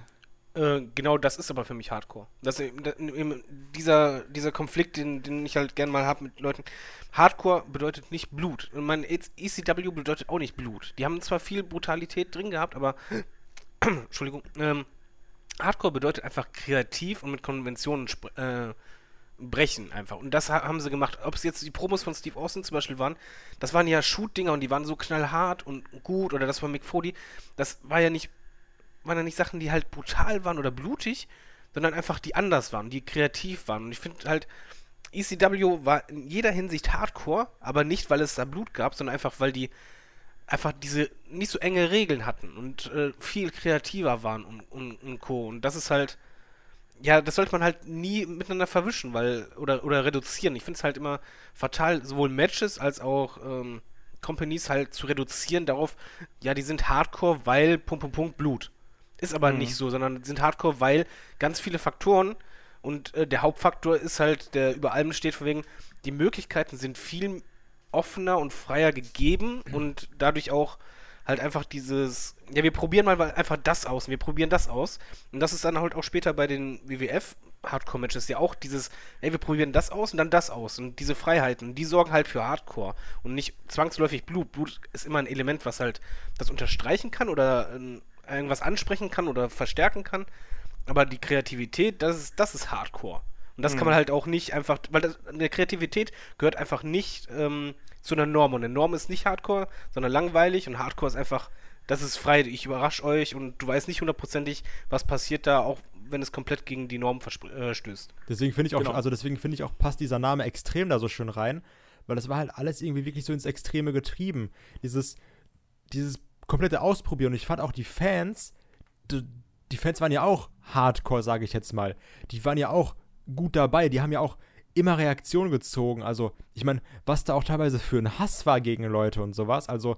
Äh, genau das ist aber für mich Hardcore. Das, dieser, dieser Konflikt, den, den ich halt gern mal habe mit Leuten. Hardcore bedeutet nicht Blut. Und mein ECW bedeutet auch nicht Blut. Die haben zwar viel Brutalität drin gehabt, aber. Entschuldigung. Ähm, Hardcore bedeutet einfach kreativ und mit Konventionen äh, brechen einfach. Und das haben sie gemacht. Ob es jetzt die Promos von Steve Austin zum Beispiel waren, das waren ja Shoot-Dinger und die waren so knallhart und gut. Oder das von Mick Foley. Das war ja nicht, waren ja nicht Sachen, die halt brutal waren oder blutig, sondern einfach die anders waren, die kreativ waren. Und ich finde halt, ECW war in jeder Hinsicht Hardcore, aber nicht, weil es da Blut gab, sondern einfach, weil die einfach diese nicht so enge Regeln hatten und äh, viel kreativer waren und, und, und Co. Und das ist halt ja, das sollte man halt nie miteinander verwischen, weil, oder, oder reduzieren. Ich finde es halt immer fatal, sowohl Matches als auch ähm, Companies halt zu reduzieren darauf, ja, die sind Hardcore, weil Punkt, Punkt, Punkt, Blut. Ist aber mhm. nicht so, sondern die sind Hardcore, weil ganz viele Faktoren und äh, der Hauptfaktor ist halt, der über allem steht, von wegen, die Möglichkeiten sind viel offener und freier gegeben und dadurch auch halt einfach dieses, ja, wir probieren mal einfach das aus, wir probieren das aus. Und das ist dann halt auch später bei den WWF Hardcore-Matches ja auch dieses, ey, wir probieren das aus und dann das aus. Und diese Freiheiten, die sorgen halt für Hardcore und nicht zwangsläufig Blut. Blut ist immer ein Element, was halt das unterstreichen kann oder äh, irgendwas ansprechen kann oder verstärken kann. Aber die Kreativität, das ist, das ist Hardcore. Und das mhm. kann man halt auch nicht einfach, weil das, eine Kreativität gehört einfach nicht ähm, zu einer Norm. Und eine Norm ist nicht Hardcore, sondern langweilig und Hardcore ist einfach, das ist frei, ich überrasche euch und du weißt nicht hundertprozentig, was passiert da, auch wenn es komplett gegen die Norm äh, stößt. Deswegen finde ich auch, genau. also deswegen finde ich auch, passt dieser Name extrem da so schön rein, weil das war halt alles irgendwie wirklich so ins Extreme getrieben. Dieses, dieses komplette Ausprobieren. Und ich fand auch die Fans, die, die Fans waren ja auch Hardcore, sage ich jetzt mal. Die waren ja auch gut dabei. Die haben ja auch immer Reaktion gezogen. Also, ich meine, was da auch teilweise für ein Hass war gegen Leute und sowas. Also,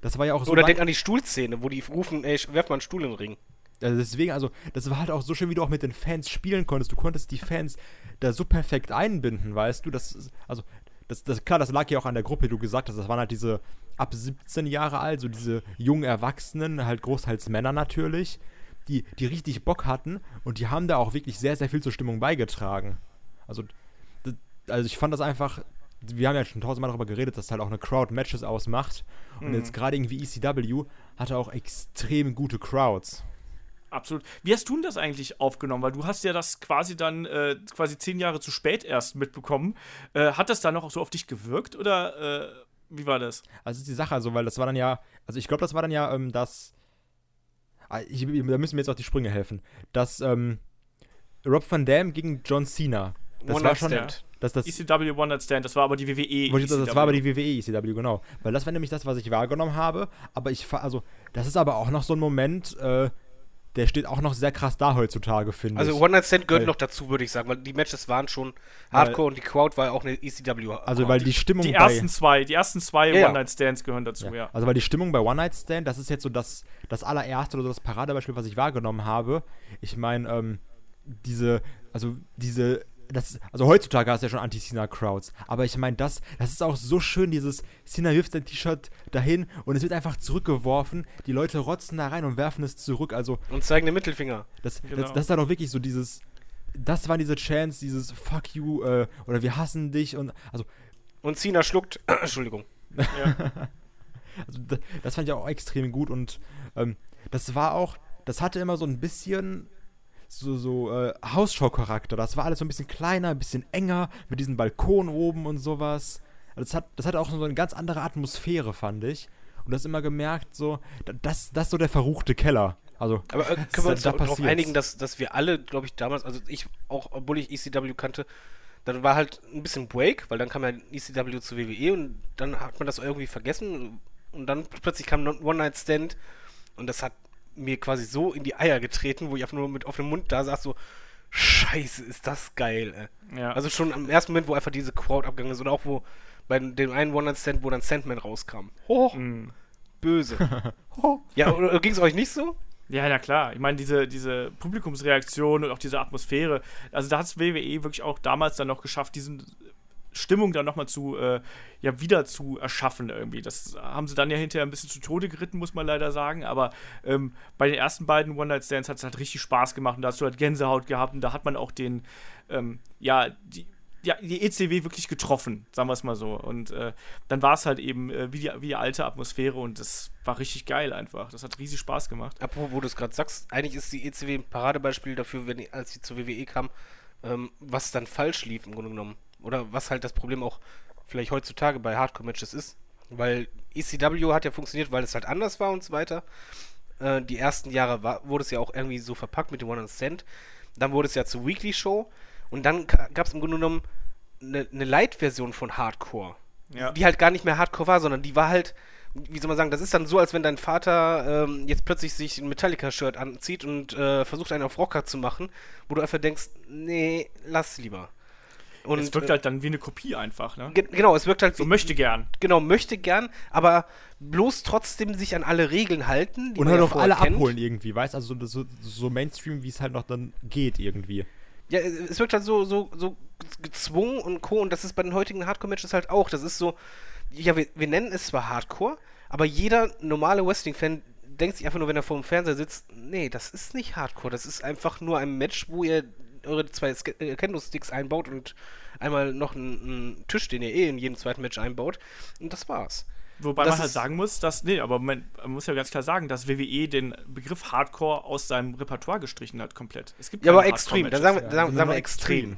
das war ja auch so. Oder denk an die Stuhlszene, wo die rufen, ey, werf mal einen Stuhl in den Ring. Also deswegen, also, das war halt auch so schön, wie du auch mit den Fans spielen konntest. Du konntest die Fans da so perfekt einbinden, weißt du? Das, also, das, das, klar, das lag ja auch an der Gruppe, die du gesagt hast. Das waren halt diese ab 17 Jahre alt, so diese jungen Erwachsenen, halt großteils Männer natürlich, die, die richtig Bock hatten und die haben da auch wirklich sehr, sehr viel zur Stimmung beigetragen. Also, also ich fand das einfach, wir haben ja schon tausendmal darüber geredet, dass halt auch eine Crowd Matches ausmacht. Und mhm. jetzt gerade irgendwie ECW hatte auch extrem gute Crowds. Absolut. Wie hast du denn das eigentlich aufgenommen? Weil du hast ja das quasi dann äh, quasi zehn Jahre zu spät erst mitbekommen. Äh, hat das dann noch so auf dich gewirkt oder äh, wie war das? Also ist die Sache, also weil das war dann ja, also ich glaube, das war dann ja ähm, das, ah, ich, da müssen mir jetzt auch die Sprünge helfen, dass ähm, Rob Van Dam gegen John Cena. Das One war schon. Stand. Das, das ECW One Night Stand, das war aber die WWE. Das, das e war aber die WWE ECW, genau. Weil das war nämlich das, was ich wahrgenommen habe. Aber ich, also, das ist aber auch noch so ein Moment, äh, der steht auch noch sehr krass da heutzutage, finde also ich. Also One Night Stand gehört weil, noch dazu, würde ich sagen, weil die Matches waren schon Hardcore weil, und die Crowd war auch eine ECW. Also weil die Stimmung die ersten zwei, die ersten zwei ja, One Night Stands gehören dazu, ja. ja. Also weil die Stimmung bei One Night Stand, das ist jetzt so das, das allererste oder so das Paradebeispiel, was ich wahrgenommen habe. Ich meine, ähm, diese, also diese das, also heutzutage hast du ja schon Anti-Cena-Crowds, aber ich meine, das, das ist auch so schön, dieses Cena wirft sein T-Shirt dahin und es wird einfach zurückgeworfen, die Leute rotzen da rein und werfen es zurück, also... Und zeigen den Mittelfinger. Das, genau. das, das ist dann auch wirklich so dieses, das war diese Chance, dieses Fuck you, äh, oder wir hassen dich und, also... Und Cena schluckt, Entschuldigung. Ja. also das, das, fand ich auch extrem gut und ähm, das war auch, das hatte immer so ein bisschen so, so äh, Hausschau-Charakter. Das war alles so ein bisschen kleiner, ein bisschen enger, mit diesem Balkon oben und sowas. Also das, hat, das hatte auch so eine ganz andere Atmosphäre, fand ich. Und das immer gemerkt, so, das, das ist so der verruchte Keller. Also, Aber äh, können wir uns da darauf einigen, dass, dass wir alle, glaube ich, damals, also ich auch, obwohl ich ECW kannte, dann war halt ein bisschen Break, weil dann kam ja ECW zu WWE und dann hat man das irgendwie vergessen und dann plötzlich kam ein One-Night-Stand und das hat mir quasi so in die Eier getreten, wo ich einfach nur mit offenem Mund da saß, so, scheiße, ist das geil, ey. Ja. Also schon am ersten Moment, wo einfach diese Crowd abgegangen ist oder auch wo bei dem einen One-Night-Stand, wo dann Sandman rauskam. Hoch, Mhm. böse. ja, oder ging es euch nicht so? Ja, na klar. Ich meine, diese, diese Publikumsreaktion und auch diese Atmosphäre, also da hat es WWE wirklich auch damals dann noch geschafft, diese Stimmung dann nochmal zu, äh, ja, wieder zu erschaffen irgendwie. Das haben sie dann ja hinterher ein bisschen zu Tode geritten, muss man leider sagen. Aber ähm, bei den ersten beiden One-Night-Stands hat es halt richtig Spaß gemacht und da hast du halt Gänsehaut gehabt und da hat man auch den, ähm, ja, die, ja, die ECW wirklich getroffen, sagen wir es mal so. Und äh, dann war es halt eben äh, wie, die, wie die alte Atmosphäre und das war richtig geil einfach. Das hat riesig Spaß gemacht. Apropos, wo du es gerade sagst, eigentlich ist die ECW ein Paradebeispiel dafür, wenn als sie zur WWE kam, ähm, was dann falsch lief im Grunde genommen. Oder was halt das Problem auch vielleicht heutzutage bei Hardcore-Matches ist. Weil ECW hat ja funktioniert, weil es halt anders war und so weiter. Äh, die ersten Jahre war, wurde es ja auch irgendwie so verpackt mit dem One Cent. Dann wurde es ja zur Weekly Show. Und dann gab es im Grunde genommen eine, eine Light-Version von Hardcore Ja. die halt gar nicht mehr Hardcore war, sondern die war halt, wie soll man sagen, das ist dann so, als wenn dein Vater ähm, jetzt plötzlich sich ein Metallica-Shirt anzieht und äh, versucht einen auf Rocker zu machen, wo du einfach denkst, nee, lass lieber. Und es wirkt äh, halt dann wie eine Kopie einfach, ne? ge genau, es wirkt halt So möchte gern. genau, möchte gern, aber bloß trotzdem sich an alle Regeln halten, die Und man halt ja auch alle kennt. abholen irgendwie, weißt Also so, so, so Mainstream, wie es halt noch dann geht irgendwie. Ja, es wirkt halt so, so, so gezwungen und co. Und das ist bei den heutigen Hardcore-Matches halt auch. Das ist so, ja, wir, wir nennen es zwar Hardcore, aber jeder normale Wrestling-Fan denkt sich einfach nur, wenn er vor dem Fernseher sitzt, nee, das ist nicht Hardcore. Das ist einfach nur ein Match, wo ihr eure zwei äh, Kendo-Sticks einbaut und einmal noch einen, einen Tisch, den ihr eh in jedem zweiten Match einbaut. Und das war's. Wobei Das man halt sagen muss, dass, nee, aber man, man muss ja ganz klar sagen, dass WWE den Begriff Hardcore aus seinem Repertoire gestrichen hat, komplett. Es gibt Ja, aber keine Extreme. Dann sagen wir, Ja, sagen wir Extrem. Extreme.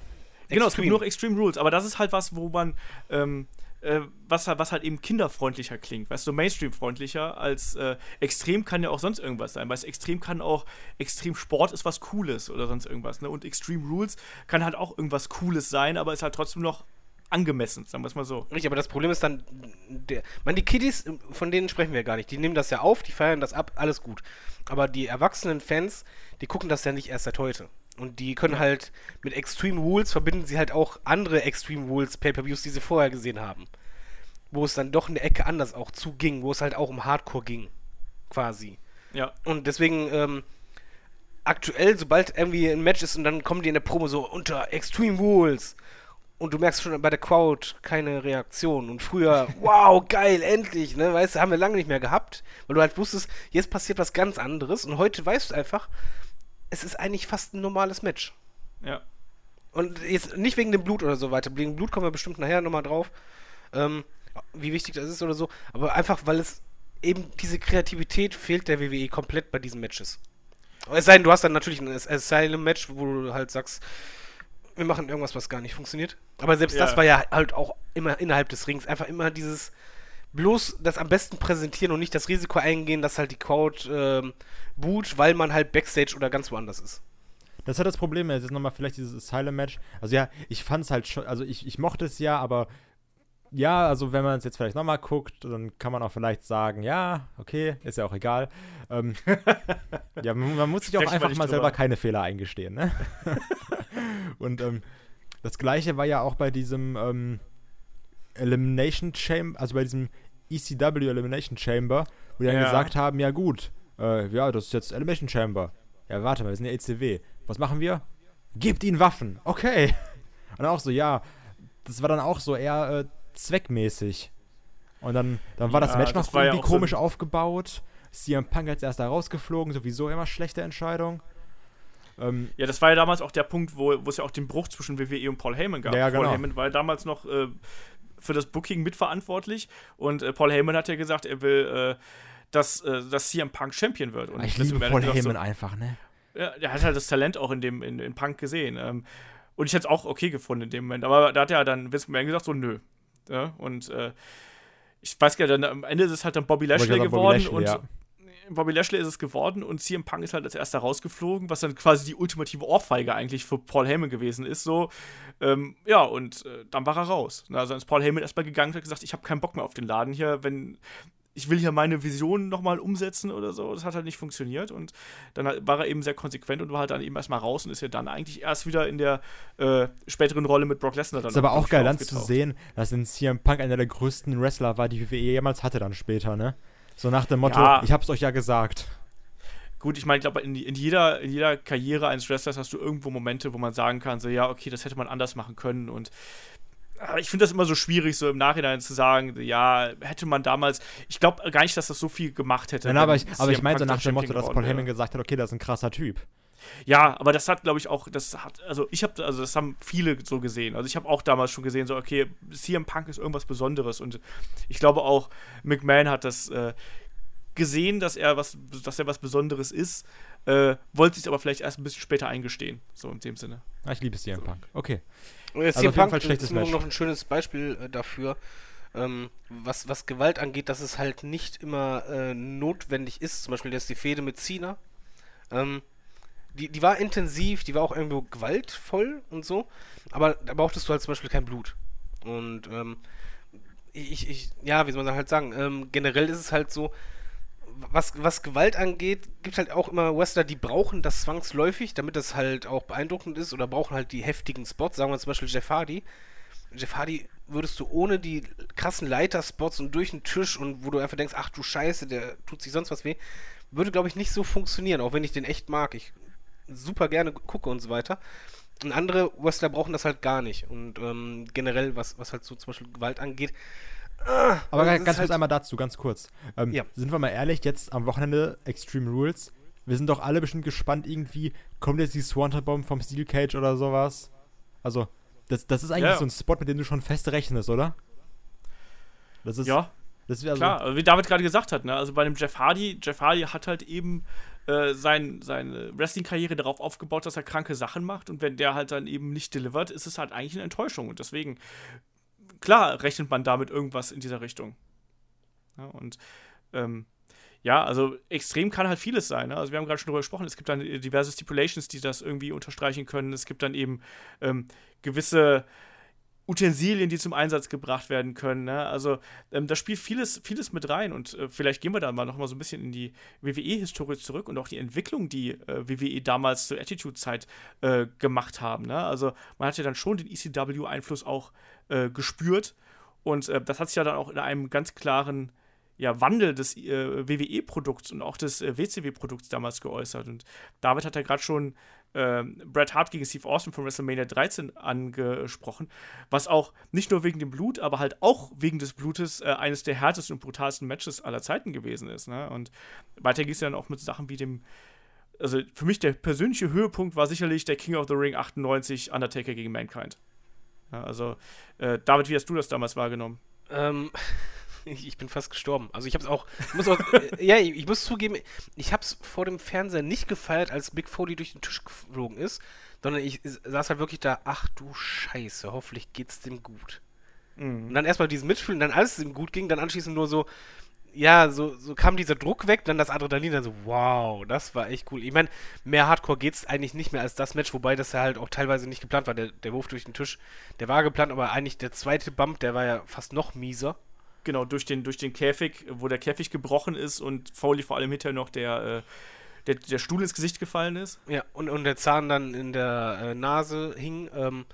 Genau, es gibt nur noch Extreme Rules, aber das ist halt was, wo man, ähm, äh, was, halt- was halt eben kinderfreundlicher klingt, weißt du, Mainstream-freundlicher als äh, Extrem kann ja auch sonst irgendwas sein, du, Extrem kann auch, Extrem Sport ist was Cooles oder sonst irgendwas, ne, und Extreme Rules kann halt auch irgendwas Cooles sein, aber ist halt trotzdem noch angemessen, sagen wir es mal so. Richtig, aber das Problem ist dann, der, man, die Kiddies, von denen sprechen wir gar nicht. Die nehmen das ja auf, die feiern das ab, alles gut. Aber die erwachsenen Fans, die gucken das ja nicht erst seit heute. Und die können halt mit Extreme Rules verbinden sie halt auch andere Extreme Rules Pay-Per-Views, die sie vorher gesehen haben. Wo es dann doch eine Ecke anders auch zuging, wo es halt auch um Hardcore ging. Quasi. Ja. Und deswegen, ähm, aktuell, sobald irgendwie ein Match ist und dann kommen die in der Promo so unter Extreme Rules und du merkst schon bei der Crowd keine Reaktion. Und früher, wow, geil, endlich, ne, weißt du, haben wir lange nicht mehr gehabt, weil du halt wusstest, jetzt passiert was ganz anderes und heute weißt du einfach, es ist eigentlich fast ein normales Match. Ja. Und jetzt nicht wegen dem Blut oder so weiter. Wegen Blut kommen wir bestimmt nachher nochmal drauf, ähm, wie wichtig das ist oder so. Aber einfach, weil es eben diese Kreativität fehlt der WWE komplett bei diesen Matches. Es sei denn, du hast dann natürlich ein As- Asylum-Match, wo du halt sagst, wir machen irgendwas, was gar nicht funktioniert. Aber selbst das Ja. war ja halt auch immer innerhalb des Rings. Einfach immer dieses bloß das am besten präsentieren und nicht das Risiko eingehen, dass halt die Crowd ähm, boot, weil man halt Backstage oder ganz woanders ist. Das ist halt das Problem, jetzt ist nochmal vielleicht dieses Asylum-Match. Also ja, ich fand es halt schon, also ich, ich mochte es ja, aber ja, also wenn man es jetzt vielleicht nochmal guckt, dann kann man auch vielleicht sagen, ja, okay, ist ja auch egal. Ähm, ja, man, man muss sich auch einfach mal drüber. selber keine Fehler eingestehen, ne? Und ähm, das gleiche war ja auch bei diesem ähm, Elimination Chamber, also bei diesem ECW Elimination Chamber, wo die dann Ja. gesagt haben, ja gut, äh, ja, das ist jetzt Elimination Chamber. Ja, warte mal, wir sind ja ECW. Was machen wir? Gebt ihnen Waffen. Okay. Und auch so, ja, das war dann auch so eher äh, zweckmäßig. Und dann, dann war das Ja, Match das noch war ja irgendwie so komisch ein- aufgebaut. CM Punk jetzt erst da rausgeflogen, sowieso immer schlechte Entscheidung. Ähm, Ja, das war ja damals auch der Punkt, wo, wo es ja auch den Bruch zwischen WWE und Paul Heyman gab. Ja, ja, Paul genau. Heyman war ja damals noch äh, für das Booking mitverantwortlich und äh, Paul Heyman hat ja gesagt, er will, äh, dass, äh, dass CM Punk Champion wird. Und ich liebe er Paul gesagt, so, Heyman einfach, ne? ja, der hat halt das Talent auch in dem in, in Punk gesehen. Ähm, und ich hätte es auch okay gefunden in dem Moment. Aber da hat ja dann Vince McMahon gesagt, so nö. Ja, und äh, ich weiß gar nicht, dann, am Ende ist es halt dann Bobby Lashley geworden Bobby Lashley, und ja. Bobby Lashley ist es geworden und CM Punk ist halt als erster rausgeflogen, was dann quasi die ultimative Ohrfeige eigentlich für Paul Heyman gewesen ist. So, ähm, ja, und äh, dann war er raus. Also dann ist Paul Heyman erstmal gegangen und hat gesagt, ich habe keinen Bock mehr auf den Laden hier, wenn ich will hier meine Vision nochmal umsetzen oder so. Das hat halt nicht funktioniert und dann war er eben sehr konsequent und war halt dann eben erstmal raus und ist ja dann eigentlich erst wieder in der äh, späteren Rolle mit Brock Lesnar dann Ist aber auch geil dann zu sehen, dass in CM Punk einer der größten Wrestler war, die WWE jemals hatte dann später, ne? So nach dem Motto, Ja. ich hab's euch ja gesagt. Gut, ich meine, ich glaube, in, in, jeder, in jeder Karriere eines Wrestlers hast du irgendwo Momente, wo man sagen kann, so, ja, okay, das hätte man anders machen können. Und aber ich finde das immer so schwierig, so im Nachhinein zu sagen, ja, hätte man damals, ich glaube gar nicht, dass das so viel gemacht hätte. Nein, aber ich, aber ich meinte Punk nach dem Motto, dass Paul Heyman gesagt hat, okay, das ist ein krasser Typ. Ja, aber das hat, glaube ich, auch, das hat, also ich habe, also das haben viele so gesehen. Also ich habe auch damals schon gesehen, so, okay, CM Punk ist irgendwas Besonderes. Und ich glaube auch, McMahon hat das äh, gesehen, dass er was, dass er was Besonderes ist, äh, wollte sich aber vielleicht erst ein bisschen später eingestehen, so in dem Sinne. Ah, ich liebe CM Punk. Okay. Und jetzt Also CM Punk Fall ist Match. noch ein schönes Beispiel äh, dafür, ähm, was, was Gewalt angeht, dass es halt nicht immer äh, notwendig ist. Zum Beispiel jetzt die Fehde mit Cena. Ähm, die, die war intensiv, die war auch irgendwo gewaltvoll und so, aber da brauchtest du halt zum Beispiel kein Blut. Und ähm, ich, ich, ja, wie soll man halt sagen, ähm, generell ist es halt so, was, was Gewalt angeht, gibt halt auch immer Wrestler, die brauchen das zwangsläufig, damit das halt auch beeindruckend ist oder brauchen halt die heftigen Spots. Sagen wir zum Beispiel Jeff Hardy. Jeff Hardy würdest du ohne die krassen Leiterspots und durch den Tisch und wo du einfach denkst, ach du Scheiße, der tut sich sonst was weh, würde glaube ich nicht so funktionieren, auch wenn ich den echt mag. Ich super gerne gucke und so weiter. Und andere Wrestler brauchen das halt gar nicht. Und ähm, generell, was, was halt so zum Beispiel Gewalt angeht, Aber das ganz kurz halt- einmal dazu, ganz kurz. Ähm, Ja. Sind wir mal ehrlich, jetzt am Wochenende Extreme Rules. Wir sind doch alle bestimmt gespannt, irgendwie, kommt jetzt die Swanton Bomb vom Steel Cage oder sowas? Also, das, das ist eigentlich Ja. so ein Spot, mit dem du schon fest rechnest, oder? Das ist, Ja, klar, wie David gerade gesagt hat, ne? Also bei dem Jeff Hardy, Jeff Hardy hat halt eben äh, sein, seine Wrestling-Karriere darauf aufgebaut, dass er kranke Sachen macht und wenn der halt dann eben nicht delivert, ist es halt eigentlich eine Enttäuschung und deswegen, klar, rechnet man damit irgendwas in dieser Richtung. Ja, und ähm, ja, also extrem kann halt vieles sein. Ne? Also wir haben gerade schon darüber gesprochen, es gibt dann diverse Stipulations, die das irgendwie unterstreichen können. Es gibt dann eben ähm, gewisse Utensilien, die zum Einsatz gebracht werden können. Ne? Also ähm, da spielt vieles, vieles mit rein und äh, vielleicht gehen wir da mal noch mal so ein bisschen in die WWE-Historie zurück und auch die Entwicklung, die äh, WWE damals zur Attitude-Zeit äh, gemacht haben. Ne? Also man hat ja dann schon den ECW-Einfluss auch äh, gespürt und äh, das hat sich ja dann auch in einem ganz klaren ja, Wandel des äh, WWE-Produkts und auch des WCW-Produkts damals geäußert. Und David hat ja gerade schon äh, Bret Hart gegen Steve Austin von WrestleMania 13 angesprochen, was auch nicht nur wegen dem Blut, aber halt auch wegen des Blutes äh, eines der härtesten und brutalsten Matches aller Zeiten gewesen ist. Ne? Und weiter ging es dann auch mit Sachen wie dem also für mich der persönliche Höhepunkt war sicherlich der King of the Ring 98 Undertaker gegen Mankind. Ja, also, äh, David, wie hast du das damals wahrgenommen? Ähm, ich, bin fast gestorben. Also ich habe es auch, ich muss auch äh, ja, ich, ich muss zugeben, ich habe es vor dem Fernseher nicht gefeiert, als Big Foley durch den Tisch geflogen ist, sondern ich saß halt wirklich da, ach du Scheiße, hoffentlich geht's dem gut. Und dann erstmal diesen Mitfühlen, dann alles ihm gut ging, dann anschließend nur so, ja, so, so kam dieser Druck weg, dann das Adrenalin, dann so, wow, das war echt cool. Ich meine, mehr Hardcore geht's eigentlich nicht mehr als das Match, wobei das ja halt auch teilweise nicht geplant war. Der, der Wurf durch den Tisch, der war geplant, aber eigentlich der zweite Bump, der war ja fast noch mieser. Genau, durch den, durch den Käfig, wo der Käfig gebrochen ist und Foley vor allem hinterher noch der, äh, der, der Stuhl ins Gesicht gefallen ist. Ja, und, und der Zahn dann in der äh, Nase hing. Ähm,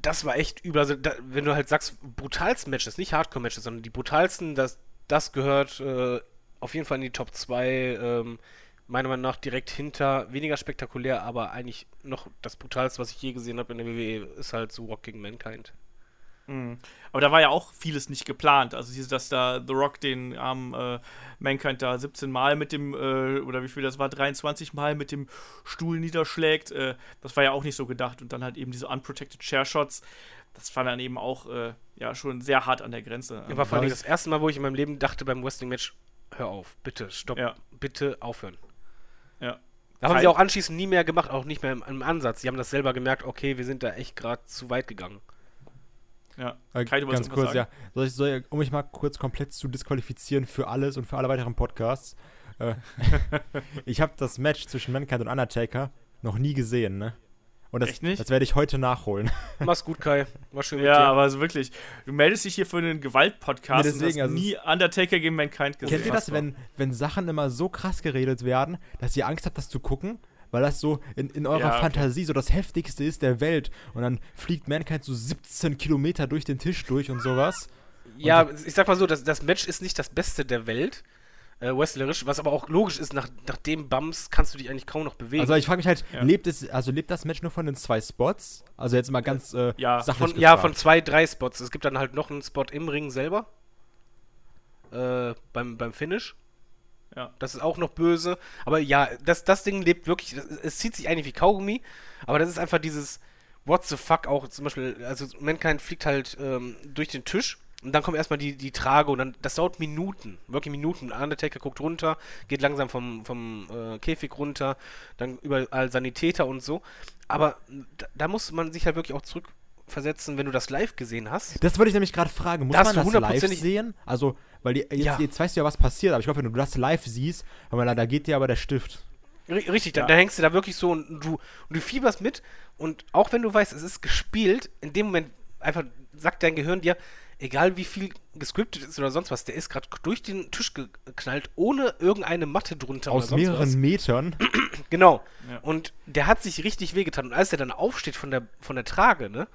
das war echt übel. Also, da, wenn du halt sagst, brutalsten Matches, nicht Hardcore-Matches, sondern die brutalsten, das, das gehört äh, auf jeden Fall in die Top 2. Ähm, meiner Meinung nach direkt hinter, weniger spektakulär, aber eigentlich noch das brutalste, was ich je gesehen habe in der WWE, ist halt so Rock gegen Mankind. Mhm. Aber da war ja auch vieles nicht geplant. Also, dass da The Rock den armen äh, Mankind da 17 Mal mit dem, äh, oder wie viel das war, 23 Mal mit dem Stuhl niederschlägt, äh, das war ja auch nicht so gedacht. Und dann halt eben diese unprotected Chair Shots, das war dann eben auch äh, ja schon sehr hart an der Grenze. Ja, war vor allem das erste Mal, wo ich in meinem Leben dachte beim Wrestling-Match, hör auf, bitte, stopp, Ja. bitte aufhören. Ja. Da haben sie auch anschließend nie mehr gemacht, auch nicht mehr im, im Ansatz. Sie haben das selber gemerkt, okay, wir sind da echt gerade zu weit gegangen. Ja. Äh, Kai, du ganz kurz, sagen? ja. Soll ich, soll ich, um mich mal kurz komplett zu disqualifizieren für alles und für alle weiteren Podcasts. Äh, ich habe das Match zwischen Mankind und Undertaker noch nie gesehen, ne? Und das, Echt nicht? das werde ich heute nachholen. Mach's gut, Kai. War schön mit Ja, dir. aber also wirklich, du meldest dich hier für einen Gewalt-Podcast Nee, und deswegen, hast also nie Undertaker gegen Mankind gesehen. Kennt ihr das, wenn, wenn Sachen immer so krass geredet werden, dass ihr Angst habt, das zu gucken? Weil das so in, in eurer Ja, okay. Fantasie so das heftigste ist der Welt. Und dann fliegt Mankind so 17 Kilometer durch den Tisch durch und sowas. Ja, ich sag mal so, das, das Match ist nicht das Beste der Welt, äh, wrestlerisch, was aber auch logisch ist, nach, nach dem Bums kannst du dich eigentlich kaum noch bewegen. Also ich frage mich halt, Ja. lebt es, also lebt das Match nur von den zwei Spots? Also jetzt mal ganz äh, Ja, sachlich von, ja, von zwei, drei Spots. Es gibt dann halt noch einen Spot im Ring selber. Äh, beim, beim Finish. Ja. Das ist auch noch böse. Aber ja, das, das Ding lebt wirklich. Es, zieht sich eigentlich wie Kaugummi. Aber das ist einfach dieses What the fuck auch. Zum Beispiel, also Mankind fliegt halt ähm, durch den Tisch. Und dann kommt erstmal die, die Trage und dann, das dauert Minuten, wirklich Minuten. Undertaker guckt runter, geht langsam vom, vom äh, Käfig runter, dann überall Sanitäter und so. Aber da, da muss man sich halt wirklich auch zurückversetzen, wenn du das live gesehen hast. Das wollte ich nämlich gerade fragen. Muss Da man du das live sehen? Also, weil die, jetzt, Ja. jetzt weißt du ja, was passiert, aber ich glaube, wenn du das live siehst, mal, da geht dir aber der Stift. Ri- Richtig, da, Ja. da hängst du da wirklich so und du, und du fieberst mit und auch wenn du weißt, es ist gespielt, in dem Moment einfach sagt dein Gehirn dir, egal wie viel gescriptet ist oder sonst was, der ist gerade durch den Tisch geknallt, ohne irgendeine Matte drunter Aus oder sonst mehreren was. Metern. Genau. Ja. Und der hat sich richtig wehgetan. Und als er dann aufsteht von der, von der Trage, ne,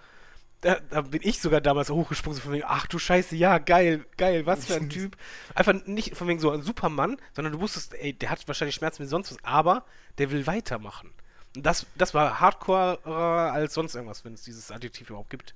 da, da bin ich sogar damals hochgesprungen, so von wegen, ach du Scheiße, ja, geil, geil, was für ein Typ. Einfach nicht von wegen so ein Supermann, sondern du wusstest, ey, der hat wahrscheinlich Schmerzen wie sonst was, aber der will weitermachen. Und das, das war hardcore als sonst irgendwas, wenn es dieses Adjektiv überhaupt gibt.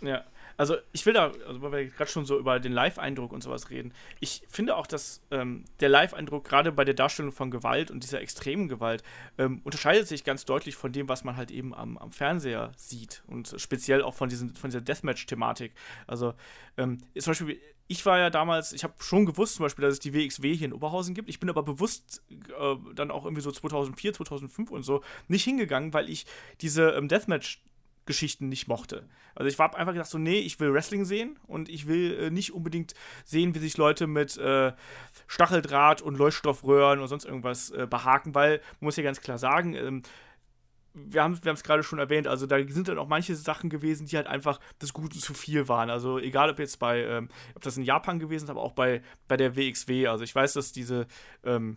Ja, also ich will da, also weil wir gerade schon so über den Live-Eindruck und sowas reden, ich finde auch, dass ähm, der Live-Eindruck gerade bei der Darstellung von Gewalt und dieser extremen Gewalt ähm, unterscheidet sich ganz deutlich von dem, was man halt eben am, am Fernseher sieht und speziell auch von, diesen, von dieser Deathmatch-Thematik. Also ähm, zum Beispiel, ich war ja damals, ich habe schon gewusst zum Beispiel, dass es die WXW hier in Oberhausen gibt. Ich bin aber bewusst äh, dann auch irgendwie so 2004, 2005 und so nicht hingegangen, weil ich diese ähm, Deathmatch Geschichten nicht mochte. Also ich habe einfach gedacht so, nee, ich will Wrestling sehen und ich will äh, nicht unbedingt sehen, wie sich Leute mit äh, Stacheldraht und Leuchtstoffröhren und sonst irgendwas äh, behaken, weil, man muss ja ganz klar sagen, ähm, wir haben es gerade schon erwähnt, also da sind dann auch manche Sachen gewesen, die halt einfach des Guten zu viel waren. Also egal ob jetzt bei, ähm, ob das in Japan gewesen ist, aber auch bei, bei der WXW. Also ich weiß, dass diese, ähm,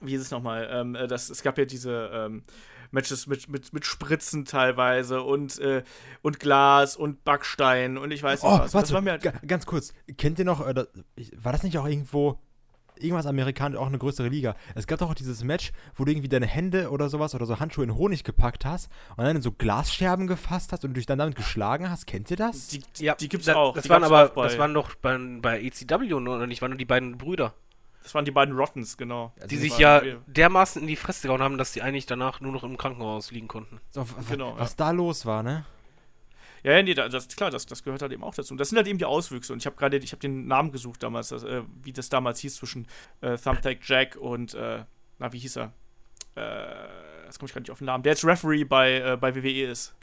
wie ist es nochmal, ähm, äh, das, es gab ja diese ähm, Matches mit, mit, mit Spritzen teilweise und, äh, und Glas und Backstein und ich weiß nicht Oh, was. warte, das war mir halt, ga- ganz kurz. Kennt ihr noch, äh, war das nicht auch irgendwo, irgendwas amerikanisch, auch eine größere Liga? Es gab doch auch dieses Match, wo du irgendwie deine Hände oder sowas oder so Handschuhe in Honig gepackt hast und dann in so Glasscherben gefasst hast und dich dann damit geschlagen hast. Kennt ihr das? die, Ja, die gibt's da, auch. Das die waren aber, das waren doch bei, bei ECW nur, oder nicht? Waren nur die beiden Brüder. Das waren die beiden Rottens, genau. Die Das sich ja dermaßen in die Fresse gehauen haben, dass die eigentlich danach nur noch im Krankenhaus liegen konnten. so, genau, was da los war, ne? Ja, ja, nee, da- das, klar, das, das gehört halt eben auch dazu. Und das sind halt eben die Auswüchse. Und ich habe gerade, ich habe den Namen gesucht damals, das, äh, wie das damals hieß zwischen äh, Thumbtack Jack und, äh, na, wie hieß er? Äh, jetzt komme ich gerade nicht auf den Namen. Der jetzt Referee bei, äh, bei WWE ist.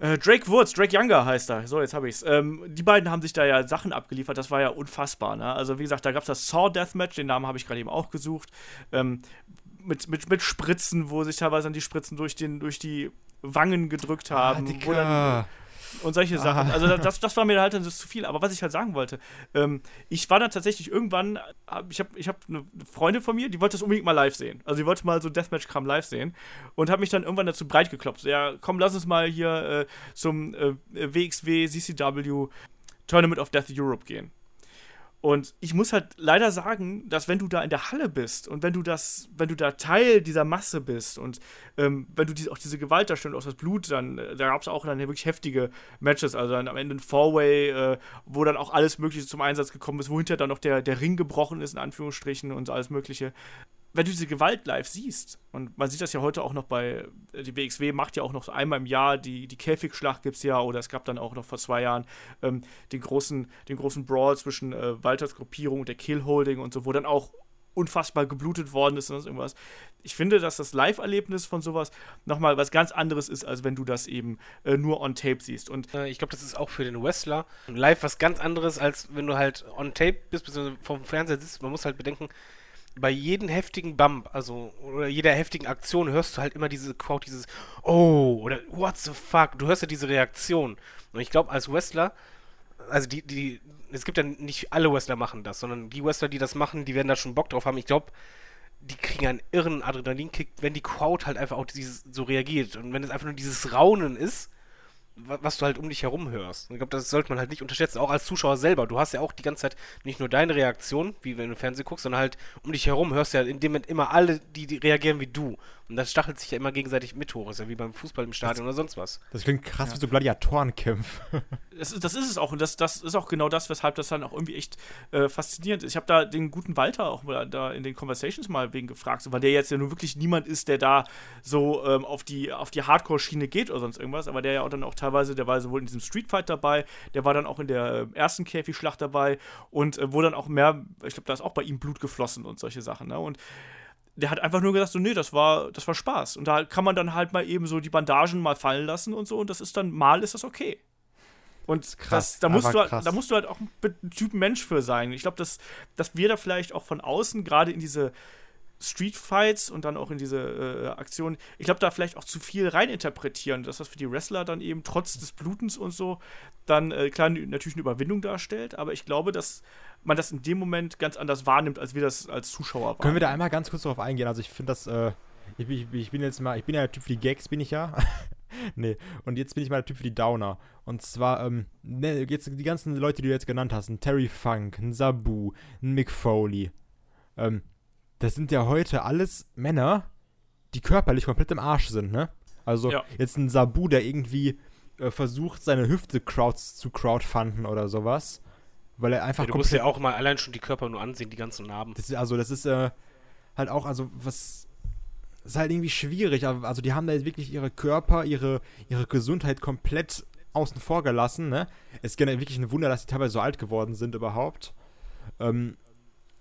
Äh, Drake Woods, Drake Younger heißt er. So, jetzt habe ich's. Ähm, die beiden haben sich da ja Sachen abgeliefert, das war ja unfassbar, ne? Also, wie gesagt, da gab es das Saw Deathmatch, den Namen habe ich gerade eben auch gesucht. Ähm, mit, mit, mit Spritzen, wo sich teilweise dann die Spritzen durch, den, durch die Wangen gedrückt haben. wo dann, Ah, und solche Sachen. Also das, das war mir halt dann zu viel. Aber was ich halt sagen wollte, ähm, ich war dann tatsächlich irgendwann, ich habe ich hab eine Freundin von mir, die wollte das unbedingt mal live sehen. Also die wollte mal so Deathmatch-Kram live sehen und hat mich dann irgendwann dazu breit geklopft. Ja, komm, lass uns mal hier äh, zum äh, WXW CCW Tournament of Death Europe gehen. Und ich muss halt leider sagen, dass wenn du da in der Halle bist und wenn du das, wenn du da Teil dieser Masse bist und ähm, wenn du die, auch diese Gewalt darstellst, auch das Blut, dann, äh, da gab es auch dann wirklich heftige Matches, also dann am Ende ein Four-Way, äh, wo dann auch alles Mögliche zum Einsatz gekommen ist, wo hinterher dann noch der, der Ring gebrochen ist, in Anführungsstrichen und alles Mögliche. Wenn du diese Gewalt live siehst, und man sieht das ja heute auch noch bei, äh, die WXW macht ja auch noch einmal im Jahr die, die Käfigschlacht gibt es ja, oder es gab dann auch noch vor zwei Jahren ähm, den, großen, den großen Brawl zwischen äh, Walters Gruppierung und der Kill Holding und so, wo dann auch unfassbar geblutet worden ist und irgendwas. Ich finde, dass das Live-Erlebnis von sowas nochmal was ganz anderes ist, als wenn du das eben äh, nur on Tape siehst. Und äh, ich glaube, das ist auch für den Wrestler live was ganz anderes, als wenn du halt on Tape bist, bzw. vom Fernseher sitzt. Man muss halt bedenken, bei jedem heftigen Bump, also oder jeder heftigen Aktion hörst du halt immer diese Quote, dieses Oh oder What the fuck. Du hörst ja diese Reaktion. Und ich glaube, als Wrestler, also die, die, es gibt ja nicht alle Wrestler machen das, sondern die Wrestler, die das machen, die werden da schon Bock drauf haben. Ich glaube, die kriegen einen irren Adrenalinkick, wenn die Crowd halt einfach auch dieses, so reagiert. Und wenn es einfach nur dieses Raunen ist, was du halt um dich herum hörst. Ich glaube, das sollte man halt nicht unterschätzen, auch als Zuschauer selber. Du hast ja auch die ganze Zeit nicht nur deine Reaktion, wie wenn du Fernsehen guckst, sondern halt um dich herum hörst du ja in dem Moment immer alle, die, die reagieren wie du. Und das stachelt sich ja immer gegenseitig mit hoch. Ist ja wie beim Fußball im Stadion das, oder sonst was. Das klingt krass ja. wie so Gladiatorenkämpfe. das, das ist es auch. Und das, das ist auch genau das, weshalb das dann auch irgendwie echt äh, faszinierend ist. Ich habe da den guten Walter auch mal da in den Conversations mal wegen gefragt, weil der jetzt ja nur wirklich niemand ist, der da so ähm, auf die, auf die Hardcore-Schiene geht oder sonst irgendwas, aber der ja auch dann auch teilweise, der war sowohl in diesem Street Fight dabei, der war dann auch in der äh, ersten Käfigschlacht dabei und äh, wo dann auch mehr, ich glaube, da ist auch bei ihm Blut geflossen und solche Sachen. Ne? Und der hat einfach nur gesagt, so, nee, das war, das war Spaß. Und da kann man dann halt mal eben so die Bandagen mal fallen lassen und so. Und das ist dann, mal ist das okay. Und krass, das, da, musst du, halt, da musst du halt auch ein Typ Mensch für sein. Ich glaube, dass, dass wir da vielleicht auch von außen gerade in diese Street Fights und dann auch in diese äh, Aktionen, ich glaube, da vielleicht auch zu viel reininterpretieren, dass das für die Wrestler dann eben trotz des Blutens und so dann äh, klar natürlich eine Überwindung darstellt. Aber ich glaube, dass man das in dem Moment ganz anders wahrnimmt, als wir das als Zuschauer wahrnehmen. Können wir da einmal ganz kurz darauf eingehen? Also ich finde das, äh, ich, ich, ich, bin jetzt mal, ich bin ja der Typ für die Gags, bin ich ja. nee, und jetzt bin ich mal der Typ für die Downer. Und zwar, ähm, ne, jetzt die ganzen Leute, die du jetzt genannt hast, ein Terry Funk, ein Sabu, ein Mick Foley, ähm, das sind ja heute alles Männer, die körperlich komplett im Arsch sind, ne? Also ja. jetzt ein Sabu, der irgendwie äh, versucht, seine Hüfte Crowds zu crowdfunden oder sowas. Weil er einfach. Ja, du musst ja auch mal allein schon die Körper nur ansehen, die ganzen Narben. Das ist, also, das ist äh, halt auch, also, was. ist halt irgendwie schwierig. Also, die haben da jetzt wirklich ihre Körper, ihre, ihre Gesundheit komplett außen vor gelassen, ne? Es ist generell wirklich ein Wunder, dass sie teilweise so alt geworden sind überhaupt. Ähm,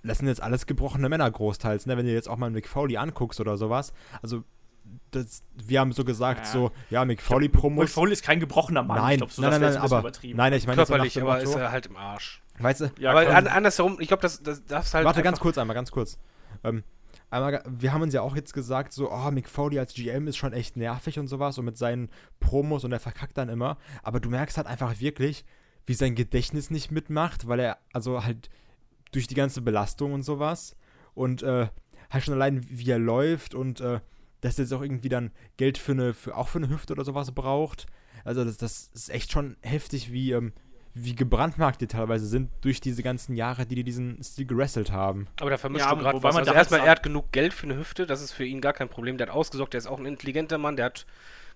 das sind jetzt alles gebrochene Männer großteils, ne? Wenn du jetzt auch mal Mick Foley anguckst oder sowas. Also, das, wir haben so gesagt, ja. so, ja, Mick Foley Promos. Mick Foley ist kein gebrochener Mann. Nein, ich glaub, so, nein, nein, nein, aber, nein, ich meine, körperlich, aber ist er halt im Arsch. Weißt du? Ja, aber an, andersherum, ich glaube, das, das darfst halt. Warte, ganz kurz einmal, ganz kurz. Ähm, einmal, wir haben uns ja auch jetzt gesagt, so, oh, Mick Foley als GM ist schon echt nervig und sowas und mit seinen Promos und er verkackt dann immer. Aber du merkst halt einfach wirklich, wie sein Gedächtnis nicht mitmacht, weil er, also halt durch die ganze Belastung und sowas und äh, halt schon allein, wie er läuft und äh, dass er jetzt auch irgendwie dann Geld für eine, für, auch für eine Hüfte oder sowas braucht. Also das, das ist echt schon heftig, wie, ähm, wie gebrandmarkt die teilweise sind durch diese ganzen Jahre, die die diesen Stil gewrestelt haben. Aber da vermischt ja, du gerade was. Also erstmal, er hat genug Geld für eine Hüfte, das ist für ihn gar kein Problem. Der hat ausgesorgt, der ist auch ein intelligenter Mann, der hat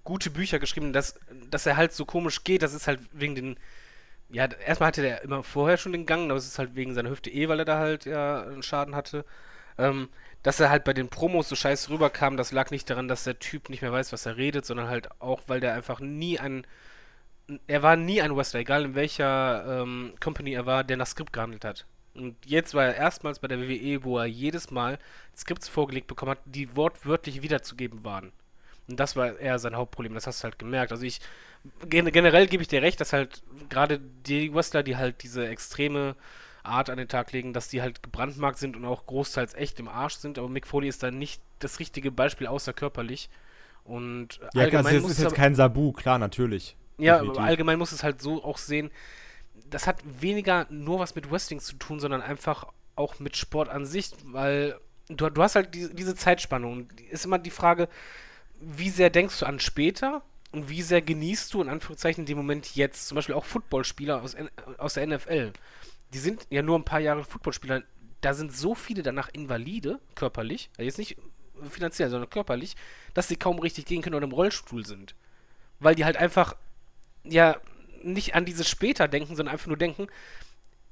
gute Bücher geschrieben. Dass, dass er halt so komisch geht, das ist halt wegen den. Ja, erstmal hatte der immer vorher schon den Gang, aber es ist halt wegen seiner Hüfte eh, weil er da halt ja einen Schaden hatte. Ähm, dass er halt bei den Promos so scheiße rüberkam, das lag nicht daran, dass der Typ nicht mehr weiß, was er redet, sondern halt auch, weil der einfach nie ein er war nie ein Wrestler, egal in welcher ähm, Company er war, der nach Skript gehandelt hat. Und jetzt war er erstmals bei der WWE, wo er jedes Mal Skripts vorgelegt bekommen hat, die wortwörtlich wiederzugeben waren. Und das war eher sein Hauptproblem, das hast du halt gemerkt. Also ich, generell gebe ich dir recht, dass halt gerade die Wrestler, die halt diese extreme Art an den Tag legen, dass die halt gebrandmarkt sind und auch großteils echt im Arsch sind, aber Mick Foley ist da nicht das richtige Beispiel außer körperlich. Und ja, allgemein also das ist jetzt kein Sabu, klar, natürlich. Ja, Definitiv. allgemein muss es halt so auch sehen, das hat weniger nur was mit Wrestling zu tun, sondern einfach auch mit Sport an sich, weil du, du hast halt diese, diese Zeitspannung. Ist immer die Frage, wie sehr denkst du an später und wie sehr genießt du in Anführungszeichen den Moment jetzt? Zum Beispiel auch Footballspieler aus, aus der NFL. Die sind ja nur ein paar Jahre Footballspieler. Da sind so viele danach Invalide, körperlich, also jetzt nicht finanziell, sondern körperlich, dass sie kaum richtig gehen können oder im Rollstuhl sind. Weil die halt einfach ja nicht an dieses später denken, sondern einfach nur denken,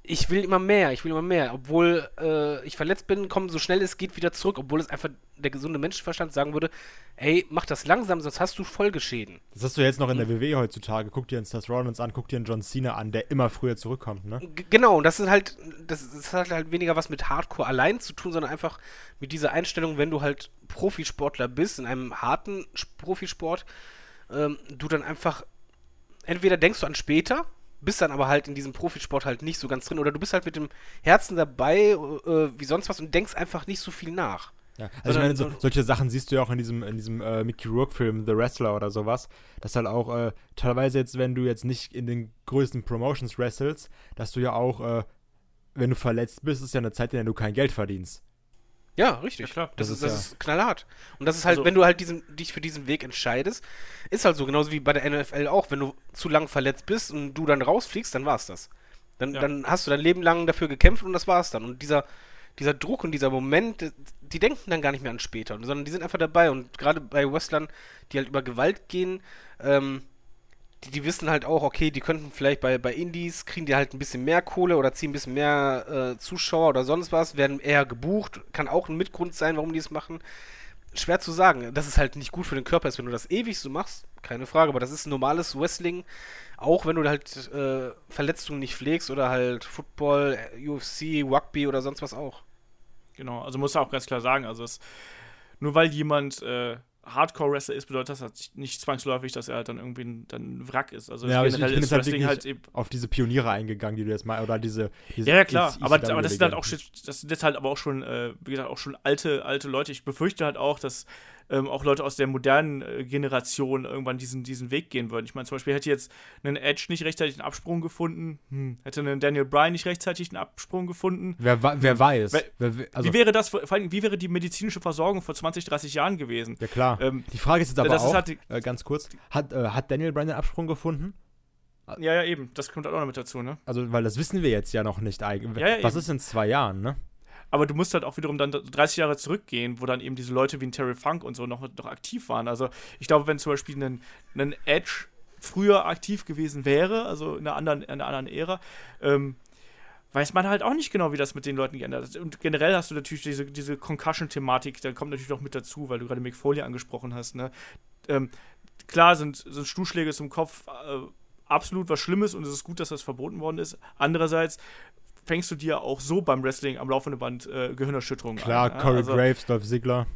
ich will immer mehr, ich will immer mehr. Obwohl äh, ich verletzt bin, komm so schnell es geht wieder zurück, obwohl es einfach der gesunde Menschenverstand sagen würde, ey, mach das langsam, sonst hast du Folgeschäden. Das hast du jetzt noch in der WWE heutzutage. Guck dir einen Seth Rollins an, guck dir einen John Cena an, der immer früher zurückkommt, ne? G genau, und das ist halt, das, das hat halt weniger was mit Hardcore allein zu tun, sondern einfach mit dieser Einstellung, wenn du halt Profisportler bist, in einem harten Profisport, ähm, du dann einfach, entweder denkst du an später, bist dann aber halt in diesem Profisport halt nicht so ganz drin oder du bist halt mit dem Herzen dabei, äh, wie sonst was und denkst einfach nicht so viel nach. Ja, also ich meine, so, solche Sachen siehst du ja auch in diesem, in diesem äh, Mickey Rourke-Film The Wrestler oder sowas. Dass halt auch äh, teilweise jetzt, wenn du jetzt nicht in den größten Promotions wrestelst, dass du ja auch, äh, wenn du verletzt bist, ist ja eine Zeit, in der du kein Geld verdienst. Ja, richtig. Ja, klar. Das, das, ist, das ja ist knallhart. Und das ist halt, also, wenn du halt diesen, dich für diesen Weg entscheidest, ist halt so, genauso wie bei der NFL auch, wenn du zu lang verletzt bist und du dann rausfliegst, dann war's das. Dann, ja. dann hast du dein Leben lang dafür gekämpft und das war's dann. Und dieser, dieser Druck und dieser Moment, die denken dann gar nicht mehr an später, sondern die sind einfach dabei. Und gerade bei Wrestlern, die halt über Gewalt gehen, ähm, die, die, wissen halt auch, okay, die könnten vielleicht bei, bei Indies, kriegen die halt ein bisschen mehr Kohle oder ziehen ein bisschen mehr äh, Zuschauer oder sonst was, werden eher gebucht. Kann auch ein Mitgrund sein, warum die es machen. Schwer zu sagen. Dass es halt nicht gut für den Körper ist, wenn du das ewig so machst, keine Frage. Aber das ist normales Wrestling, auch wenn du halt äh, Verletzungen nicht pflegst oder halt Football, UFC, Rugby oder sonst was auch. Genau, also muss auch ganz klar sagen, also es, nur weil jemand äh, Hardcore-Wrestler ist, bedeutet das halt nicht zwangsläufig, dass er halt dann irgendwie ein, dann ein Wrack ist. Also ja, ich, ich bin jetzt halt, halt auf diese Pioniere eingegangen, die du jetzt mal, oder diese, diese Ja, ja klar, aber, aber das sind halt auch das sind jetzt halt aber auch schon, äh, wie gesagt, auch schon alte, alte Leute. Ich befürchte halt auch, dass ähm, auch Leute aus der modernen äh, Generation irgendwann diesen, diesen Weg gehen würden. Ich meine, zum Beispiel hätte jetzt einen Edge nicht rechtzeitig einen Absprung gefunden, hm. hätte einen Daniel Bryan nicht rechtzeitig einen Absprung gefunden. Wer, wer weiß. Wer, also wie wäre das, vor allem, wie wäre die medizinische Versorgung vor 20, 30 Jahren gewesen? Ja, klar. Ähm, die Frage ist jetzt aber auch, halt äh, ganz kurz, hat, äh, hat Daniel Bryan einen Absprung gefunden? Ja, ja, eben. Das kommt halt auch noch mit dazu, ne? Also, weil das wissen wir jetzt ja noch nicht eigentlich. Ja, ja, Was eben. ist in zwei Jahren, ne? Aber du musst halt auch wiederum dann 30 Jahre zurückgehen, wo dann eben diese Leute wie ein Terry Funk und so noch, noch aktiv waren. Also ich glaube, wenn zum Beispiel ein, ein Edge früher aktiv gewesen wäre, also in einer anderen, in einer anderen Ära, ähm, weiß man halt auch nicht genau, wie das mit den Leuten geändert hat. Und generell hast du natürlich diese, diese Concussion-Thematik, da kommt natürlich noch mit dazu, weil du gerade Mick Foley angesprochen hast. Ne? Ähm, klar sind, sind Stuhlschläge zum Kopf äh, absolut was Schlimmes und es ist gut, dass das verboten worden ist. Andererseits fängst du dir auch so beim Wrestling am laufenden Band äh, Gehirnerschütterungen Klar, ein. Klar, Corey also, Graves, Dolph Ziggler.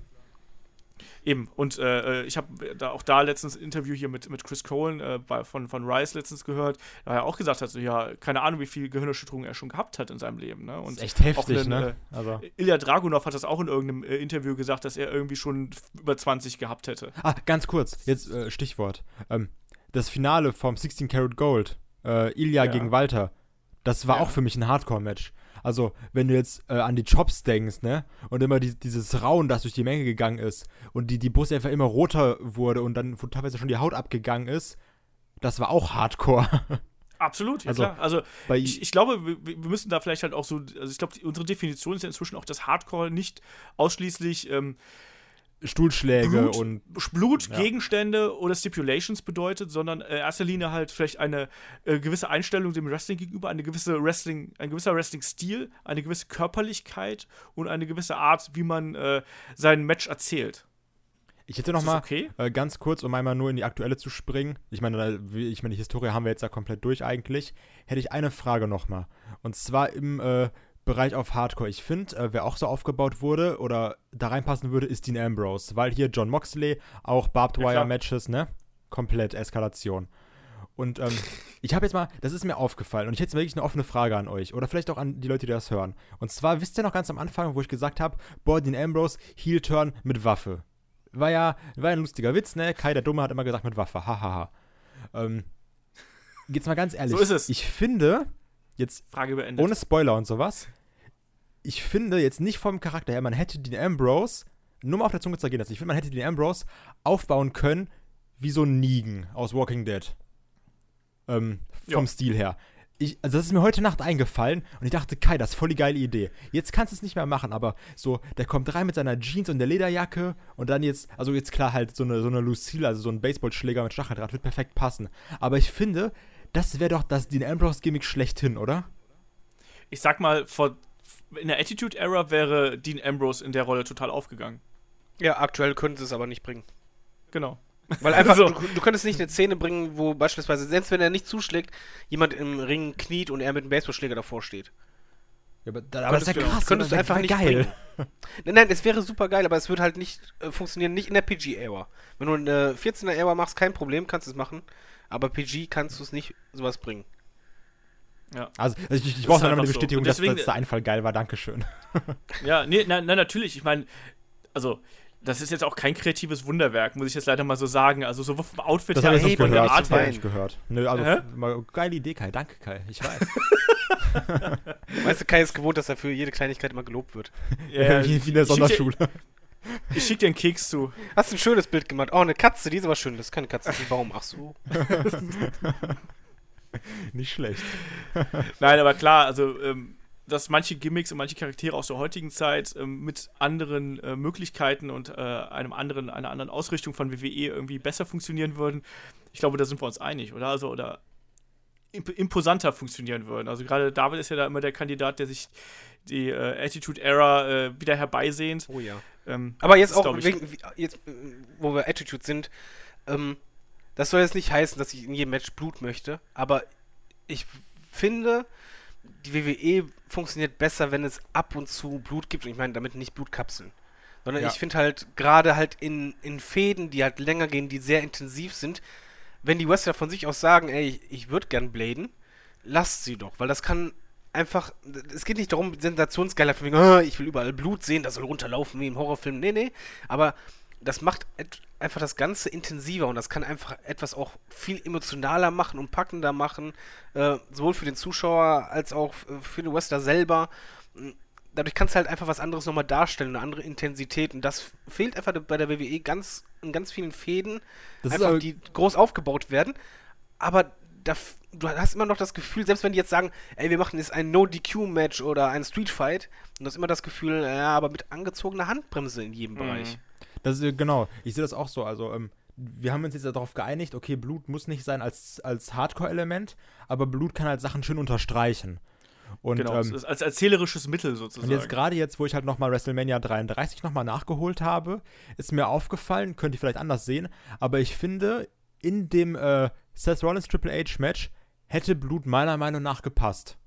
Eben, und äh, ich habe da auch da letztens ein Interview hier mit, mit Chris Cohen äh, bei, von, von Rice letztens gehört, da er auch gesagt hat, so, ja, keine Ahnung, wie viel Gehirnerschütterungen er schon gehabt hat in seinem Leben. Ne? Und das ist echt heftig, einen, ne? Äh, also. Ilya Dragunov hat das auch in irgendeinem äh, Interview gesagt, dass er irgendwie schon über 20 gehabt hätte. Ah, ganz kurz, jetzt äh, Stichwort. Ähm, das Finale vom 16 Karat Gold, äh, Ilya ja. gegen Walter, das war ja. auch für mich ein Hardcore-Match. Also, wenn du jetzt äh, an die Chops denkst, ne? Und immer die, dieses Rauen, das durch die Menge gegangen ist und die, die Brust einfach immer roter wurde und dann teilweise schon die Haut abgegangen ist, das war auch Hardcore. Absolut, ja also, klar. Also ich, ich, glaube, wir, wir, müssen da vielleicht halt auch so, also ich glaube, unsere Definition ist ja inzwischen auch, dass Hardcore nicht ausschließlich ähm, Stuhlschläge Blut, und Blut, ja. Gegenstände oder Stipulations bedeutet, sondern in erster Linie halt vielleicht eine äh, gewisse Einstellung dem Wrestling gegenüber, eine gewisse Wrestling, ein gewisser Wrestling-Stil, eine gewisse Körperlichkeit und eine gewisse Art, wie man äh, sein Match erzählt. Ich hätte noch mal okay? äh, ganz kurz, um einmal nur in die aktuelle zu springen. Ich meine, ich meine, die Historie haben wir jetzt ja komplett durch eigentlich. Hätte ich eine Frage noch mal. Und zwar im äh, Bereich auf Hardcore. Ich finde, äh, wer auch so aufgebaut wurde oder da reinpassen würde, ist Dean Ambrose. Weil hier John Moxley, auch Barbed Wire Matches, ne? Komplett Eskalation. Und ähm, ich habe jetzt mal, das ist mir aufgefallen und ich hätte jetzt wirklich eine offene Frage an euch oder vielleicht auch an die Leute, die das hören. Und zwar, wisst ihr noch ganz am Anfang, wo ich gesagt habe, boah, Dean Ambrose, Heel-Turn mit Waffe. War ja, war ein lustiger Witz, ne? Kai der Dumme hat immer gesagt mit Waffe, hahaha. ähm, jetzt mal ganz ehrlich. So ist es. Ich finde, jetzt Frage beendet. ohne Spoiler und sowas, ich finde jetzt nicht vom Charakter her, man hätte den Ambrose, nur mal auf der Zunge zergehen lassen, ich finde, man hätte den Ambrose aufbauen können wie so ein Negan aus Walking Dead. Ähm, vom jo. Stil her. Ich, also das ist mir heute Nacht eingefallen und ich dachte, Kai, das ist voll die geile Idee. Jetzt kannst du es nicht mehr machen, aber so, der kommt rein mit seiner Jeans und der Lederjacke und dann jetzt, also jetzt klar halt so eine, so eine Lucille, also so ein Baseballschläger mit Stacheldraht wird perfekt passen. Aber ich finde, das wäre doch das Dean Ambrose-Gimmick schlechthin, oder? ich sag mal, vor, in der Attitude Era wäre Dean Ambrose in der Rolle total aufgegangen. Ja, aktuell können sie es aber nicht bringen. Genau. Weil einfach, So. du, du könntest nicht eine Szene bringen, wo beispielsweise, selbst wenn er nicht zuschlägt, jemand im Ring kniet und er mit einem Baseballschläger davor steht. Ja, aber, da- aber das ist ja krass. könntest du das einfach nicht geil. Nein, nein, es wäre super geil, aber es wird halt nicht äh, funktionieren, nicht in der PG-Era. Wenn du eine 14er-Era machst, kein Problem, kannst du es machen. Aber PG kannst du es nicht sowas bringen. Ja. Also, ich, ich ist brauche da noch einfach eine so. Bestätigung, deswegen- dass der Einfall geil war. Dankeschön. Ja, nee, nein, nein, natürlich. Ich meine, also, das ist jetzt auch kein kreatives Wunderwerk, muss ich jetzt leider mal so sagen. Also, sowohl vom Outfit Das her habe ich als nicht von der gehört. Art her. ich nicht gehört. Nö, also, Hä? mal, geile Idee, Kai. Danke, Kai. Ich weiß. Weißt du, Kai ist gewohnt, dass er für jede Kleinigkeit immer gelobt wird. Ja, wie, wie in der ich Sonderschule. Ich schick dir einen Keks zu. Hast ein schönes Bild gemacht. Oh, eine Katze, die ist aber schön. Das ist keine Katze, das ist ein Baum. Ach so. nicht schlecht. Nein, aber klar, also, ähm, dass manche Gimmicks und manche Charaktere aus der heutigen Zeit ähm, mit anderen äh, Möglichkeiten und äh, einem anderen, einer anderen Ausrichtung von WWE irgendwie besser funktionieren würden, ich glaube, da sind wir uns einig, oder? Also, oder imposanter funktionieren würden. Also gerade David ist ja da immer der Kandidat, der sich die äh, Attitude Era äh, wieder herbeisehnt. Oh ja. Ähm, Aber jetzt auch, wegen, jetzt, wo wir Attitude sind, ähm, das soll jetzt nicht heißen, dass ich in jedem Match Blut möchte, aber ich finde, die WWE funktioniert besser, wenn es ab und zu Blut gibt. Und ich meine damit nicht Blutkapseln. Sondern Ja. ich finde halt, gerade halt in, in Fäden, die halt länger gehen, die sehr intensiv sind, wenn die Wrestler von sich aus sagen, ey, ich, würde gern bladen, lasst sie doch, weil das kann einfach, es geht nicht darum, sensationsgeiler von wegen, "Ah, ich will überall Blut sehen, das soll runterlaufen wie im Horrorfilm. Nee, nee, aber das macht einfach das Ganze intensiver und das kann einfach etwas auch viel emotionaler machen und packender machen, äh, sowohl für den Zuschauer als auch äh, für den Wrestler selber. Dadurch kannst du halt einfach was anderes nochmal darstellen, eine andere Intensität und das fehlt einfach bei der WWE ganz, in ganz vielen Fäden, Das einfach, die groß aufgebaut werden, aber da, du hast immer noch das Gefühl, selbst wenn die jetzt sagen, ey, wir machen jetzt ein No-DQ-Match oder ein Street-Fight, und du hast immer das Gefühl, ja, aber mit angezogener Handbremse in jedem Bereich. Das ist, genau, ich sehe das auch so. Also, ähm, wir haben uns jetzt darauf geeinigt, okay, Blut muss nicht sein als, als Hardcore-Element, aber Blut kann halt Sachen schön unterstreichen. Und, genau, ähm, als erzählerisches Mittel sozusagen. und jetzt gerade jetzt, wo ich halt nochmal WrestleMania 33 nochmal nachgeholt habe, ist mir aufgefallen, könnt ihr vielleicht anders sehen, aber ich finde, in dem äh, Seth Rollins Triple H Match hätte Blut meiner Meinung nach gepasst.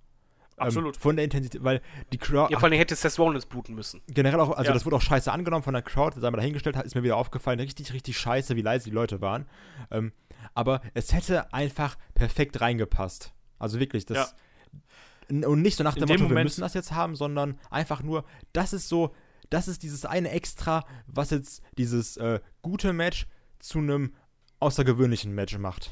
Absolut. Ähm, von der Intensität, weil die Crowd, Ja, vor allem hätte Seth Rollins bluten müssen. generell auch, also Ja. das wurde auch scheiße angenommen von der Crowd, sei mal dahingestellt, ist mir wieder aufgefallen, richtig, richtig scheiße, wie leise die Leute waren. Ähm, aber es hätte einfach perfekt reingepasst. Also wirklich, das. Ja. Und nicht so nach dem Motto, wir Moment- müssen das jetzt haben, sondern einfach nur, das ist so, das ist dieses eine Extra, was jetzt dieses äh, gute Match zu einem außergewöhnlichen Match macht.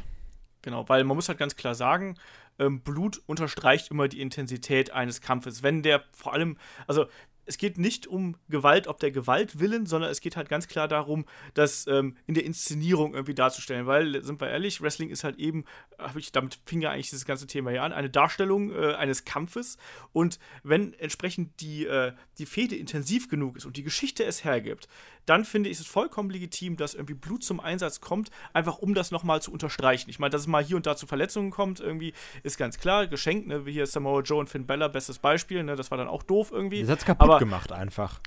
Genau, weil man muss halt ganz klar sagen, ähm, Blut unterstreicht immer die Intensität eines Kampfes. Wenn der vor allem, also es geht nicht um Gewalt, ob der Gewalt willen, sondern es geht halt ganz klar darum, das ähm, in der Inszenierung irgendwie darzustellen. Weil, sind wir ehrlich, Wrestling ist halt eben, hab ich, damit fing ja eigentlich dieses ganze Thema hier an, eine Darstellung äh, eines Kampfes. Und wenn entsprechend die, äh, die Fehde intensiv genug ist und die Geschichte es hergibt, dann finde ich es vollkommen legitim, dass irgendwie Blut zum Einsatz kommt, einfach um das nochmal zu unterstreichen. Ich meine, dass es mal hier und da zu Verletzungen kommt, irgendwie, ist ganz klar, geschenkt, ne? wie hier Samoa Joe und Finn Bella, bestes Beispiel, ne? das war dann auch doof irgendwie. Das hat's kaputt aber, gemacht einfach.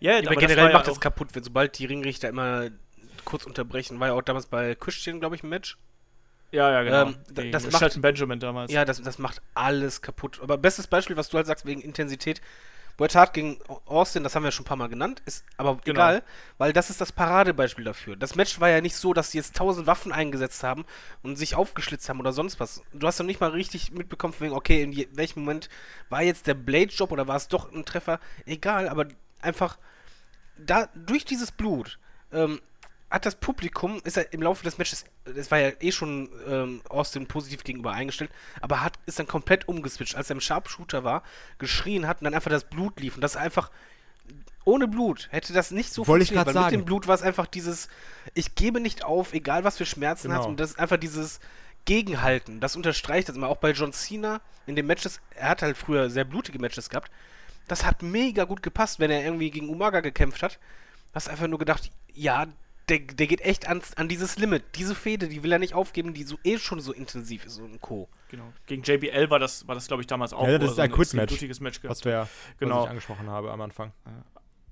Ja, Ja, aber aber das generell macht ja es auch- kaputt, wenn sobald die Ringrichter immer kurz unterbrechen. War ja auch damals bei Christian, glaube ich, ein Match. Ja, ja, genau. Ähm, das macht- Benjamin damals. Ja, das, das macht alles kaputt. Aber bestes Beispiel, was du halt sagst wegen Intensität. Bret Hart gegen Austin, das haben wir schon ein paar Mal genannt, ist aber Genau. egal, weil das ist das Paradebeispiel dafür. Das Match war ja nicht so, dass sie jetzt tausend Waffen eingesetzt haben und sich aufgeschlitzt haben oder sonst was. Du hast doch nicht mal richtig mitbekommen, von wegen, okay, in je, welchem Moment war jetzt der Blade-Job oder war es doch ein Treffer? Egal, aber einfach da durch dieses Blut ähm, hat das Publikum, ist er im Laufe des Matches, es war ja eh schon ähm, Austin positiv gegenüber eingestellt, aber hat ist dann komplett umgeswitcht, als er im Sharpshooter war, geschrien hat und dann einfach das Blut lief und das einfach ohne Blut hätte das nicht so Wollte ich funktioniert, grad weil mit sagen. dem Blut war es einfach dieses ich gebe nicht auf, egal was für Schmerzen Genau. hat und das ist einfach dieses Gegenhalten, das unterstreicht das immer auch bei John Cena in den Matches, er hat halt früher sehr blutige Matches gehabt. Das hat mega gut gepasst, wenn er irgendwie gegen Umaga gekämpft hat. Hast einfach nur gedacht, ja, der, der geht echt ans, an dieses Limit. Diese Fehde, die will er nicht aufgeben, die so eh schon so intensiv ist und Co. Genau. Gegen JBL war das, war das glaube ich, damals auch. Ja, das ist ein Quit-Match. blutiges Match Was, wir, Genau. was ich angesprochen habe am Anfang.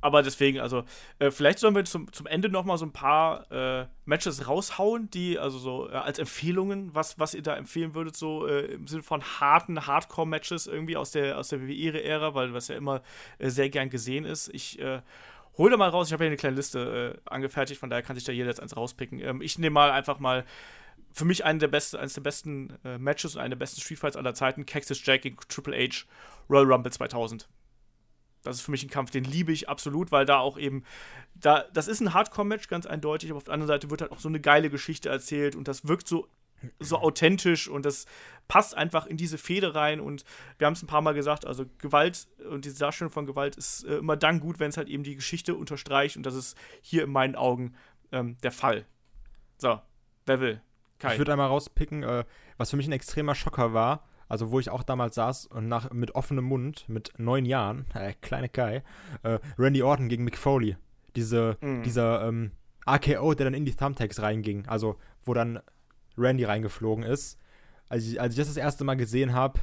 Aber deswegen, also, äh, vielleicht sollen wir zum, zum Ende noch mal so ein paar äh, Matches raushauen, die, also so äh, als Empfehlungen, was, was ihr da empfehlen würdet, so äh, im Sinne von harten Hardcore-Matches irgendwie aus der, aus der WWE-Ära, weil was ja immer äh, sehr gern gesehen ist. Ich äh, hol da mal raus, ich habe ja eine kleine Liste äh, angefertigt, von daher kann sich da jeder jetzt eins rauspicken. Ähm, ich nehme mal einfach mal für mich einen der besten, eines der besten äh, Matches und einen der besten Street Fights aller Zeiten, Cactus Jack gegen Triple H Royal Rumble 2000. Das ist für mich ein Kampf, den liebe ich absolut, weil da auch eben, da, das ist ein Hardcore-Match, ganz eindeutig, aber auf der anderen Seite wird halt auch so eine geile Geschichte erzählt und das wirkt so, so authentisch und das passt einfach in diese Fehde rein und wir haben es ein paar Mal gesagt, also Gewalt und diese Darstellung von Gewalt ist äh, immer dann gut, wenn es halt eben die Geschichte unterstreicht und das ist hier in meinen Augen ähm, der Fall. So, wer will? Kai. Ich würde einmal rauspicken, äh, was für mich ein extremer Schocker war, also wo ich auch damals saß und nach, mit offenem Mund, mit neun Jahren, äh, kleine Kai, äh, Randy Orton gegen Mick Foley. Diese, Mhm. Dieser ähm, AKO, der dann in die Thumbtacks reinging, also wo dann Randy reingeflogen ist. Als ich, als ich das das erste Mal gesehen habe,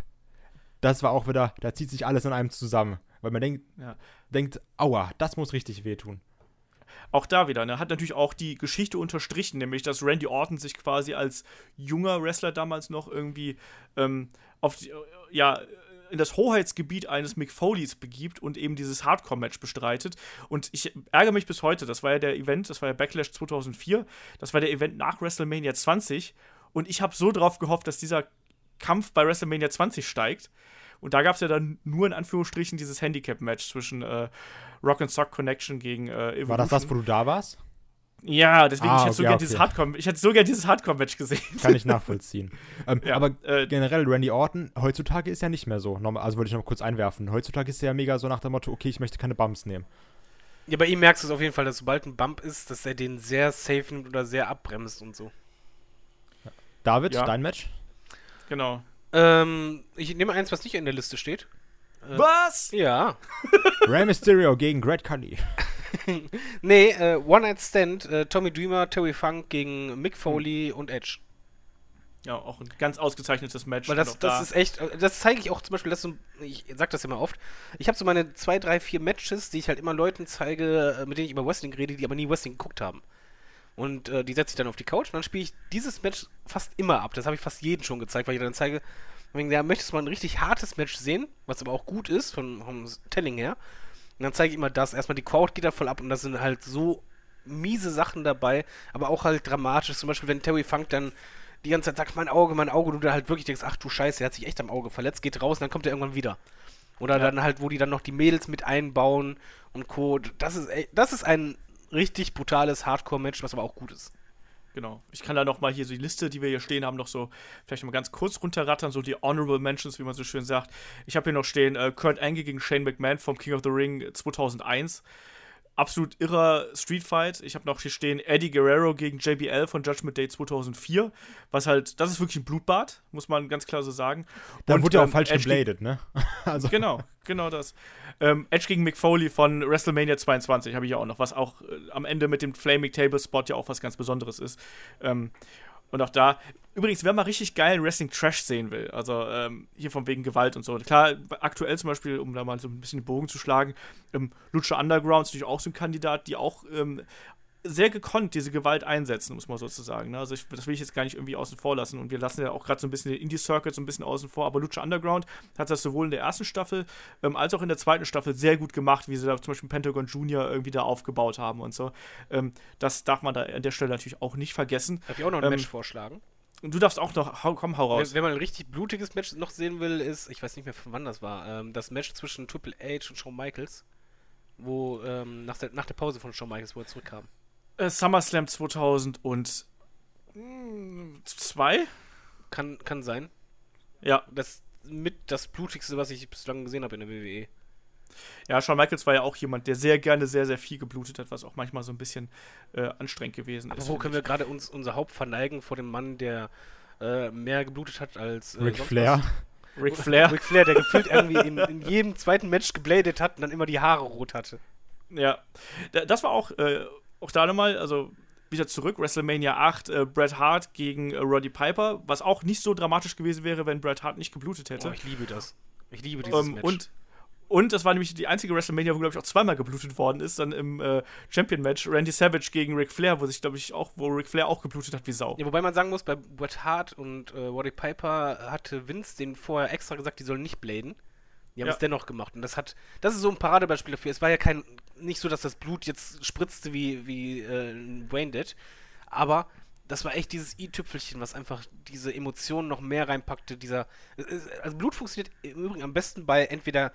das war auch wieder, da zieht sich alles in einem zusammen. Weil man denkt, Ja. denkt, aua, das muss richtig wehtun. auch da wieder, ne, hat natürlich auch die Geschichte unterstrichen, nämlich dass Randy Orton sich quasi als junger Wrestler damals noch irgendwie ähm, auf die, ja, in das Hoheitsgebiet eines Mick Foleys begibt und eben dieses Hardcore-Match bestreitet. Und ich ärgere mich bis heute, das war ja der Event, das war ja Backlash 2004, das war der Event nach WrestleMania 20 und ich habe so drauf gehofft, dass dieser Kampf bei WrestleMania 20 steigt. Und da gab es ja dann nur in Anführungsstrichen dieses Handicap-Match zwischen äh, Rock and Sock Connection gegen äh, Evolution. War das das, wo du da warst? Ja, deswegen, Ah, ich hätte so okay, gern okay. dieses Hardcore, ich hätte so gern dieses Hardcore-Match gesehen. Kann ich nachvollziehen. ähm, Ja, aber äh, generell, Randy Orton, heutzutage ist ja nicht mehr so. Normal- Also wollte ich noch kurz einwerfen. Heutzutage ist er ja mega so nach dem Motto, okay, ich möchte keine Bumps nehmen. Ja, bei ihm merkst du es auf jeden Fall, dass sobald ein Bump ist, dass er den sehr safe nimmt oder sehr abbremst und so. David, Ja. dein Match? Genau. Ähm, ich nehme eins, was nicht in der Liste steht. Äh, Was? Ja. Rey Mysterio gegen Great Khali. Nee, äh, One Night Stand, äh, Tommy Dreamer, Terry Funk gegen Mick Foley und Edge. Ja, auch ein ganz ausgezeichnetes Match. Weil das, das da- ist echt, äh, das zeige ich auch zum Beispiel, das so, ich sag das immer oft, ich habe so meine zwei, drei, vier Matches, die ich halt immer Leuten zeige, äh, mit denen ich über Wrestling rede, die aber nie Wrestling geguckt haben. Und äh, die setze ich dann auf die Couch und dann spiele ich dieses Match fast immer ab. Das habe ich fast jeden schon gezeigt, weil ich dann zeige, wegen der möchtest du mal ein richtig hartes Match sehen, was aber auch gut ist, von, vom Telling her. Und dann zeige ich immer das. Erstmal die Crowd geht da voll ab und da sind halt so miese Sachen dabei, aber auch halt dramatisch. Zum Beispiel, wenn Terry Funk dann die ganze Zeit sagt, mein Auge, mein Auge, du da halt wirklich denkst, ach du Scheiße, er hat sich echt am Auge verletzt, geht raus und dann kommt er irgendwann wieder. Oder Ja. dann halt, wo die dann noch die Mädels mit einbauen und Co. Das ist, das ist ein richtig brutales Hardcore-Match, was aber auch gut ist. Genau. Ich kann da noch mal hier so die Liste, die wir hier stehen haben, noch so vielleicht mal ganz kurz runterrattern, so die Honorable Mentions, wie man so schön sagt. Ich habe hier noch stehen äh, Kurt Angle gegen Shane McMahon vom King of the Ring 2001. Absolut irrer Street Fight. Ich habe noch hier stehen Eddie Guerrero gegen JBL von Judgment Day 2004. Was halt, das ist wirklich ein Blutbad, muss man ganz klar so sagen. Da Und, wurde ja auch ähm, falsch Edge gebladet, ne? also, Genau, genau das. Ähm, Edge gegen Mick Foley von WrestleMania 22 habe ich ja auch noch, was auch äh, am Ende mit dem Flaming Table Spot ja auch was ganz Besonderes ist. Ähm, und auch da, übrigens, wer mal richtig geilen Wrestling-Trash sehen will, also ähm, hier von wegen Gewalt und so. Klar, aktuell zum Beispiel, um da mal so ein bisschen den Bogen zu schlagen, ähm, Lucha Underground ist natürlich auch so ein Kandidat, die auch ähm, sehr gekonnt diese Gewalt einsetzen, muss man sozusagen. Ne? Also ich, das will ich jetzt gar nicht irgendwie außen vor lassen. Und wir lassen ja auch gerade so ein bisschen den Indie-Circuit so ein bisschen außen vor. Aber Lucha Underground hat das sowohl in der ersten Staffel ähm, als auch in der zweiten Staffel sehr gut gemacht, wie sie da zum Beispiel Pentagon Junior irgendwie da aufgebaut haben und so. Ähm, das darf man da an der Stelle natürlich auch nicht vergessen. Darf ich auch noch ein Ähm, Match vorschlagen? Und du darfst auch noch, hau, komm, hau raus. Wenn, wenn man ein richtig blutiges Match noch sehen will, ist, ich weiß nicht mehr von wann das war, ähm, das Match zwischen Triple H und Shawn Michaels, wo ähm, nach, der, nach der Pause von Shawn Michaels, wo er zurückkam. Äh, SummerSlam 2002? Kann, kann sein. Ja, Das mit das blutigste, was ich bislang gesehen habe in der. WWE. Ja, Shawn Michaels war ja auch jemand, der sehr gerne sehr, sehr viel geblutet hat, was auch manchmal so ein bisschen äh, anstrengend gewesen Aber ist. wo können ich. wir gerade uns unser Haupt verneigen vor dem Mann, der äh, mehr geblutet hat als äh, Ric Flair. was? Ric Flair. Ric Flair, der gefühlt irgendwie in, in jedem zweiten Match gebladet hat und dann immer die Haare rot hatte. Ja. Da- Das war auch, äh, auch da nochmal, also wieder zurück, WrestleMania 8, äh, Bret Hart gegen äh, Roddy Piper, was auch nicht so dramatisch gewesen wäre, wenn Bret Hart nicht geblutet hätte. Oh, ich liebe das. Ich liebe dieses Ähm, Match. und, und das war nämlich die einzige WrestleMania, wo, glaube ich, auch zweimal geblutet worden ist, dann im äh, Champion-Match, Randy Savage gegen Ric Flair, wo sich, glaube ich, auch, wo Ric Flair auch geblutet hat wie Sau. Ja, wobei man sagen muss, bei Bret Hart und äh, Roddy Piper hatte Vince den vorher extra gesagt, die sollen nicht bladen. Die haben Ja. es dennoch gemacht. Und das hat, das ist so ein Paradebeispiel dafür. Es war ja kein, nicht so, dass das Blut jetzt spritzte wie, wie äh, Wayne did. Aber das war echt dieses i-Tüpfelchen, was einfach diese Emotionen noch mehr reinpackte. Dieser, es- es- also Blut funktioniert im Übrigen am besten bei entweder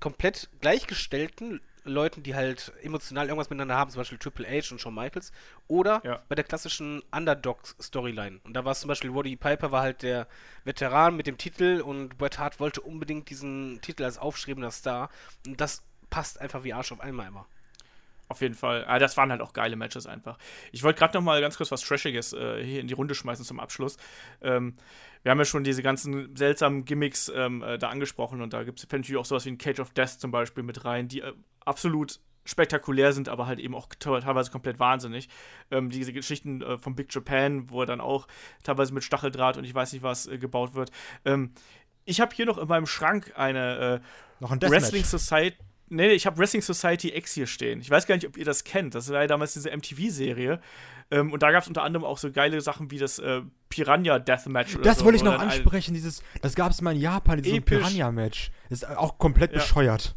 komplett gleichgestellten Leuten, die halt emotional irgendwas miteinander haben, zum Beispiel Triple H und Shawn Michaels, oder Ja. bei der klassischen Underdog-Storyline. Und da war es zum Beispiel, Roddy Piper war halt der Veteran mit dem Titel und Bret Hart wollte unbedingt diesen Titel als aufstrebender Star. Und das passt einfach wie Arsch auf einmal immer. Auf jeden Fall. Ah, das waren halt auch geile Matches einfach. Ich wollte gerade noch mal ganz kurz was Trashiges äh, hier in die Runde schmeißen zum Abschluss. Ähm, wir haben ja schon diese ganzen seltsamen Gimmicks ähm, äh, da angesprochen und da gibt es natürlich auch sowas wie ein Cage of Death zum Beispiel mit rein, die äh, absolut spektakulär sind, aber halt eben auch te- teilweise komplett wahnsinnig. Ähm, diese Geschichten äh, vom Big Japan, wo er dann auch teilweise mit Stacheldraht und ich weiß nicht was äh, gebaut wird. Ähm, ich habe hier noch in meinem Schrank eine äh, Wrestling. Society. Nee, nee, ich habe Wrestling Society X hier stehen. Ich weiß gar nicht, ob ihr das kennt. Das war ja damals diese MTV-Serie. Ähm, und da gab es unter anderem auch so geile Sachen wie das äh, Piranha Deathmatch. oder Das so, wollte ich noch ansprechen, dieses, das gab es mal in Japan, dieses so. Piranha-Match. Das ist auch komplett Ja. bescheuert.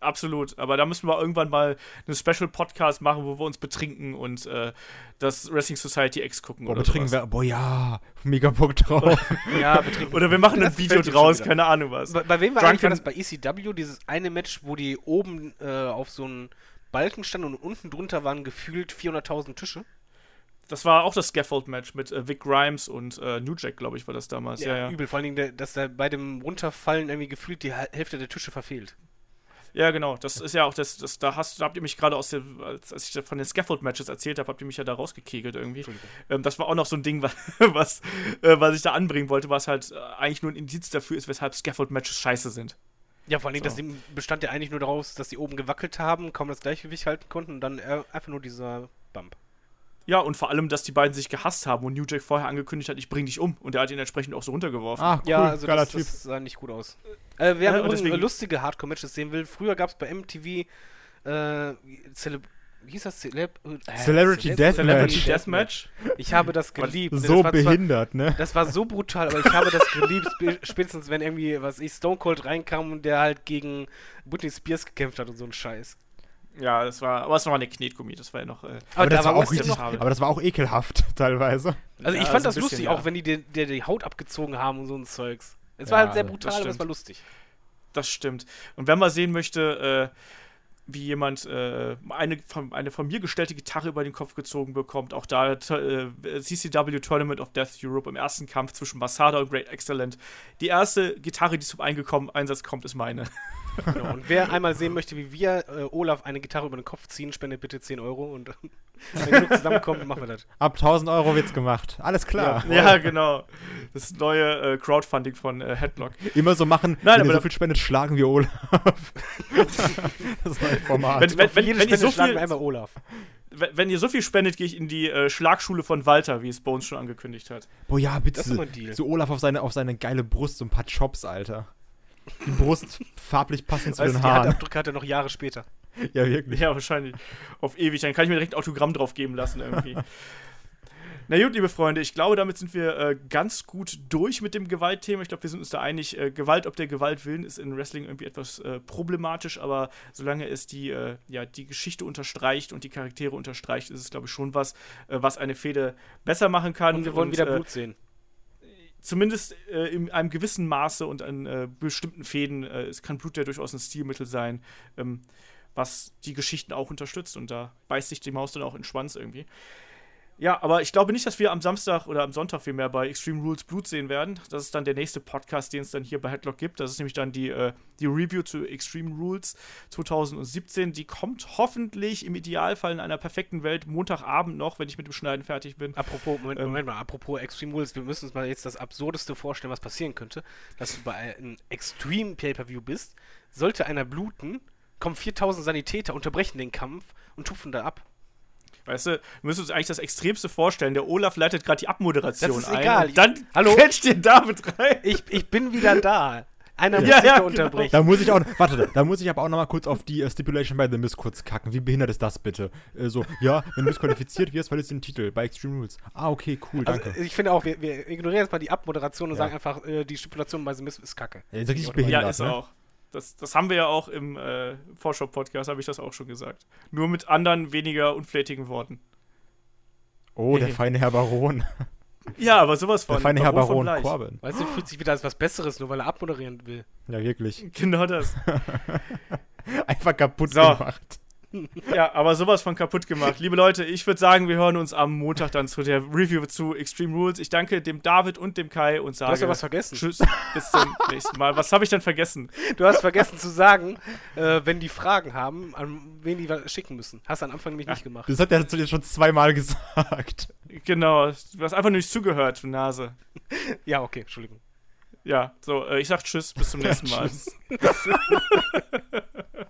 Absolut. Aber da müssen wir irgendwann mal einen Special-Podcast machen, wo wir uns betrinken und äh, das Wrestling Society X gucken. Boah, oder betrinken sowas. wir, boah ja, mega Bock drauf. Ja, betrinken. Oder wir machen ein Das Video mir schon draus, keine Ahnung was. Bei, bei wem war eigentlich war Drunken- das bei ECW, dieses eine Match, wo die oben äh, auf so einem Balken standen und unten drunter waren gefühlt 400.000 Tische? Das war auch das Scaffold-Match mit äh, Vic Grimes und äh, New Jack, glaube ich, war das damals. Ja, ja. übel. Vor allen Dingen, dass da bei dem Runterfallen irgendwie gefühlt die Hälfte der Tische verfehlt. Ja, genau. Das ist ja auch das, das da hast da habt ihr mich gerade aus der, als, als ich von den Scaffold-Matches erzählt habe, habt ihr mich ja da rausgekegelt irgendwie. Ähm, das war auch noch so ein Ding, was, was, äh, was ich da anbringen wollte, was halt äh, eigentlich nur ein Indiz dafür ist, weshalb Scaffold-Matches scheiße sind. Ja, vor allen Dingen, So. das bestand ja eigentlich nur daraus, dass die oben gewackelt haben, kaum das Gleichgewicht halten konnten und dann äh, einfach nur dieser Bump. Ja, und vor allem, dass die beiden sich gehasst haben und New Jack vorher angekündigt hat, ich bring dich um. Und er hat ihn entsprechend auch so runtergeworfen. Ah, cool, Ja, also geiler das, Typ. das sah nicht gut aus. Äh, wer Ja, deswegen- lustige Hardcore-Matches sehen will, früher gab es bei MTV äh, Celeb wie hieß das? Celeb äh, Celebrity Deathmatch. Celebrity Deathmatch. Ich habe das geliebt. so das war zwar- behindert, ne? Das war so brutal, aber ich habe das geliebt, sp- spätestens wenn irgendwie, was ich, Stone Cold reinkam und der halt gegen Britney Spears gekämpft hat und so ein Scheiß. Ja, das war, aber es war eine Knetgummi, das war ja noch. Äh, Aber, da das war auch richtig, aber das war auch ekelhaft teilweise. Also ich ja, fand so das bisschen, lustig, ja. auch wenn die die, die die Haut abgezogen haben und so ein Zeugs. Es Ja, war halt sehr das brutal, aber es war lustig. Das stimmt. Und wenn man sehen möchte, äh, wie jemand äh, eine, von, eine von mir gestellte Gitarre über den Kopf gezogen bekommt, auch da äh, CCW Tournament of Death Europe im ersten Kampf zwischen Masada und Great Excellent. Die erste Gitarre, die zum Eingekommen Einsatz kommt, ist meine. Genau. Und wer einmal sehen möchte, wie wir äh, Olaf eine Gitarre über den Kopf ziehen, spendet bitte 10 Euro und wenn genug zusammenkommt, machen wir das. Ab 1000 Euro wird's gemacht. Alles klar. ja, genau. Das neue äh, Crowdfunding von äh, Headlock. Immer so machen, Nein, wenn aber ihr so viel spendet, schlagen wir Olaf. das neue Format. Wenn- wenn- jede wenn ihr so schlagen viel- wir einmal Olaf. Wenn, wenn ihr so viel spendet, gehe ich in die äh, Schlagschule von Walter, wie es Bones schon angekündigt hat. Boah, ja, bitte. Das ist ein Deal. So Olaf auf seine, auf seine geile Brust, so ein paar Chops, Alter. Die Brust farblich passend zu Weißt du, den die Haaren. Handabdrücke hat er noch Jahre später. Ja, wirklich. Ja, wahrscheinlich. Auf ewig. Dann kann ich mir direkt ein Autogramm drauf geben lassen irgendwie. Na gut, liebe Freunde, ich glaube, damit sind wir äh, ganz gut durch mit dem Gewaltthema. Ich glaube, wir sind uns da einig. Äh, Gewalt ob der Gewalt willen ist in Wrestling irgendwie etwas äh, problematisch, aber solange es die, äh, ja, die Geschichte unterstreicht und die Charaktere unterstreicht, ist es, glaube ich, schon was, äh, was eine Fehde besser machen kann. Und wir wollen wieder äh, Blut sehen. Zumindest äh, in einem gewissen Maße und an äh, bestimmten Fäden, äh, es kann Blut ja durchaus ein Stilmittel sein, ähm, was die Geschichten auch unterstützt. Und da beißt sich die Maus dann auch in den Schwanz irgendwie. Ja, aber ich glaube nicht, dass wir am Samstag oder am Sonntag vielmehr bei Extreme Rules Blut sehen werden. Das ist dann der nächste Podcast, den es dann hier bei Headlock gibt. Das ist nämlich dann die, äh, die Review zu Extreme Rules 2017. Die kommt hoffentlich im Idealfall in einer perfekten Welt Montagabend noch, wenn ich mit dem Schneiden fertig bin. Apropos, Moment, Ähm, Moment mal, apropos Extreme Rules, wir müssen uns mal jetzt das Absurdeste vorstellen, was passieren könnte. Dass du bei einem Extreme Pay-Per-View bist, sollte einer bluten, kommen 4000 Sanitäter, unterbrechen den Kampf und tupfen da ab. Weißt du, wir müssen uns eigentlich das Extremste vorstellen. Der Olaf leitet gerade die Abmoderation Das ist ein. egal. Und dann Hallo? quetscht dir David rein. Ich, ich bin wieder da. Einer muss Ja, sich ja, da genau. unterbrechen. Da muss ich auch, warte, da muss ich aber auch noch mal kurz auf die äh, Stipulation bei The Miz kurz kacken. Wie behindert ist das bitte? Äh, so, ja, wenn du disqualifiziert wirst, verlierst du den Titel bei Extreme Rules. Ah, okay, cool, Also, danke. ich finde auch, wir, wir ignorieren jetzt mal die Abmoderation und Ja. sagen einfach, äh, die Stipulation bei The Miz ist kacke. Ja, ist richtig behindert, Ja, ist ne? auch. Das, das haben wir ja auch im äh, Vorschau-Podcast, habe ich das auch schon gesagt. Nur mit anderen, weniger unflätigen Worten. Oh, der feine Herr Baron. Ja, aber sowas von. Der feine Herr Baron von Baron Bleich. Corbin. Weißt du, fühlt sich wieder als was Besseres, nur weil er abmoderieren will. Ja, wirklich. Genau das. Einfach kaputt So. gemacht. Ja, aber sowas von kaputt gemacht. Liebe Leute, ich würde sagen, wir hören uns am Montag dann zu der Review zu Extreme Rules. Ich danke dem David und dem Kai und sage hast ja was vergessen. Tschüss, bis zum nächsten Mal. Was habe ich denn vergessen? Du hast vergessen zu sagen, äh, wenn die Fragen haben, an wen die was schicken müssen. Hast du am Anfang nämlich nicht gemacht. Das hat er jetzt schon zweimal gesagt. Genau, du hast einfach nur nicht zugehört, du Nase. Ja, okay, Entschuldigung. Ja, so, äh, ich sag Tschüss, bis zum nächsten Mal.